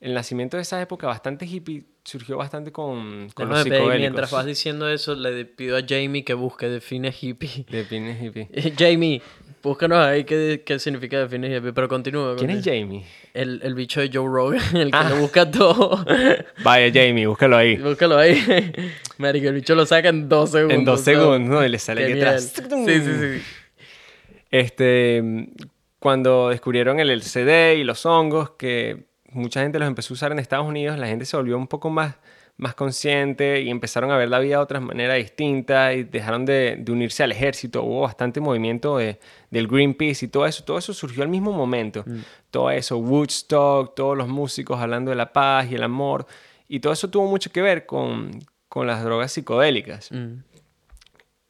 el nacimiento de esa época bastante hippie surgió bastante con, con los psicodélicos. mientras vas diciendo eso, le pido a Jamie que busque define hippie. Define hippie. Jamie, búscanos ahí qué, qué significa definir hippie, pero continúa. ¿Quién es. Jamie? El, el bicho de Joe Rogan, el que Ah. lo busca todo. Vaya Jamie, búscalo ahí. Búscalo ahí. Marico, el bicho lo saca en dos segundos. En dos segundos, ¿no? Y le sale atrás. Sí, sí, sí. Este, cuando descubrieron el LCD y los hongos, que mucha gente los empezó a usar en Estados Unidos, la gente se volvió un poco más, más consciente y empezaron a ver la vida de otras maneras distintas y dejaron de, de unirse al ejército. Hubo bastante movimiento de- del Greenpeace y todo eso. Todo eso surgió al mismo momento. Todo eso, Woodstock, todos los músicos hablando de la paz y el amor. Y todo eso tuvo mucho que ver con, con las drogas psicodélicas. Mm.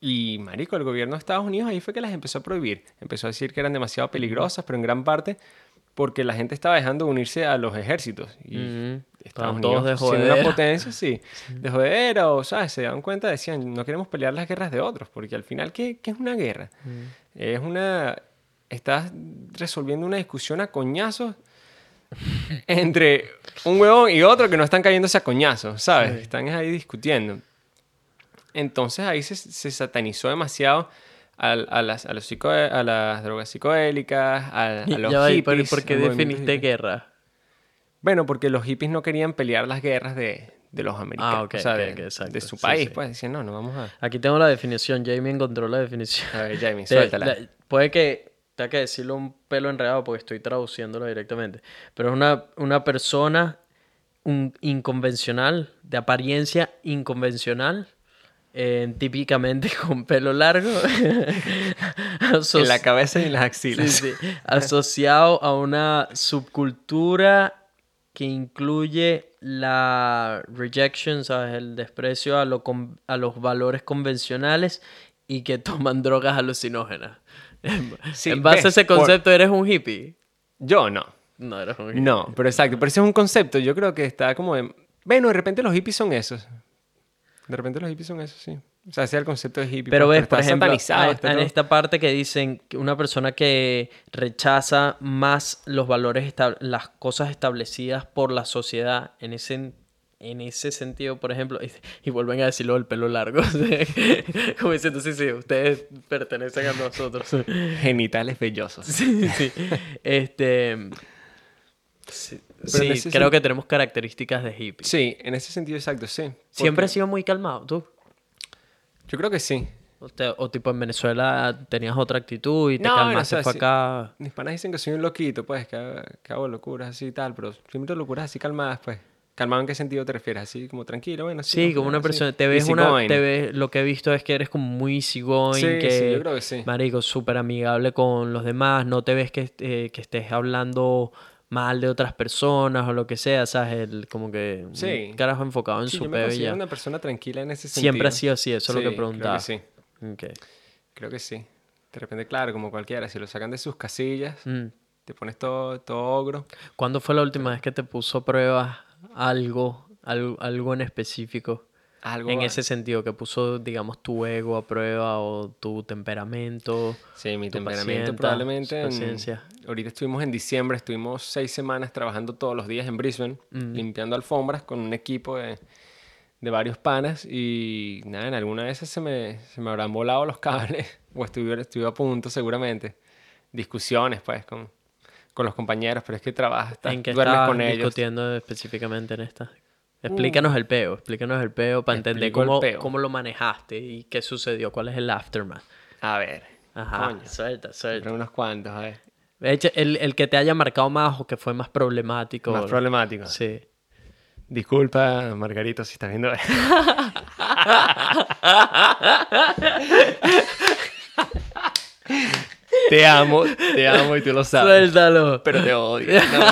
Y, marico, el gobierno de Estados Unidos ahí fue que las empezó a prohibir. Empezó a decir que eran demasiado peligrosas, pero en gran parte porque la gente estaba dejando de unirse a los ejércitos. Y Ujú. Estados Estaban todos de Unidos, siendo una potencia, sí, de jodera o, ¿sabes? Se dan cuenta, decían, no queremos pelear las guerras de otros, porque al final, ¿qué, qué es una guerra? Es una... Estás resolviendo una discusión a coñazos entre un huevón y otro que no están cayéndose a coñazos, ¿sabes? Sí. Están ahí discutiendo. Entonces ahí se, se satanizó demasiado a, las, a, los psico- a las drogas psicodélicas, a, a los Ya va, ¿y por, hippies. qué definiste guerra? Bueno, porque los hippies no querían pelear las guerras de, de los americanos, Ah, ok, o sea, ok, de, su país. sí. Pues decían, no, no vamos a... Aquí tengo la definición. Jamie encontró la definición. A ver, Jamie, suéltala. la- puede que tenga que decirlo un pelo enredado porque estoy traduciéndolo directamente. Pero es una, una persona un, inconvencional, de apariencia inconvencional, eh, típicamente con pelo largo, En la cabeza y en las axilas. Sí, sí. Asociado a una subcultura que incluye la rejection, ¿sabes? El desprecio a, lo con- a los valores convencionales y que toman drogas alucinógenas. En, Sí, en base ves, a ese por- concepto, ¿eres un hippie? Yo no. No, eres un hippie. No, pero exacto. Pero ese es un concepto. Yo creo que está como de... Bueno, de repente los hippies son esos. De repente los hippies son esos, sí. O sea, es el concepto de hippie. Pero pues, ves, por ejemplo, en, esta parte que dicen que una persona que rechaza más los valores, las cosas establecidas por la sociedad, en ese, en ese sentido, por ejemplo, y, y vuelven a decirlo del pelo largo, como diciendo, sí, sí, ustedes pertenecen a nosotros. Genitales vellosos. sí, sí. Este, sí, sí, creo sen- que tenemos características de hippie. Sí, en ese sentido exacto, sí. Siempre has sido muy calmado, tú. Yo creo que sí. O, te- o tipo en Venezuela tenías otra actitud y te No, o calmaste sea, sí. acá. Mis panas dicen que soy un loquito, pues, que, hago- que hago locuras así y tal, pero siempre locuras así calmadas, pues. ¿Calmado en qué sentido te refieres? Así como tranquilo, bueno, sí. Sí, como una así. persona, te ves una, Easygoing. te ves, lo que he visto es que eres como muy easygoing, Sí, que, sí, yo creo que sí. marico, súper amigable con los demás, no te ves que, eh, que estés hablando mal de otras personas o lo que sea, ¿sabes? El, como que Sí. carajo enfocado en Sí, su yo me ya. una persona tranquila en ese sentido. Siempre ha sido así, eso es lo que Sí, preguntaba. Creo que sí, Ok. creo que sí. De repente, claro, como cualquiera, si lo sacan de sus casillas, Mm. te pones todo, todo ogro. ¿Cuándo fue la última vez que te puso a prueba algo, algo, algo en específico? Algo En ese sentido, que puso, digamos, tu ego a prueba o tu temperamento. Sí, mi tu temperamento pacienta, probablemente. en- ahorita estuvimos en diciembre, estuvimos seis semanas trabajando todos los días en Brisbane, Mm. limpiando alfombras con un equipo de, de varios panas y nada, en alguna de esas se me, se me habrán volado los cables o estuve, estuve a punto seguramente. Discusiones pues con, con los compañeros, pero es que trabajas, estás- ¿En qué duermes con ellos. Discutiendo específicamente en esta? Explícanos el peo, explícanos el peo para entender cómo, peo. cómo lo manejaste y qué sucedió, cuál es el aftermath. A ver, Ajá, coño, suelta, suelta. pero unos cuantos, a ver. De hecho, el, el que te haya marcado más o que fue más problemático. Más problemático. Sí. Disculpa, Margarito, si estás viendo esto. te amo, te amo y tú lo sabes. Suéltalo. Pero te odio. No.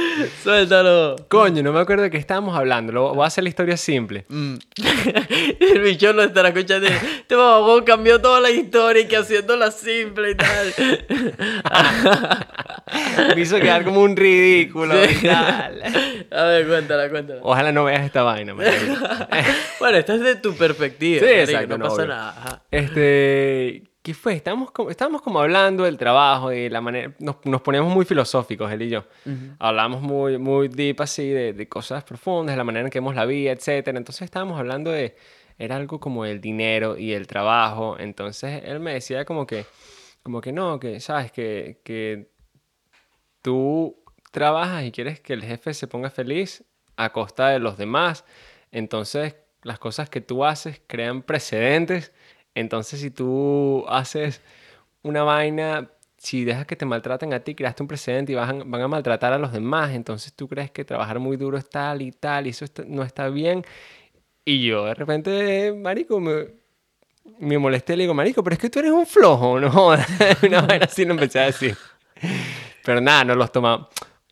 Suéltalo. Coño, no me acuerdo de qué estábamos hablando. Lo- voy a hacer la historia simple. Mm. el bicho lo estará escuchando. Este mamón cambió toda la historia y que haciéndola simple y tal. Me hizo quedar como un ridículo y tal. A ver, cuéntala, cuéntala. Ojalá no veas esta vaina. Bueno, esta es de tu perspectiva. Sí, exacto, No no, pasa obvio. nada. ajá. Este, ¿qué fue? Estábamos como, estábamos como hablando del trabajo y la manera, nos, nos poníamos muy filosóficos, él y yo. Hablamos muy, muy deep así de, de cosas profundas, de la manera en que vemos la vida, etcétera. Entonces estábamos hablando de, era algo como el dinero y el trabajo. Entonces él me decía como que, como que no, que sabes que, que tú trabajas y quieres que el jefe se ponga feliz a costa de los demás. Entonces, las cosas que tú haces crean precedentes. Entonces, si tú haces una vaina, si dejas que te maltraten a ti, creaste un precedente y van, van a maltratar a los demás. Entonces, tú crees que trabajar muy duro es tal y tal y eso no está bien. Y yo de repente, marico, me, molesté y le digo, marico, pero es que tú eres un flojo, ¿no? jodas?". Una vaina así empecé a decir. Pero nada, no los tomamos.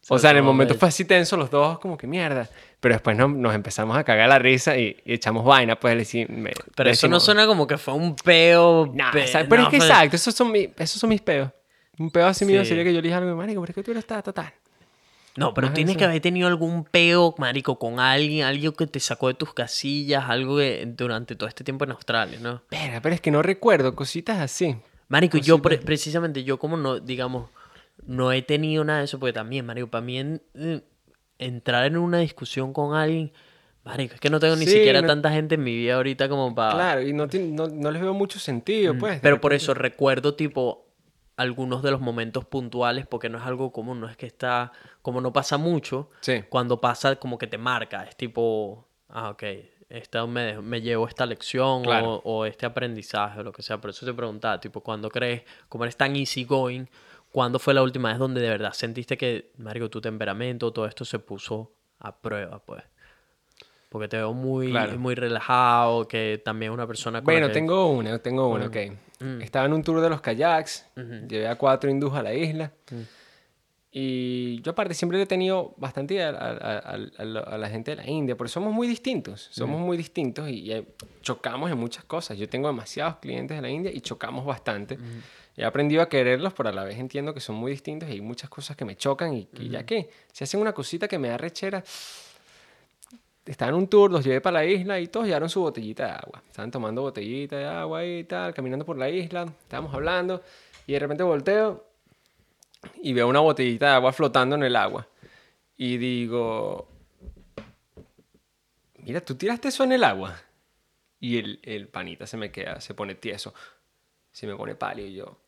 O Se sea, en el momento fue así tenso los dos, como que mierda. Pero después nos, nos empezamos a cagar la risa y, y echamos vaina, pues le me- Pero eso no suena como que fue un peo. Nah, pe- o sea, pero no, es que fue- exacto, esos son, mi- esos son mis peos. Un peo así mío Sí. sería que yo le dije algo, marico, pero es que tú eres ta, ta, ta. No, pero tienes eso. que haber tenido algún peo, marico, con alguien, algo que te sacó de tus casillas, algo que durante todo este tiempo en Australia, ¿no? Espera, pero es que no recuerdo cositas así. Marico, yo Cositas. pre- precisamente, yo como no, digamos, no he tenido nada de eso, porque también, marico, para mí en- entrar en una discusión con alguien, marico, es que no tengo ni Sí, siquiera no- tanta gente en mi vida ahorita como para... Claro, y no, no, no les veo mucho sentido, pues. Pero por eso recuerdo tipo algunos de los momentos puntuales porque no es algo común, no es que está, como no pasa mucho, Sí. cuando pasa como que te marca, es tipo, ah, ok, esta me, me llevo esta lección Claro. o, o este aprendizaje o lo que sea, por eso te preguntaba, tipo, cuando crees, como eres tan easygoing, ¿cuándo fue la última vez donde de verdad sentiste que, Mario, tu temperamento, todo esto se puso a prueba, pues? Porque te veo muy, Claro. muy relajado, que también una persona con Bueno, que- tengo una, tengo una, ok. Mm. Estaba en un tour de los kayaks, llevé a cuatro hindús a la isla. Mm. Y yo aparte siempre he tenido bastante a, a- a- a la- a la gente de la India, porque somos muy distintos, somos Mm. muy distintos y, y chocamos en muchas cosas. Yo tengo demasiados clientes de la India y chocamos bastante. He aprendido a quererlos, pero a la vez entiendo que son muy distintos y hay muchas cosas que me chocan y, y ya que si hacen una cosita que me da rechera, estaba en un tour, los llevé para la isla y todos llevaron su botellita de agua. Estaban tomando botellita de agua y tal, caminando por la isla, estábamos hablando y de repente volteo y veo una botellita de agua flotando en el agua. Y digo, mira, tú tiraste eso en el agua. Y el, el panita se me queda, se pone tieso, se me pone pálido y yo...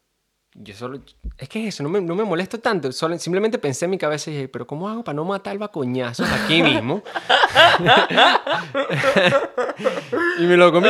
Yo solo... Es que es eso, no me, no me molesto tanto. Solo, simplemente pensé en mi cabeza y dije, pero ¿cómo hago para no matar bacoñazos aquí mismo? y me lo comí.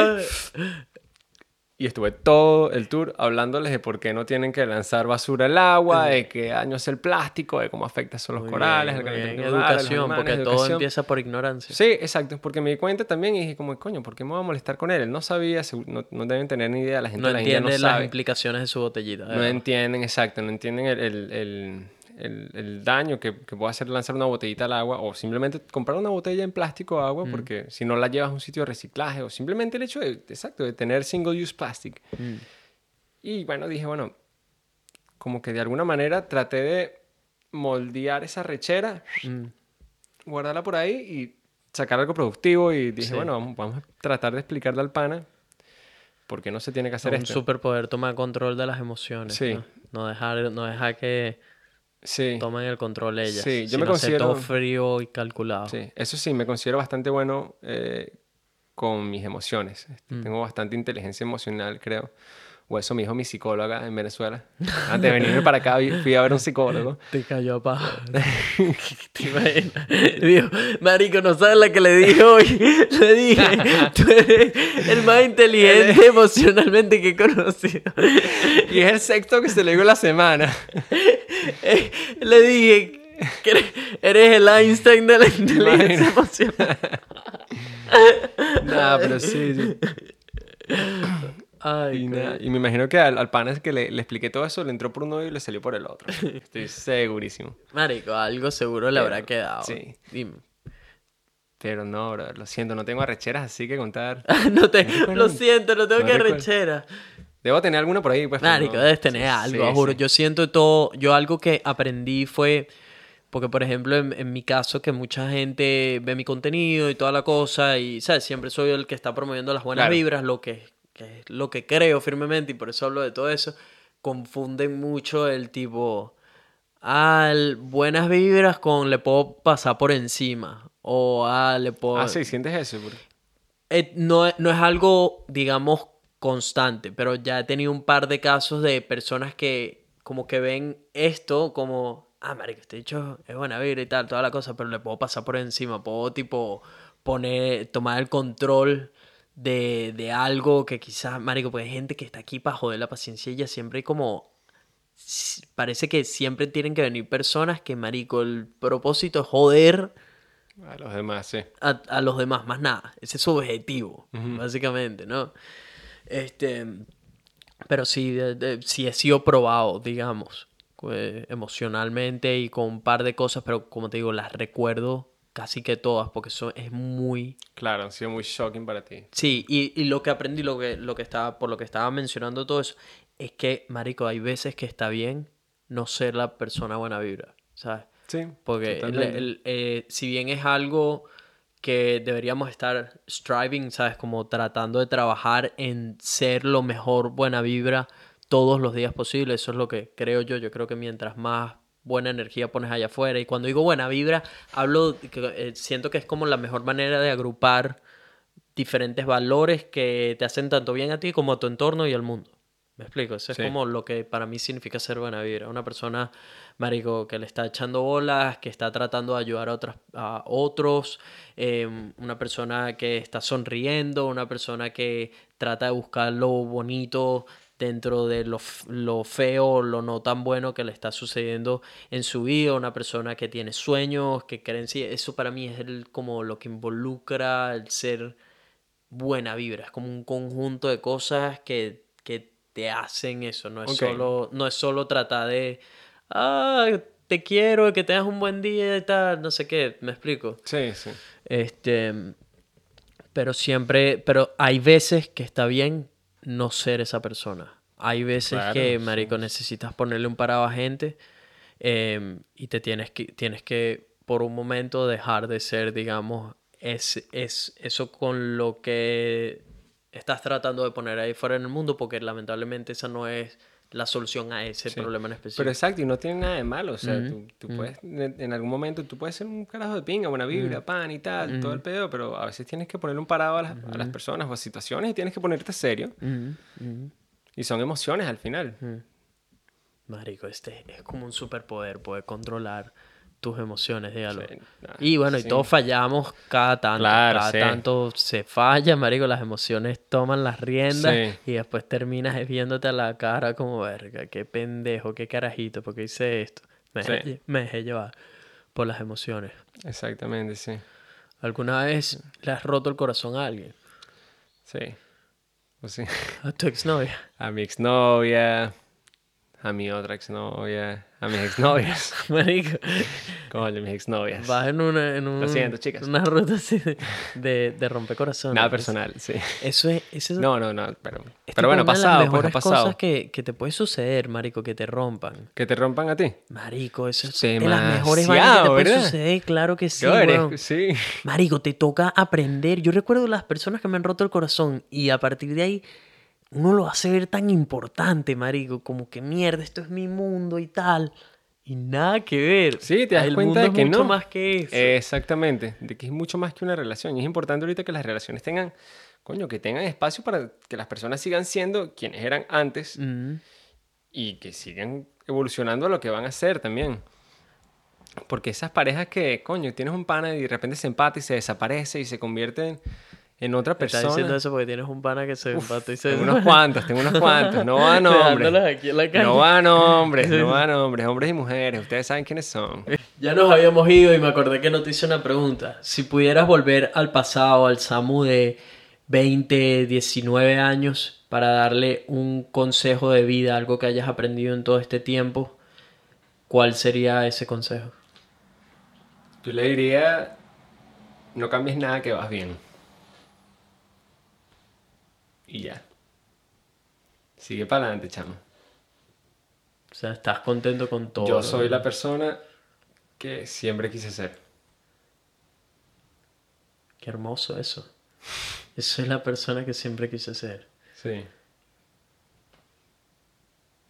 Y estuve todo el tour hablándoles de por qué no tienen que lanzar basura al agua, de qué daño es el plástico, de cómo afecta eso a los Muy corales, bien, el calentamiento global, Educación, animales, porque todo educación. empieza por ignorancia. Sí, exacto, porque me di cuenta también y dije como, coño, ¿por qué me voy a molestar con él? Él no sabía, no, no deben tener ni idea, la gente no de la India entiende no las sabe. implicaciones de su botellita. No verdad. entienden, exacto, no entienden el, el- el- el- el daño que, que puede hacer lanzar una botellita al agua o simplemente comprar una botella en plástico de agua Mm. porque si no la llevas a un sitio de reciclaje o simplemente el hecho de, exacto, de tener single use plastic. Mm. Y bueno, dije, bueno, como que de alguna manera traté de moldear esa rechera, Mm. guardarla por ahí y sacar algo productivo y dije, Sí. bueno, vamos, vamos a tratar de explicarle al pana por qué no se tiene que hacer un esto. superpoder tomar control de las emociones. Sí. ¿no? No dejar, no dejar que Sí. tomen el control ellas. Sí, yo sino me todo considero- frío y calculado. Sí, eso sí, me considero bastante bueno eh, con mis emociones. Este, Mm. Tengo bastante inteligencia emocional, creo. O eso me dijo mi psicóloga en Venezuela. Antes de venirme para acá, fui a ver un psicólogo. Te cayó a paja. ¿Te imaginas? Digo, marico, no sabes la que le dije hoy. Le dije, tú eres el más inteligente emocionalmente que he conocido. Y es el sexto que se le digo la semana. Eh, Le dije eres- el Einstein de la inteligencia emocional. Nada, pero sí. sí. Ay, Y, y me imagino que al, al pana es que le, le expliqué todo eso, le entró por un oído y le salió por el otro. Estoy segurísimo. Marico, algo seguro le Pero, habrá quedado. sí. Dime. Pero no, bro, lo siento, no tengo arrecheras así que contar. no te, lo siento, no tengo No que rechera. Debo tener alguna por ahí, pues. Marico, no. debes tener Sí, algo, sí, juro. sí. Yo siento todo. Yo algo que aprendí fue. Porque, por ejemplo, en, en mi caso, que mucha gente ve mi contenido y toda la cosa, y, ¿sabes? Siempre soy el que está promoviendo las buenas Claro. vibras, lo que, que es lo que creo firmemente, y por eso hablo de todo eso. Confunden mucho el tipo. Ah, el buenas vibras con le puedo pasar por encima. O ah, le puedo. Ah, sí, sientes eso. Porque- Eh, no, no es algo, digamos, constante, pero ya he tenido un par de casos de personas que como que ven esto como, ah, marico, este dicho es buena vibra y tal, toda la cosa, pero le puedo pasar por encima, puedo tipo poner, tomar el control de, de algo que quizás, marico, porque hay gente que está aquí para joder la paciencia y ya siempre hay como... Parece que siempre tienen que venir personas que, marico, el propósito es joder A los demás, sí. a, a los demás, más nada. Ese es su objetivo, básicamente, ¿no? Este, pero sí, de- de- sí he sido probado, digamos, eh, emocionalmente y con un par de cosas, pero como te digo, las recuerdo casi que todas, porque eso es muy... Claro, han sido muy shocking para ti. Sí, y, y lo que aprendí, lo que, lo que estaba, por lo que estaba mencionando todo eso, es que, marico, hay veces que está bien no ser la persona buena vibra, ¿sabes? Sí. Porque el- totalmente. el- eh, si bien es algo que deberíamos estar striving, ¿sabes? Como tratando de trabajar en ser lo mejor buena vibra todos los días posibles. Eso es lo que creo yo. Yo creo que mientras más buena energía pones allá afuera. Y cuando digo buena vibra, hablo, eh, siento que es como la mejor manera de agrupar diferentes valores que te hacen tanto bien a ti como a tu entorno y al mundo. ¿Me explico? Eso es como lo que para mí significa ser buena vibra. Una persona, marico, que le está echando bolas, que está tratando de ayudar a, otras, a otros, eh, una persona que está sonriendo, una persona que trata de buscar lo bonito dentro de lo, lo feo, lo no tan bueno que le está sucediendo en su vida, una persona que tiene sueños, que cree en sí. Eso para mí es el, como lo que involucra el ser buena vibra. Es como un conjunto de cosas que, que te hacen eso. No es, solo, no es solo tratar de, ah, te quiero, que tengas un buen día y tal, no sé qué, me explico. Sí, sí. Este, pero siempre, pero hay veces que está bien no ser esa persona. Hay veces Claro, que, sí. marico, necesitas ponerle un parado a gente em, y te tienes que, tienes que, por un momento, dejar de ser, digamos, es, es eso con lo que estás tratando de poner ahí fuera en el mundo, porque lamentablemente esa no es la solución a ese Sí. problema en específico. Pero exacto, y no tiene nada de malo. O sea, tú, tú puedes, en algún momento, tú puedes ser un carajo de pinga, buena vibra, pan y tal, todo el pedo, pero a veces tienes que ponerle un parado a las, a las personas o a situaciones y tienes que ponerte serio. Y son emociones al final. Marico, este es como un superpoder, poder controlar tus emociones, dígalo. Sí, nah, y bueno, y todos fallamos cada tanto. Claro, cada sí. tanto se falla, marico, las emociones toman las riendas y después terminas viéndote a la cara como, verga, qué pendejo, qué carajito, porque hice esto. Me, dejé, me dejé llevar por las emociones. Exactamente, sí. ¿Alguna vez le has roto el corazón a alguien? Sí. Pues sí. A tu exnovia. A mi exnovia, a mi otra exnovia, a mis exnovias. Marico, Coño, mis exnovias. vas en una, en un- siento, chicas. una ruta así de, de, de rompecorazones. Nada personal, sí. Eso es, eso es No, no, no, pero, es pero bueno, una de las pasado, pues pasado. cosas que, que te puede suceder, marico, que te rompan. Que te rompan a ti. Marico, eso es de las mejores vainas que te Demasiado, puede suceder, claro que sí, eres- sí. Marico, te toca aprender. Yo recuerdo las personas que me han roto el corazón y a partir de ahí uno lo hace ver tan importante, marico, como que mierda, esto es mi mundo y tal. Y nada que ver. Sí, te das El cuenta mundo de es que mucho no. más que eso. Exactamente, de que es mucho más que una relación. Y es importante ahorita que las relaciones tengan, coño, que tengan espacio para que las personas sigan siendo quienes eran antes Mm. y que sigan evolucionando a lo que van a ser también. Porque esas parejas que, coño, tienes un pana y de repente se empata y se desaparece y se convierte en, en otra Estás persona. diciendo eso porque tienes un pana que se empató y se Tengo unos cuantos, tengo unos cuantos. No va a nombres. Dejándolos aquí en la. No va a nombres, no va a nombres. Hombres y mujeres, ustedes saben quiénes son. Ya nos habíamos ido y me acordé que no te hice una pregunta. Si pudieras volver al pasado, al Samu de 20, 19 años, para darle un consejo de vida, algo que hayas aprendido en todo este tiempo, ¿cuál sería ese consejo? Yo le diría, no cambies nada que vas bien. Y ya. Sigue para adelante, chamo. O sea, estás contento con todo. Yo soy la persona que siempre quise ser. Qué hermoso eso. Eso es la persona que siempre quise ser. Sí.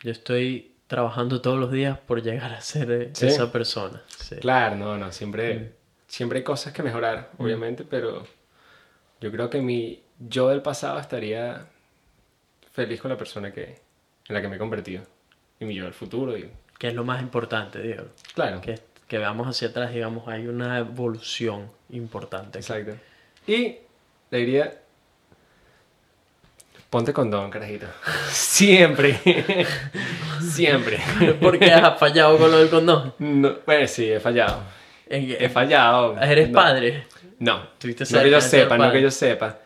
Yo estoy trabajando todos los días por llegar a ser eh, Sí. esa persona. Sí. Claro, no, no, siempre, siempre hay cosas que mejorar, obviamente, pero yo creo que mi yo del pasado estaría feliz con la persona que, en la que me he convertido. Y mi yo del futuro, y, Que es lo más importante, Diego. claro. que, que veamos hacia atrás, digamos, hay una evolución importante. aquí. Exacto. Y le diría, ponte condón, carajito. Siempre. Siempre. Porque has fallado con lo del condón. No, bueno, sí, he fallado. He fallado. ¿Eres No. padre? No, Tuviste no que yo sepa, no que yo sepa.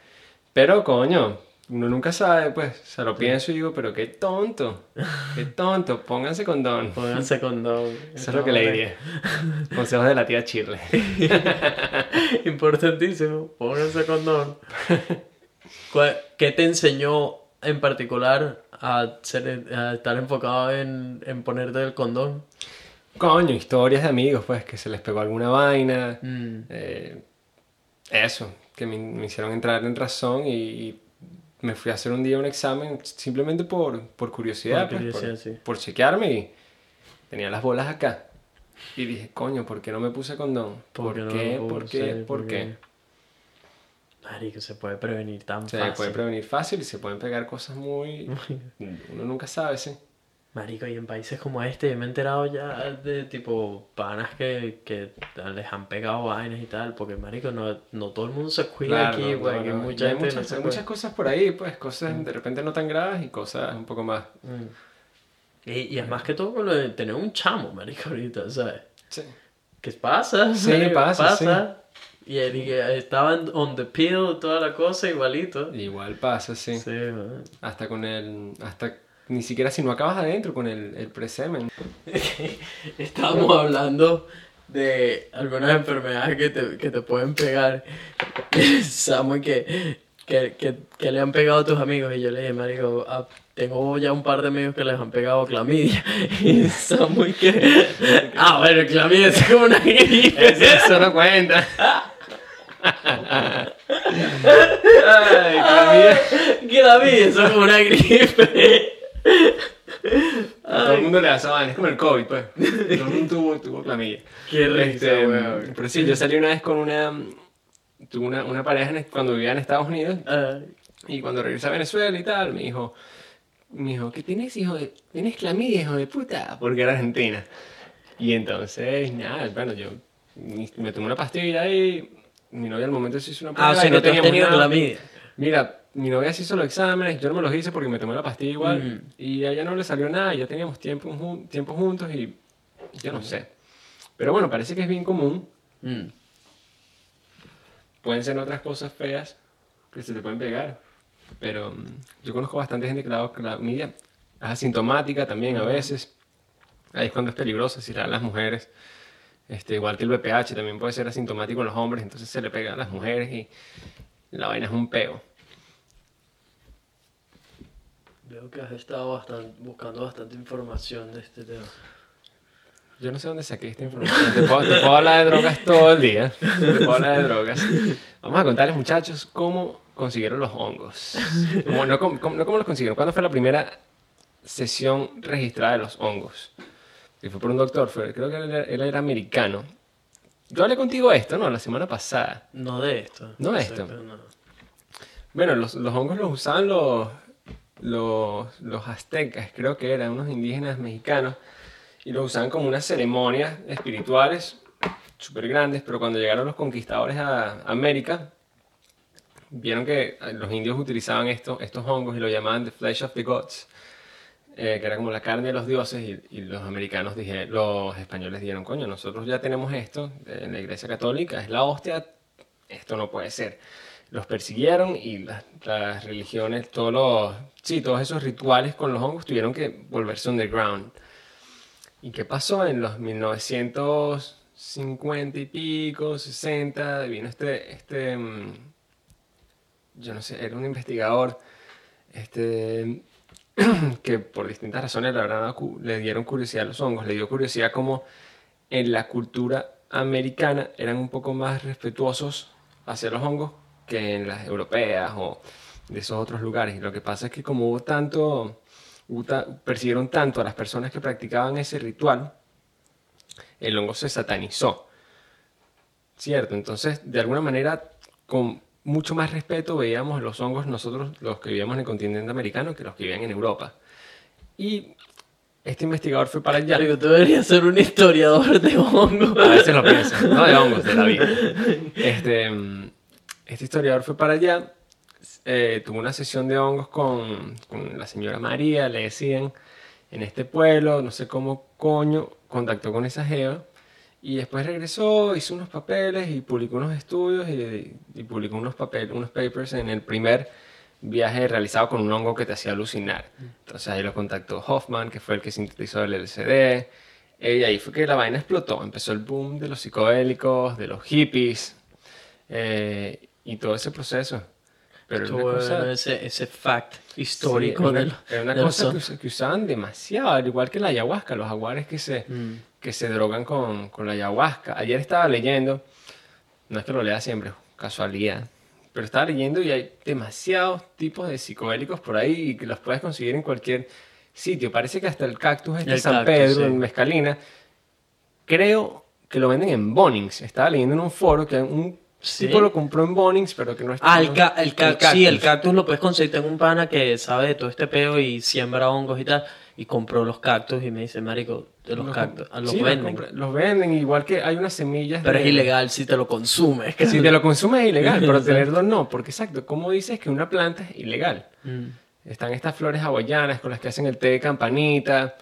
Pero, coño, uno nunca sabe, pues. Se lo pienso y digo, pero qué tonto. Qué tonto. Pónganse condón. Pónganse condón. Eso es lo que le diría. Consejos de la tía Chirle. Importantísimo. Pónganse condón. ¿Cuál- ¿Qué te enseñó en particular a, ser, a estar enfocado en, en ponerte el condón? Coño, historias de amigos, pues, que se les pegó alguna vaina. Mm. Eh, eso, que me, me hicieron entrar en razón y, y me fui a hacer un día un examen simplemente por, por curiosidad, Por pues, curiosidad, por, sí. por chequearme y tenía las bolas acá. Y dije, coño, ¿por qué no me puse condón? ¿Por, qué no qué? ¿Por qué? ¿Por qué? Marico, se puede prevenir tan Se fácil. puede prevenir fácil y se pueden pegar cosas muy... Uno nunca sabe, sí. Marico, y en países como este, yo me he enterado ya de tipo panas que, que les han pegado vainas y tal, porque marico, no, no todo el mundo se cuida Claro, aquí, güey, no, mucha Y hay gente muchas, hay muchas cosas por ahí, pues, cosas de repente no tan graves y cosas un poco más... Mm. Y, y es más que todo con lo de tener un chamo, marico, ahorita, ¿sabes? Sí. ¿Qué pasa? Sí, marico? pasa, Y él y que estaban on the pill, toda la cosa, igualito. Igual pasa, sí. Sí, man. Hasta con el. Hasta ni siquiera si no acabas adentro con el, el presemen. Estábamos hablando de algunas enfermedades que te, que te pueden pegar. Samuel, que, que, que, que le han pegado a tus amigos. Y yo le dije, marico, ah, tengo ya un par de amigos que les han pegado clamidia. Y Samuel que... Ah, bueno, clamidia es como una gripe. Eso no cuenta. Ay, clamidia. Clamidia es como una gripe. A todo el mundo le da esa vaina, es como el COVID, pues. Todo el mundo tuvo, tuvo clamidia. Qué risa, Este, weón. Pero sí, yo salí una vez con una. Tuve una, una pareja en- cuando vivía en Estados Unidos Ah, y cuando regresé a Venezuela y tal, me dijo. Me dijo, ¿qué tienes, hijo de.? ¿Tienes clamidia, hijo de puta? Porque era argentina. Y entonces, nada, bueno, yo me tomé una pastilla y mi novia al momento se hizo una prueba. Ah, o sea, no te has teníamos tenido nada. clamidia. Mira, mi novia se hizo los exámenes, yo no me los hice porque me tomé la pastilla igual Mm. y a ella no le salió nada, ya teníamos tiempo, jun- tiempo juntos y yo no sé. Pero bueno, parece que es bien común. Mm. Pueden ser otras cosas feas que se te pueden pegar. Pero mm, yo conozco bastante gente que la da clamidia. Es asintomática también a veces. Ahí es cuando es peligroso, si le da a las mujeres. Este, igual que el VPH, también puede ser asintomático en los hombres, entonces se le pega a las mujeres y la vaina es un peo. Veo que has estado bastante, buscando bastante información de este tema. Yo no sé dónde saqué esta información. Te puedo, te puedo hablar de drogas todo el día. Te puedo hablar de drogas. Vamos a contarles, muchachos, cómo consiguieron los hongos. Como- no, cómo, cómo- no cómo los consiguieron. ¿Cuándo fue la primera sesión registrada de los hongos? Y fue por un doctor. Fue, creo que él, era- él era americano. Yo hablé contigo de esto, ¿no? La semana pasada. No de esto. No de esto. no. Bueno, los, los hongos los usaban los, los, los aztecas, creo que eran unos indígenas mexicanos, y los usaban como unas ceremonias espirituales súper grandes, pero cuando llegaron los conquistadores a América, vieron que los indios utilizaban esto, estos hongos y lo llamaban the flesh of the gods, eh, que era como la carne de los dioses, y, y los americanos dije, los españoles dijeron, coño, nosotros ya tenemos esto en la iglesia católica, es la hostia, esto no puede ser. Los persiguieron y las, las religiones, todos los, sí, todos esos rituales con los hongos tuvieron que volverse underground. ¿Y qué pasó en los 1950 y pico, 60? Vino este, este, mm, yo no sé, era un investigador, este, que por distintas razones dado cu- le dieron curiosidad a los hongos, le dio curiosidad como en la cultura americana eran un poco más respetuosos hacia los hongos que en las europeas o de esos otros lugares. Y lo que pasa es que como hubo tanto, hubo ta- persiguieron tanto a las personas que practicaban ese ritual, el hongo se satanizó. ¿Cierto? Entonces, de alguna manera, con mucho más respeto veíamos los hongos nosotros, los que vivíamos en el continente americano, que los que vivían en Europa. Y este investigador fue para allá. Marico, tú deberías ser un historiador de hongo. A veces lo pienso, no de hongos, de la vida. Este, este historiador fue para allá, eh, tuvo una sesión de hongos con, con la señora María, le decían, en este pueblo, no sé cómo coño, contactó con esa jeva, y después regresó, hizo unos papeles y publicó unos estudios y, y publicó unos papeles, unos papers en el primer viaje realizado con un hongo que te hacía alucinar. Entonces ahí lo contactó Hoffman, que fue el que sintetizó el LSD. Y ahí fue que la vaina explotó. Empezó el boom de los psicodélicos, de los hippies eh, y todo ese proceso. Pero era una cosa- ese, ese fact Sí, histórico era una, de lo- era una cosa que, que usaban demasiado, al igual que la ayahuasca, los jaguares que se, Mm. que se drogan con, con la ayahuasca. Ayer estaba leyendo, no es que lo lea siempre, casualidad, pero estaba leyendo y hay demasiados tipos de psicodélicos por ahí y que los puedes conseguir en cualquier sitio. Parece que hasta el cactus este de San cactus, Pedro, sí. en Mezcalina, creo que lo venden en Bonings. Estaba leyendo en un foro que un Sí. tipo lo compró en Bonings, pero que no está... Ah, el, ca- el, ca- sí, el cactus. cactus lo puedes conseguir. Tengo un pana que sabe de todo este peo y siembra hongos y tal. Y compró los cactus y me dice, marico, de los Los cactus. ah, Los sí, venden. los venden, igual que hay unas semillas. Pero de- es ilegal si te lo consumes. que- Si te lo consumes es ilegal, pero tenerlo no. Porque exacto, ¿cómo dices que una planta es ilegal? Mm. Están estas flores hawaianas con las que hacen el té de campanita.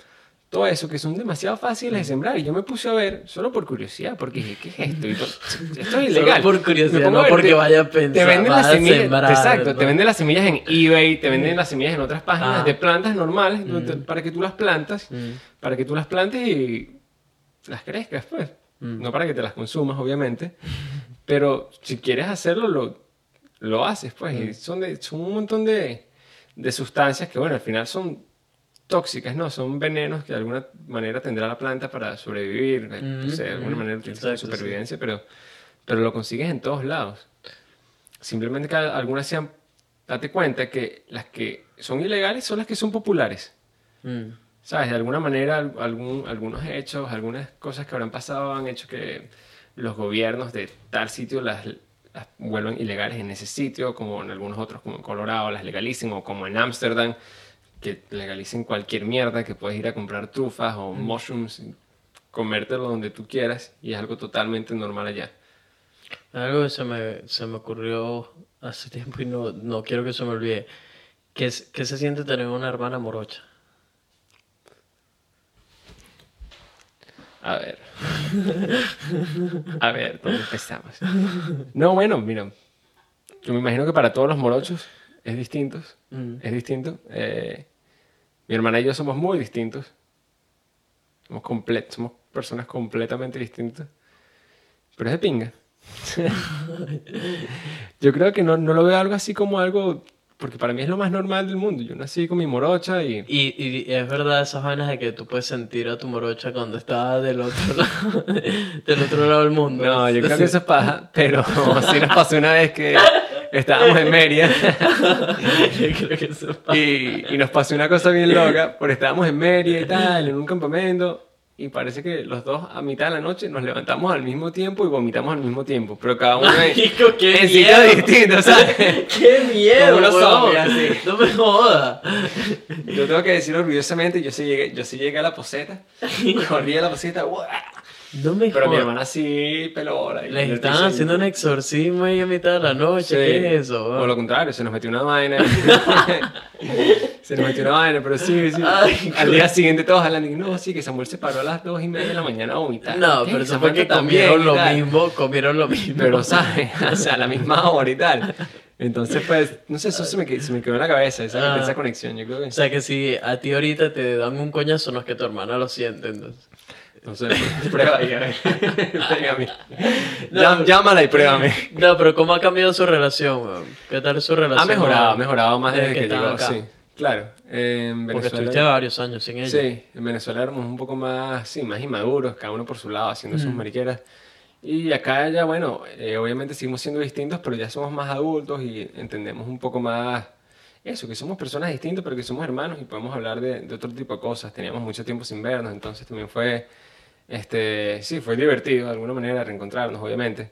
Todo eso que son demasiado fáciles de sembrar. Y yo me puse a ver, solo por curiosidad, porque dije, ¿qué es esto? Y todo- esto es ilegal. por curiosidad, no ver, porque te- vaya a pensar, Te venden las semillas. sembrar, exacto, ¿no? te venden las semillas en eBay, te venden las semillas en otras páginas Ah. de plantas normales donde- para que tú las plantas. Mm. Para que tú las plantes y las crezcas, pues. Mm. No para que te las consumas, obviamente. Pero si quieres hacerlo, lo, lo haces, pues. Mm. Y son, de- son un montón de, de sustancias que, bueno, al final son tóxicas, ¿no? Son venenos que de alguna manera tendrá la planta para sobrevivir. no sé, de alguna mm, manera utiliza exacto, sí. supervivencia, pero, pero lo consigues en todos lados. Simplemente que algunas sean... Date cuenta que las que son ilegales son las que son populares. Mm. ¿Sabes? De alguna manera, al- algún, algunos hechos, algunas cosas que habrán pasado han hecho que los gobiernos de tal sitio las, las vuelvan ilegales en ese sitio, como en algunos otros, como en Colorado, las legalicen, o como en Ámsterdam, que legalicen cualquier mierda, que puedes ir a comprar trufas o mushrooms, comértelo donde tú quieras y es algo totalmente normal allá. Algo que se me, se me ocurrió hace tiempo y no, no quiero que se me olvide. ¿Qué, qué se siente tener una hermana morocha? A ver. A ver, ¿dónde empezamos? No, bueno, mira. Yo me imagino que para todos los morochos es distinto. Mm. Es distinto. Eh, mi hermana y yo somos muy distintos. Somos, comple- somos personas completamente distintas. Pero es de pinga. yo creo que no, no lo veo algo así como algo... Porque para mí es lo más normal del mundo. Yo nací con mi morocha y... Y, y es verdad esas vainas de que tú puedes sentir a tu morocha cuando está del otro lado, del otro lado del mundo. No, yo creo que eso es paja, pero sí nos pasó una vez que estábamos en Mérida Yo creo que eso es pa- y, y nos pasó una cosa bien loca, porque estábamos en Mérida y tal, en un campamento, y parece que los dos a mitad de la noche nos levantamos al mismo tiempo y vomitamos al mismo tiempo, pero cada uno en, qué en miedo. sitios distintos, ¿sabes? ¡Qué miedo! Como huevón! zombies, así. No me jodas. Yo tengo que decir orgullosamente, yo sí llegué, yo sí llegué a la poseta, corrí a la poseta, ¡guau! No me pero mi hermana sí pelora. y Les yo estaban estoy haciendo un exorcismo ahí a mitad de la noche. Sí. ¿Qué es eso? O lo contrario, se nos metió una vaina. se nos metió una vaina, pero sí, sí. Ay, Al día siguiente todos hablando, y no, sí, que Samuel se paró a las dos y media de la mañana a vomitar. No, ¿Qué? pero eso fue Samantha que también comieron y lo tal. mismo, comieron lo mismo. Pero, ¿sabes? O sea, a la misma hora y tal. Entonces, pues, no sé, eso se me, se me quedó en la cabeza, esa, Ah. esa conexión, yo creo que... O sea que si a ti ahorita te dan un coñazo, no es que tu hermana lo siente, entonces. Entonces, prueba. Pégame. No, Llam- Llámala y pruébame. No, pero ¿cómo ha cambiado su relación, weón? ¿Qué tal su relación? Ha mejorado, ha mejorado más desde, que, estaban llegó, acá? sí. Claro, en Porque Venezuela... estuviste varios años sin ella. Sí, en Venezuela éramos un poco más, sí, más inmaduros, cada uno por su lado, haciendo sus mariqueras. Y acá ya, bueno, eh, obviamente seguimos siendo distintos, pero ya somos más adultos y entendemos un poco más eso, que somos personas distintas, pero que somos hermanos y podemos hablar de, de otro tipo de cosas. Teníamos mucho tiempo sin vernos, entonces también fue, este, sí, fue divertido de alguna manera reencontrarnos, obviamente.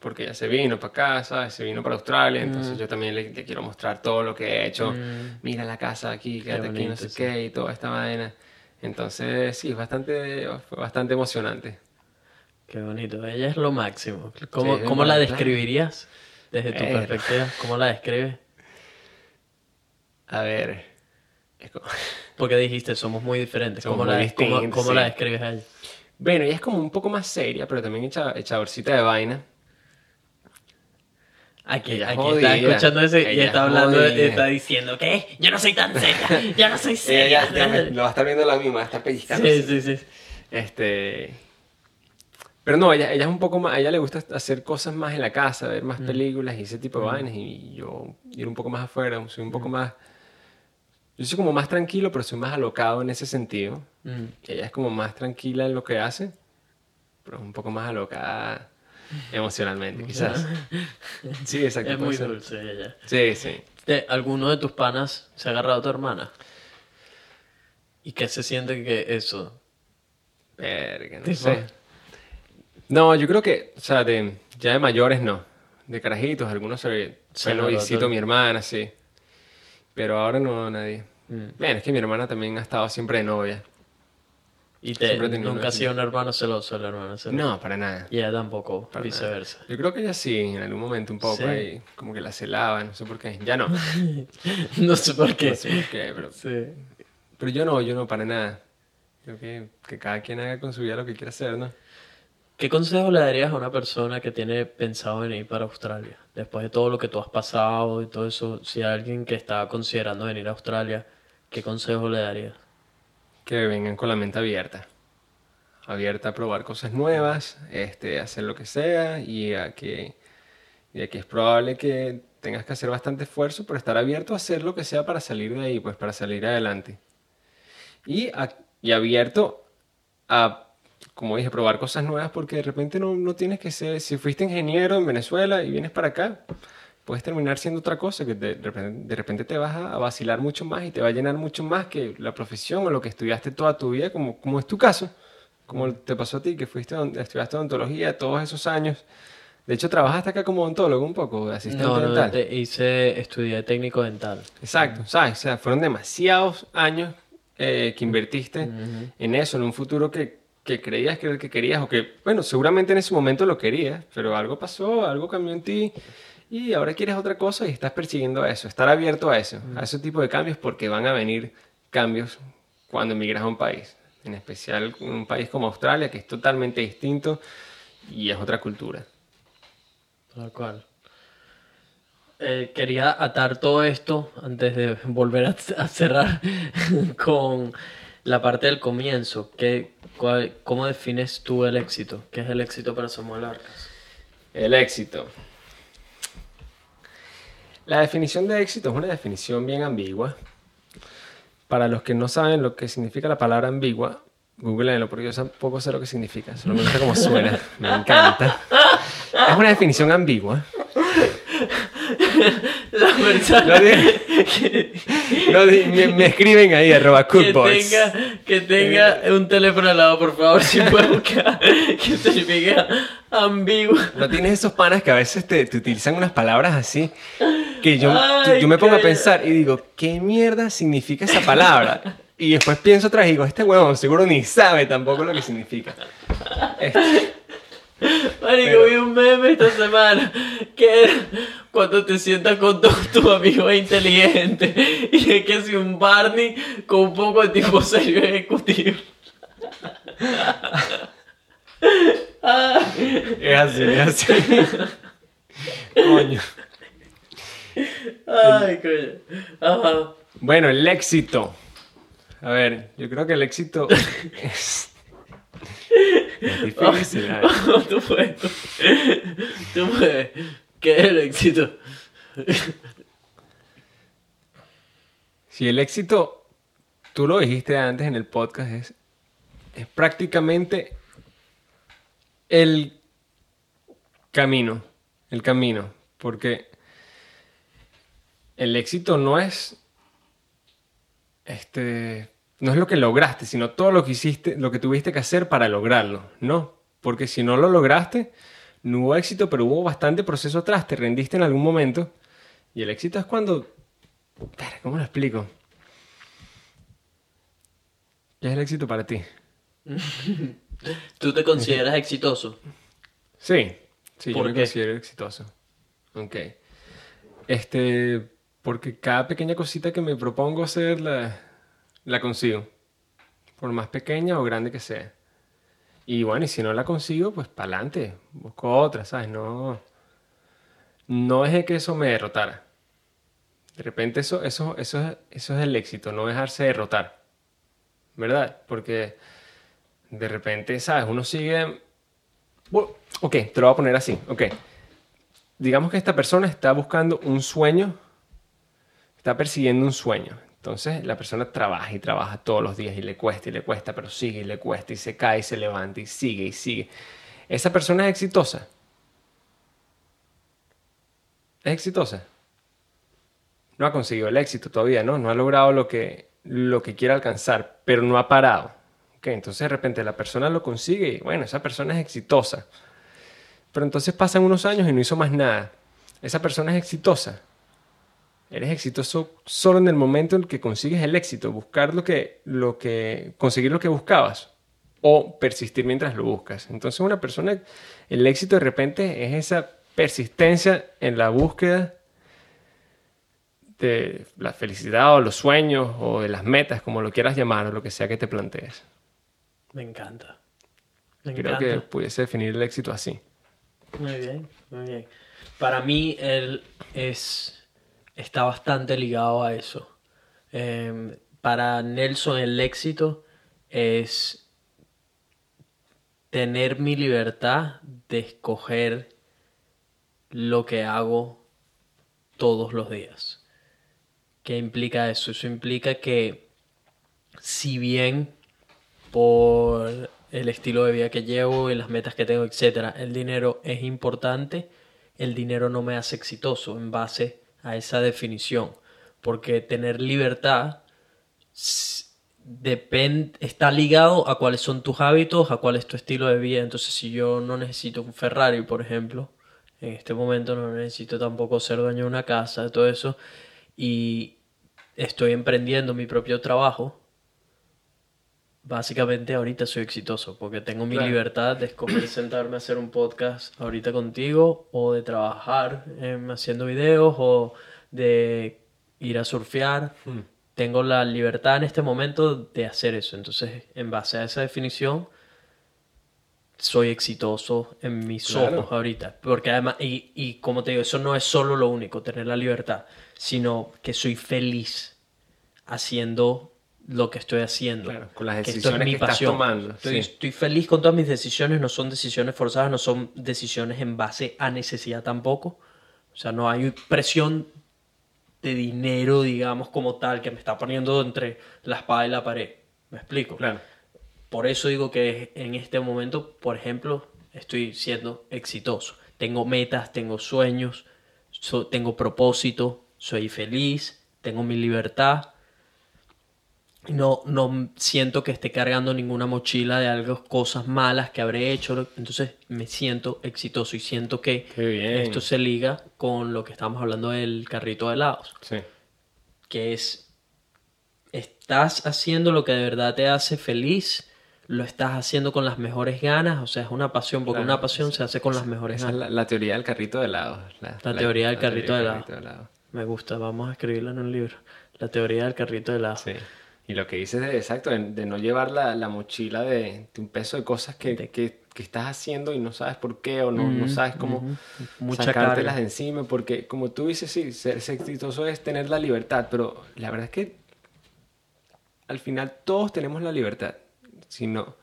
Porque ella se vino para ¿sabes? Se vino para Australia, entonces yo también le, le quiero mostrar todo lo que he hecho. Mira la casa aquí, quédate aquí, no bonito, sé sí. qué, y toda esta vaina. Entonces, sí, bastante, fue bastante emocionante. Qué bonito. Ella es lo máximo. ¿Cómo, Sí, cómo la describirías? Desde tu Verga. perspectiva, ¿cómo la describes? A ver, es como- Porque dijiste, somos muy diferentes. Somos ¿Cómo, muy la, cómo- distintos, cómo sí. la describes a ella? Bueno, ella es como un poco más seria, pero también echa, echadorcita de vaina. Aquí, Ella aquí jodida. está escuchando ese y Ella está hablando, jodida. está diciendo, ¿qué? Yo no soy tan seria, yo no soy Ella seria. me- lo va a estar viendo la misma, está pellizcando. Sí, sí, sí. Este. Pero no, ella, ella es un poco más. A ella le gusta hacer cosas más en la casa, ver más películas y ese tipo de vainas. Y yo ir un poco más afuera, soy un poco más. Yo soy como más tranquilo, pero soy más alocado en ese sentido. Mm. Ella es como más tranquila en lo que hace, pero es un poco más alocada emocionalmente, quizás. Sí, exacto. Es muy ser. dulce ella. Sí, sí. ¿De ¿Alguno de tus panas se ha agarrado a tu hermana? ¿Y qué se siente que eso? Verga, no Tipo- sé. No, yo creo que, o sea, de, ya de mayores no. De carajitos, algunos se fue lo novicito notó. mi hermana, sí. Pero ahora no, nadie. Mm. Bueno, es que mi hermana también ha estado siempre de novia. ¿Y te, Siempre he tenido nunca ha sido un hermano celoso el hermano celoso? No, para nada. Y ella tampoco, para nada. viceversa. Yo creo que ella sí, en algún momento un poco Sí. ahí, como que la celaba, no sé por qué. Ya no. No no sé por qué. sé por qué, pero, Sí. pero yo no, yo no, para nada. Creo que, que cada quien haga con su vida lo que quiera hacer, ¿no? ¿Qué consejo le darías a una persona que tiene pensado venir para Australia? Después de todo lo que tú has pasado y todo eso, si hay alguien que está considerando venir a Australia, ¿qué consejo le darías? que vengan con la mente abierta. Abierta a probar cosas nuevas, este, hacer lo que sea y a que, y a que es probable que tengas que hacer bastante esfuerzo, pero estar abierto a hacer lo que sea para salir de ahí, pues para salir adelante. Y, a- y abierto a, como dije, probar cosas nuevas porque de repente no, no tienes que ser, si fuiste ingeniero en Venezuela y vienes para acá, puedes terminar siendo otra cosa, que de, de repente, de repente te vas a, vacilar mucho más y te va a llenar mucho más que la profesión o lo que estudiaste toda tu vida, como, como es tu caso, como te pasó a ti, que fuiste estudiaste odontología todos esos años. De hecho, trabajaste acá como odontólogo un poco, de asistente No, no, dental. te- hice, estudié técnico dental. Exacto, ¿sabes? O sea, fueron demasiados años eh, que invertiste en eso, en un futuro que, que creías que era el que querías o que, bueno, seguramente en ese momento lo querías, pero algo pasó, algo cambió en ti y ahora quieres otra cosa y estás persiguiendo eso, estar abierto a eso, a ese tipo de cambios porque van a venir cambios cuando emigras a un país, en especial un país como Australia que es totalmente distinto y es otra cultura. Tal cual. Eh, quería atar todo esto antes de volver a, a cerrar con la parte del comienzo. ¿Qué, cuál- ¿Cómo defines tú el éxito? ¿Qué es el éxito para Samuel Arcas? El éxito. La definición de éxito es una definición bien ambigua. Para los que no saben lo que significa la palabra ambigua, googleenlo porque yo tampoco sé lo que significa, solo me gusta cómo suena, me encanta. Es una definición ambigua. La persona Lo di- lo di- me, me escriben ahí, arroba que tenga, que tenga un teléfono al lado, por favor, si puede buscar que significa ambiguo. ¿No tienes esos panas que a veces te, te utilizan unas palabras así? Que yo, Ay, yo me pongo a pensar y digo, ¿qué mierda significa esa palabra? Y después pienso atrás y digo, este huevón seguro ni sabe tampoco lo que significa. Este, Marico, vi un meme esta semana que era cuando te sientas con todos tus amigos inteligentes y es que si un Barney con un poco de tipo serio ejecutivo. Es así, es así. Coño. ay, coño. Ajá. Bueno, el éxito. A ver, yo creo que el éxito es, es difícil. ver. Tú puedes. Tú puedes. ¿Qué es el éxito? Si el éxito, tú lo dijiste antes en el podcast, es, es prácticamente el camino, el camino, porque el éxito no es, este, no es lo que lograste, sino todo lo que hiciste, lo que tuviste que hacer para lograrlo, ¿no? Porque si no lo lograste, no hubo éxito, pero hubo bastante proceso atrás, te rendiste en algún momento, y el éxito es cuando ¿Cómo lo explico? ¿Qué es el éxito para ti? ¿Tú te consideras exitoso? Sí, sí, yo ¿Por me qué? considero exitoso. Ok. Este, porque cada pequeña cosita que me propongo hacer la, la consigo. Por más pequeña o grande que sea. Y bueno, y si no la consigo, pues para adelante. Busco otra, ¿sabes? No, no dejé que eso me derrotara. De repente eso, eso, eso, es- eso es el éxito, no dejarse derrotar. ¿Verdad? Porque de repente, ¿sabes? Uno sigue... Ok, te lo voy a poner así. Ok. Digamos que esta persona está buscando un sueño, está persiguiendo un sueño. Entonces la persona trabaja y trabaja todos los días y le cuesta y le cuesta, pero sigue y le cuesta y se cae y se levanta y sigue y sigue. Esa persona es exitosa. Es exitosa. No ha conseguido el éxito todavía, ¿no? No ha logrado lo que, lo que quiere alcanzar, pero no ha parado. Entonces de repente la persona lo consigue y bueno, esa persona es exitosa. Pero entonces pasan unos años y no hizo más nada. Esa persona es exitosa. Eres exitoso solo en el momento en que consigues el éxito, buscar lo que, lo que, conseguir lo que buscabas o persistir mientras lo buscas. Entonces una persona, el éxito de repente es esa persistencia en la búsqueda de la felicidad o los sueños o de las metas, como lo quieras llamar o lo que sea que te plantees. Me encanta. Me Creo encanta. que pudiese definir el éxito así. Muy bien, muy bien. Para mí él es está bastante ligado a eso. Eh, para Nelson el éxito es tener mi libertad de escoger lo que hago todos los días. ¿Qué implica eso? Eso implica que si bien por el estilo de vida que llevo y las metas que tengo, etcétera, el dinero es importante, el dinero no me hace exitoso en base a esa definición, porque tener libertad depend- está ligado a cuáles son tus hábitos, a cuál es tu estilo de vida. Entonces, si yo no necesito un Ferrari, por ejemplo, en este momento no necesito tampoco ser dueño de una casa, todo eso, y estoy emprendiendo mi propio trabajo, Básicamente ahorita soy exitoso porque tengo mi Claro. libertad de escoger sentarme a hacer un podcast ahorita contigo o de trabajar em, haciendo videos o de ir a surfear. Hmm. Tengo la libertad en este momento de hacer eso. Entonces, en base a esa definición, soy exitoso en mis Claro. ojos ahorita. Porque además, y, y como te digo, eso no es solo lo único, tener la libertad, sino que soy feliz haciendo lo que estoy haciendo. Claro, con las Que esto es decisiones mi que estás pasión. tomando, Estoy, sí. estoy feliz con todas mis decisiones, no son decisiones forzadas, no son decisiones en base a necesidad tampoco. O sea, no hay presión de dinero, digamos, como tal, que me está poniendo entre la espada y la pared. ¿Me explico? Claro. Por eso digo que en este momento, por ejemplo, estoy siendo exitoso. Tengo metas, tengo sueños, so- tengo propósito, soy feliz, tengo mi libertad. No, no siento que esté cargando ninguna mochila de algo, cosas malas que habré hecho. Entonces me siento exitoso y siento que esto se liga con lo que estamos hablando del carrito de helados Sí. que es, estás haciendo lo que de verdad te hace feliz, lo estás haciendo con las mejores ganas, o sea, es una pasión, porque Claro, una pasión se hace con las mejores es ganas. la, la teoría del carrito de helado. La, La teoría del carrito de helado. carrito helado. Me gusta, vamos a escribirla en un libro. La teoría del carrito de helado. Sí. Y lo que dices de exacto, de, de no llevar la, la mochila de, de un peso de cosas que, De- que, que estás haciendo y no sabes por qué o no, no sabes cómo ujú. Mucha sacártelas carga. de encima. Porque como tú dices, sí, ser, ser exitoso es tener la libertad, pero la verdad es que al final todos tenemos la libertad. Sino,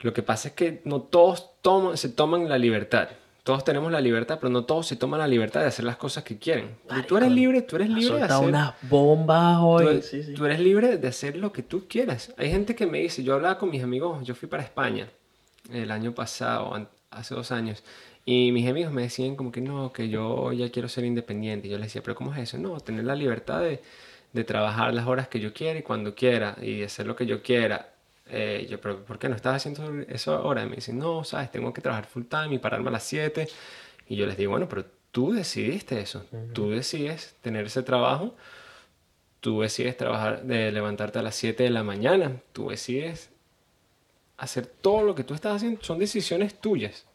lo que pasa es que no todos toman, se toman la libertad. Todos tenemos la libertad, pero no todos se toman la libertad de hacer las cosas que quieren. Y tú eres Marico, libre, tú eres libre de hacer unas bombas hoy. Tú, Sí, sí. tú eres libre de hacer lo que tú quieras. Hay gente que me dice, yo hablaba con mis amigos, yo fui para España el año pasado, hace dos años, y mis amigos me decían como que no, que yo ya quiero ser independiente. Y yo les decía, pero ¿cómo es eso? No, tener la libertad de, de trabajar las horas que yo quiera y cuando quiera y de hacer lo que yo quiera. Eh, yo, pero ¿por qué no estás haciendo eso ahora? Y me dicen, no, sabes, tengo que trabajar full time y pararme a las 7. Y yo les digo, bueno, pero tú decidiste eso. Tú decides tener ese trabajo Tú decides trabajar, de levantarte a las 7 de la mañana. Tú decides hacer todo lo que tú estás haciendo. Son decisiones tuyas.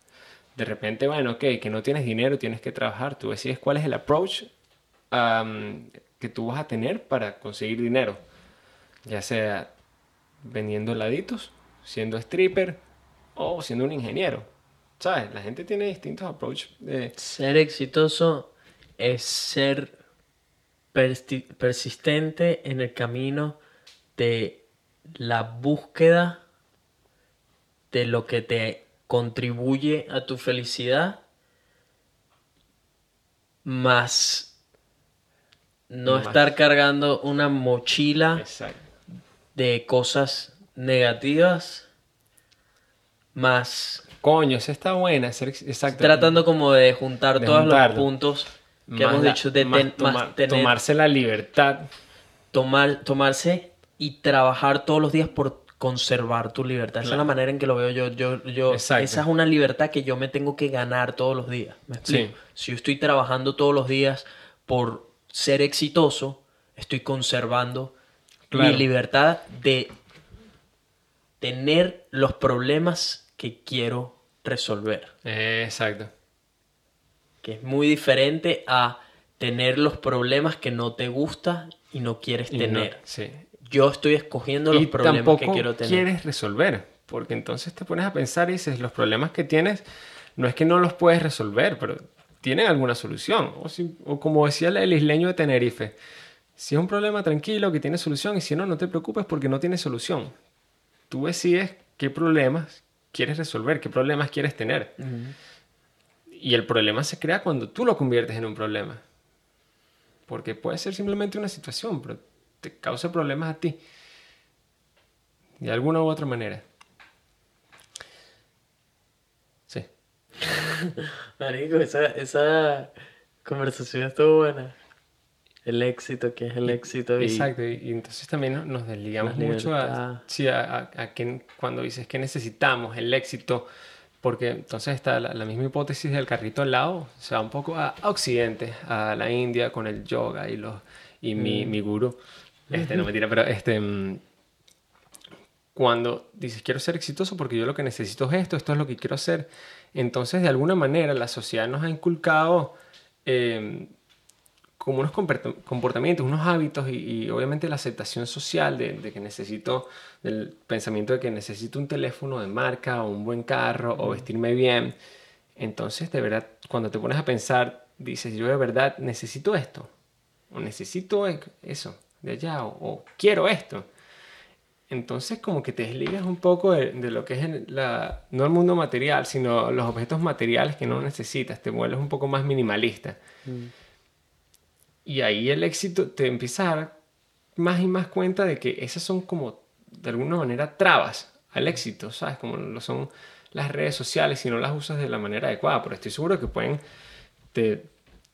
De repente, bueno, ok, que no tienes dinero, tienes que trabajar. Tú decides cuál es el approach que tú vas a tener para conseguir dinero. Ya sea vendiendo heladitos, siendo stripper o siendo un ingeniero. ¿Sabes? La gente tiene distintos approaches de... Ser exitoso es ser persistente en el camino de la búsqueda de lo que te contribuye a tu felicidad, más no Más. estar cargando una mochila Exacto. De cosas negativas, más Coño, esa está buena. Exacto. tratando como de juntar De todos juntarlo. los puntos que Más hemos la- dicho de más ten- toma- más tener- tomarse la libertad. tomar, tomarse y trabajar todos los días por conservar tu libertad. Esa es la manera en que lo veo yo. yo, yo Exacto. esa es una libertad que yo me tengo que ganar todos los días. ¿Me explico? Sí. Si yo estoy trabajando todos los días por ser exitoso, estoy conservando Claro. mi libertad de tener los problemas que quiero resolver. Exacto. que es muy diferente a tener los problemas que no te gusta y no quieres Y no- tener. sí. Yo estoy escogiendo los y problemas tampoco que quiero tener. quieres resolver. Porque entonces te pones a pensar y dices, los problemas que tienes no es que no los puedes resolver, pero tienen alguna solución. O, si- o como decía el isleño de Tenerife, si es un problema tranquilo que tiene solución y si no, no te preocupes porque no tiene solución. Tú decides qué problemas quieres resolver, qué problemas quieres tener. Y el problema se crea cuando tú lo conviertes en un problema. Porque puede ser simplemente una situación, pero te causa problemas a ti. De alguna u otra manera. Sí. Marico, esa, esa conversación estuvo buena. El éxito, que es el éxito. Y... Exacto. Y, y entonces también no- nos desligamos mucho a, sí, a, a- a que cuando dices que necesitamos el éxito. Porque entonces está la, la misma hipótesis del carrito al lado, se va un poco a, Occidente, a la India con el yoga y, los, y mi, mi gurú. Este, no mentira, pero este. mm, cuando dices quiero ser exitoso porque yo lo que necesito es esto, esto es lo que quiero hacer, entonces de alguna manera la sociedad nos ha inculcado eh, como unos comportamientos, unos hábitos y, obviamente la aceptación social de, que necesito, del pensamiento de que necesito un teléfono de marca o un buen carro o vestirme bien. Entonces, de verdad, cuando te pones a pensar, dices, yo de verdad necesito esto, o necesito e-, eso de allá, o, quiero esto. Entonces, como que te desligas un poco de, lo que es la, no el mundo material, sino los objetos materiales que no necesitas, te vuelves un poco más minimalista. Mm. Y ahí el éxito te empieza a dar más y más cuenta de que esas son como, de alguna manera, trabas al éxito, ¿sabes? Como lo son las redes sociales si no las usas de la manera adecuada, pero estoy seguro que pueden, te,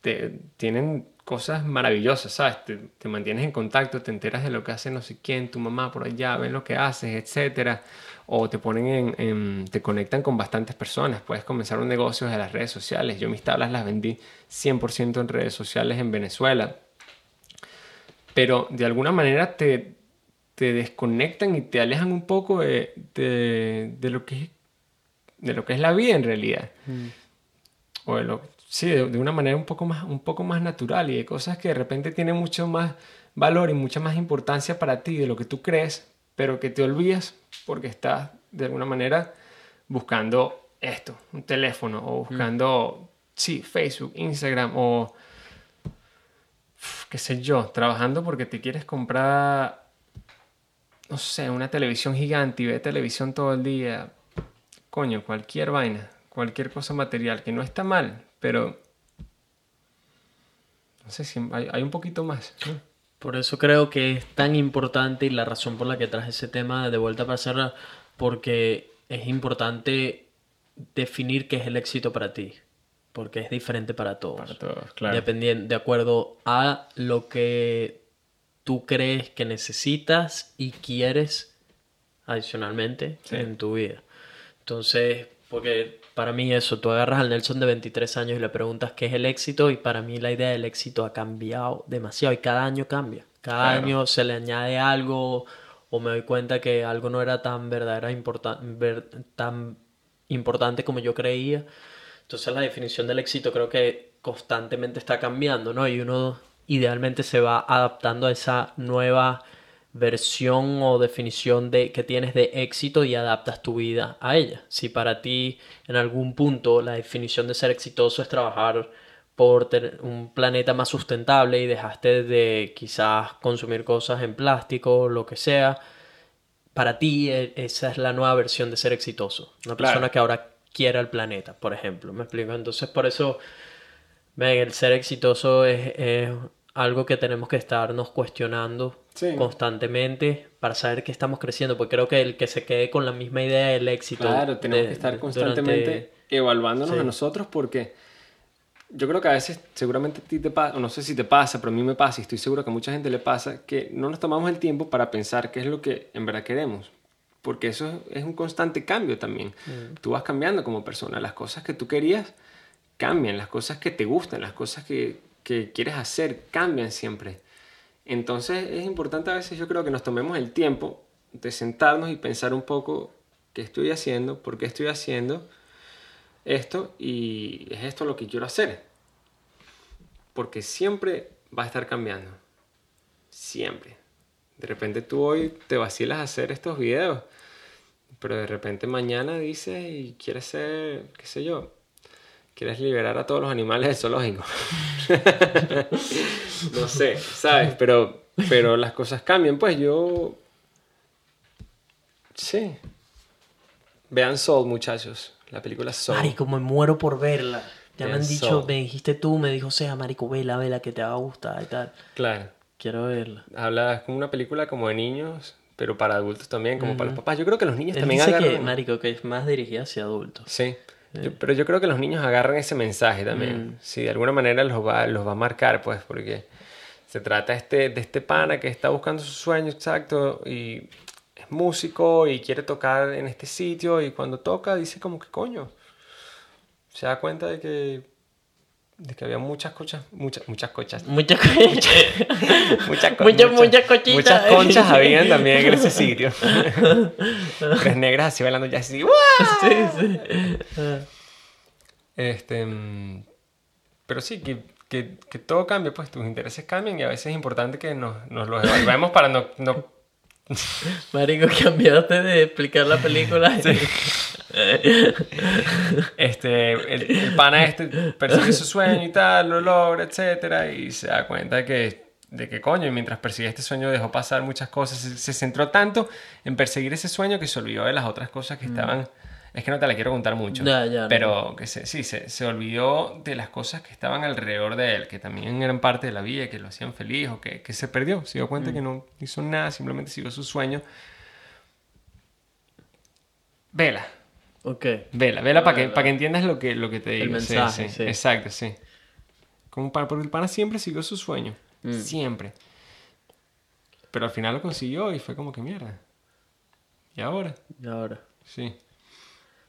te tienen cosas maravillosas, ¿sabes? Te, te, mantienes en contacto, te enteras de lo que hace no sé quién, tu mamá por allá, ven lo que haces, etcétera. O te ponen en, te conectan con bastantes personas. Puedes comenzar un negocio desde las redes sociales. Yo mis tablas las vendí 100% en redes sociales en Venezuela. Pero de alguna manera te, te desconectan y te alejan un poco de, de, lo, que, de lo que es la vida en realidad. Mm. O de lo, sí, de, una manera un poco, más, un poco más natural y de cosas que de repente tienen mucho más valor y mucha más importancia para ti de lo que tú crees, pero que te olvidas porque estás de alguna manera buscando esto, un teléfono o buscando, sí, Facebook, Instagram o qué sé yo, trabajando porque te quieres comprar, no sé, una televisión gigante y ve televisión todo el día. Coño, cualquier vaina, cualquier cosa material, que no está mal, pero no sé si hay, un poquito más. Por eso creo que es tan importante y la razón por la que traje ese tema de vuelta para cerrar, porque es importante definir qué es el éxito para ti, porque es diferente para todos. Para todos, claro. Dependiendo, de acuerdo a lo que tú crees que necesitas y quieres adicionalmente en tu vida. Entonces, porque para mí eso, tú agarras al Nelson de 23 años y le preguntas qué es el éxito y para mí la idea del éxito ha cambiado demasiado y cada año cambia. Cada año se le añade algo o me doy cuenta que algo no era tan verdadera, tan importante como yo creía. Entonces la definición del éxito creo que constantemente está cambiando, ¿no? Y uno idealmente se va adaptando a esa nueva versión o definición de, que tienes de éxito y adaptas tu vida a ella. Si para ti en algún punto la definición de ser exitoso es trabajar por un planeta más sustentable y dejaste de quizás consumir cosas en plástico, lo que sea, para ti e, esa es la nueva versión de ser exitoso. Una persona que ahora quiera el planeta, por ejemplo. ¿Me explico? Entonces por eso, el ser exitoso es, es algo que tenemos que estarnos cuestionando constantemente para saber que estamos creciendo, porque creo que el que se quede con la misma idea del éxito. Claro, tenemos que estar constantemente evaluándonos a nosotros porque yo creo que a veces seguramente a ti te pasa, o no sé si te pasa, pero a mí me pasa y estoy seguro que a mucha gente le pasa que no nos tomamos el tiempo para pensar qué es lo que en verdad queremos. Porque eso es un constante cambio también. Mm. Tú vas cambiando como persona. Las cosas que tú querías cambian, las cosas que te gustan, las cosas que, que quieres hacer cambian siempre. Entonces es importante a veces yo creo que nos tomemos el tiempo de sentarnos y pensar un poco qué estoy haciendo, por qué estoy haciendo esto y es esto lo que quiero hacer. Porque siempre va a estar cambiando. Siempre. De repente tú hoy te vacilas a hacer estos videos, pero de repente mañana dices y quieres ser, qué sé yo, quieres liberar a todos los animales del zoológico. no sé, ¿sabes? Pero, pero las cosas cambian. Pues yo... Sí. Vean Soul, muchachos. La película Soul. Marico, me muero por verla. Ya me han dicho, me dijiste tú, me dijo, sea, marico, vela, vela, que te va a gustar y tal. Claro. Quiero verla. Habla, es como una película como de niños, pero para adultos también, como para los papás. Yo creo que los niños también dice que, marico, que es más dirigida hacia adultos. Sí pero yo creo que los niños agarran ese mensaje también. Mm. Si de alguna manera los va, los va a marcar, pues, porque se trata este, de este pana que está buscando su sueño exacto y es músico y quiere tocar en este sitio y cuando toca dice como que coño. Se da cuenta de que de que había muchas cochas, muchas, muchas cochas. Muchas conchas. Muchas, co- Muchas- muchas cochitas. Muchas conchas habían también en ese sitio. Tres negras así bailando ya así. ¡guau! sí, sí. Este, mm, pero sí, que, que, que todo cambia, pues tus intereses cambian y a veces es importante que nos, nos los evaluemos para no... no Marico, cambiaste de explicar la película. este, el, el pana este persigue su sueño y tal, lo logra, etcétera, y se da cuenta que, de que coño, y mientras persigue este sueño dejó pasar muchas cosas, se, se centró tanto en perseguir ese sueño que se olvidó de las otras cosas que estaban... Es que no te la quiero contar mucho, Ya, ya, no. pero que se, sí, se, se olvidó de las cosas que estaban alrededor de él, que también eran parte de la vida, que lo hacían feliz o que, que se perdió. Se dio cuenta que no hizo nada, simplemente siguió su sueño. Vela, ok. Vela, vela para que, para que entiendas lo que, lo que te digo. El Sí, mensaje, sí, sí. Exacto, sí. Como para, porque el pana siempre siguió su sueño. Mm. Siempre. Pero al final lo consiguió y fue como que mierda. ¿Y ahora? Y ahora. Sí.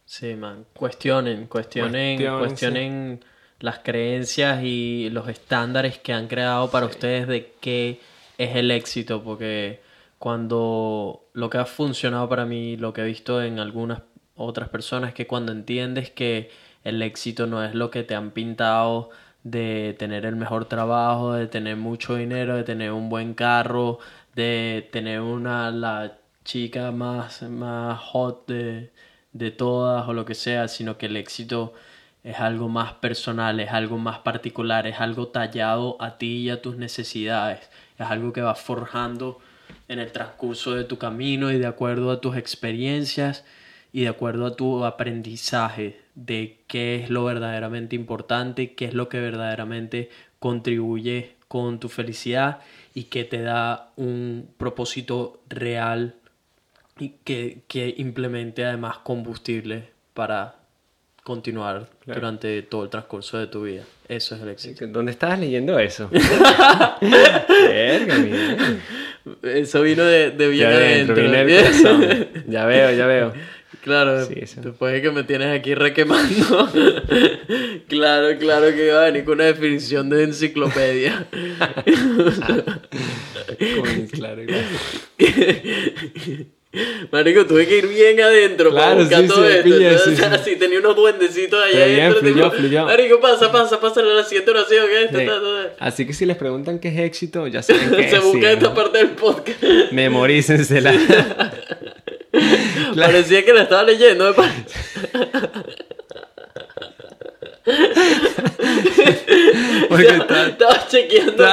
Sí, man. Cuestionen, cuestionen, Cuestionen, cuestionen las creencias y los estándares que han creado para ustedes de qué es el éxito, porque cuando lo que ha funcionado para mí, lo que he visto en algunas otras personas, es que cuando entiendes que el éxito no es lo que te han pintado de tener el mejor trabajo, de tener mucho dinero, de tener un buen carro, de tener una la chica más, más hot de, de todas o lo que sea, sino que el éxito es algo más personal, es algo más particular, es algo tallado a ti y a tus necesidades, es algo que vas forjando en el transcurso de tu camino y de acuerdo a tus experiencias y de acuerdo a tu aprendizaje de qué es lo verdaderamente importante, qué es lo que verdaderamente contribuye con tu felicidad y que te da un propósito real y que, que implemente además combustible para continuar Claro. durante todo el transcurso de tu vida. Eso es el éxito. ¿Dónde estabas leyendo eso? Verga. Eso vino de, de bien Ya adentro, el corazón. Ya veo, ya veo. Claro, Sí, después de que me tienes aquí requemando. claro, claro que iba a venir con una definición de enciclopedia. Coño, claro, claro. Marico, tuve que ir bien adentro para Claro, buscar sí, todo sí, esto. pilla, Entonces, sí, sí. así tenía unos duendecitos allá adentro. fluyó, tipo, fluyó. Marico, pasa, pasa, pasa la siguiente oración. esto, Sí. ta, ta, ta. Así que si les preguntan qué es éxito, ya saben qué Se busca esta parte del podcast. Memorícensela. Parecía que la estaba leyendo. Porque Estaba chequeando.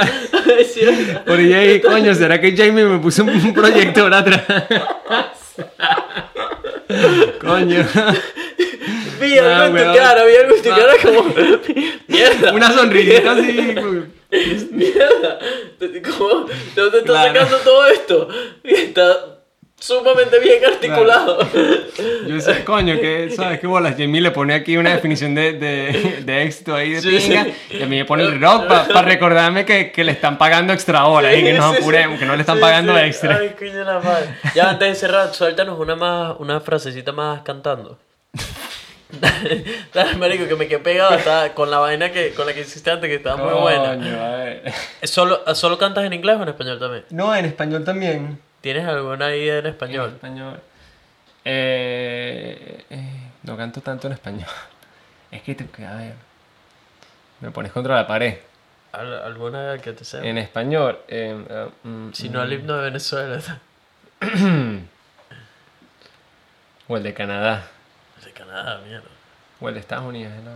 Porque ahí, coño, ¿será que Jamie me puso un proyector atrás? coño. Vi algo Ah, en tu cara, vi algo en tu cara como. Mierda. Una sonrisita así. Mierda. ¿Cómo? ¿De dónde estás Claro. sacando todo esto? Está sumamente bien articulado. Yo sé, coño, que, ¿sabes qué bolas? Jamie le pone aquí una definición de, de, de éxito ahí de Sí, pinga. sí. Y a mí me pone el rock para recordarme que, que le están pagando extra horas y que nos Sí, sí. apuremos, que no le están Sí, pagando sí. extra. Ay, coño la madre. Ya antes de cerrar, suéltanos una más, una frasecita más cantando. Dale, marico, que me quedé pegado hasta con la vaina que, con la que hiciste antes, que estaba muy buena. Coño, a ver. ¿Solo, ¿Solo cantas en inglés o en español también? No, en español también. ¿Tienes alguna idea en En español? español. Eh, eh, no canto tanto en español. Es que, te, a ver, me pones contra la pared. Al- ¿Alguna que te sea? En español, eh, mm, Si no, el himno de Venezuela. o el de Canadá, De Canadá, mierda. o el de Estados Unidos. ¿no?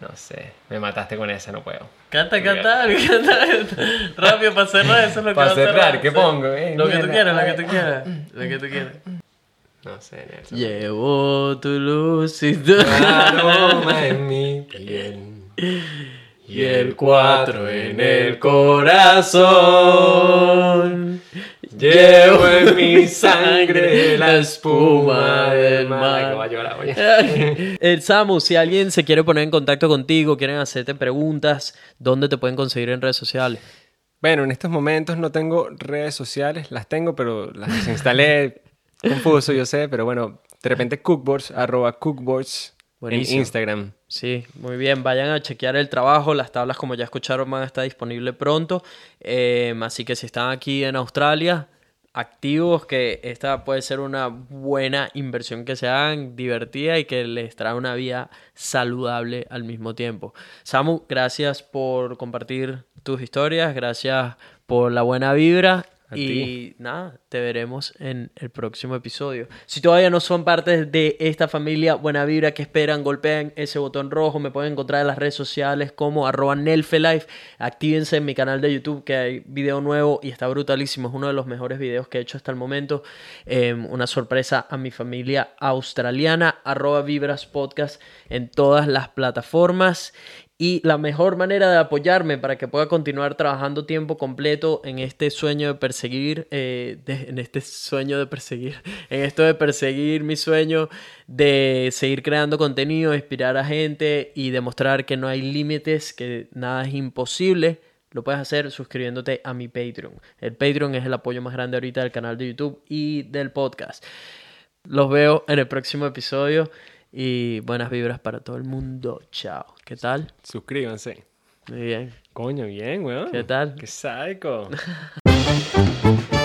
No sé, me mataste con esa, no puedo. Canta, canta, canta. Rápido para cerrar, eso es lo que Para cerrar. ¿qué pongo? Eh, Lo que tú quieras, lo que tú quieras. Lo que tú quieras. No sé, Nelson. Llevo tu luz y tu aroma en mi piel y el cuatro en el corazón. Llevo en mi sangre la espuma del mar. Que va a llorar, oye. El Samu, si alguien se quiere poner en contacto contigo, quieren hacerte preguntas, ¿dónde te pueden conseguir en redes sociales? Bueno, en estos momentos no tengo redes sociales, las tengo, pero las instalé confuso, yo sé, pero bueno, de repente cookboards, arroba cookboards Buenísimo. en Instagram. Sí, muy bien. Vayan a chequear el trabajo. Las tablas, como ya escucharon, van a estar disponibles pronto. Eh, así que si están aquí en Australia, activos, que esta puede ser una buena inversión que se hagan, divertida y que les trae una vida saludable al mismo tiempo. Samu, gracias por compartir tus historias, gracias por la buena vibra Y nada, te veremos en el próximo episodio. Si todavía no son parte de esta familia Buena Vibra que esperan, golpeen ese botón rojo. Me pueden encontrar en las redes sociales como arroba Nelfelife. Actívense en mi canal de YouTube que hay video nuevo y está brutalísimo. Es uno de los mejores videos que he hecho hasta el momento. Eh, una sorpresa a mi familia australiana. Arroba Vibras Podcast en todas las plataformas. Y la mejor manera de apoyarme para que pueda continuar trabajando tiempo completo en este sueño de perseguir, eh, en este sueño de perseguir, en esto de perseguir mi sueño de seguir creando contenido, inspirar a gente y demostrar que no hay límites, que nada es imposible, lo puedes hacer suscribiéndote a mi Patreon. El Patreon es el apoyo más grande ahorita del canal de YouTube y del podcast. Los veo en el próximo episodio y buenas vibras para todo el mundo. Chao. ¿Qué tal? Suscríbanse. Muy bien. Coño, bien, weón. ¿Qué tal? Qué psycho.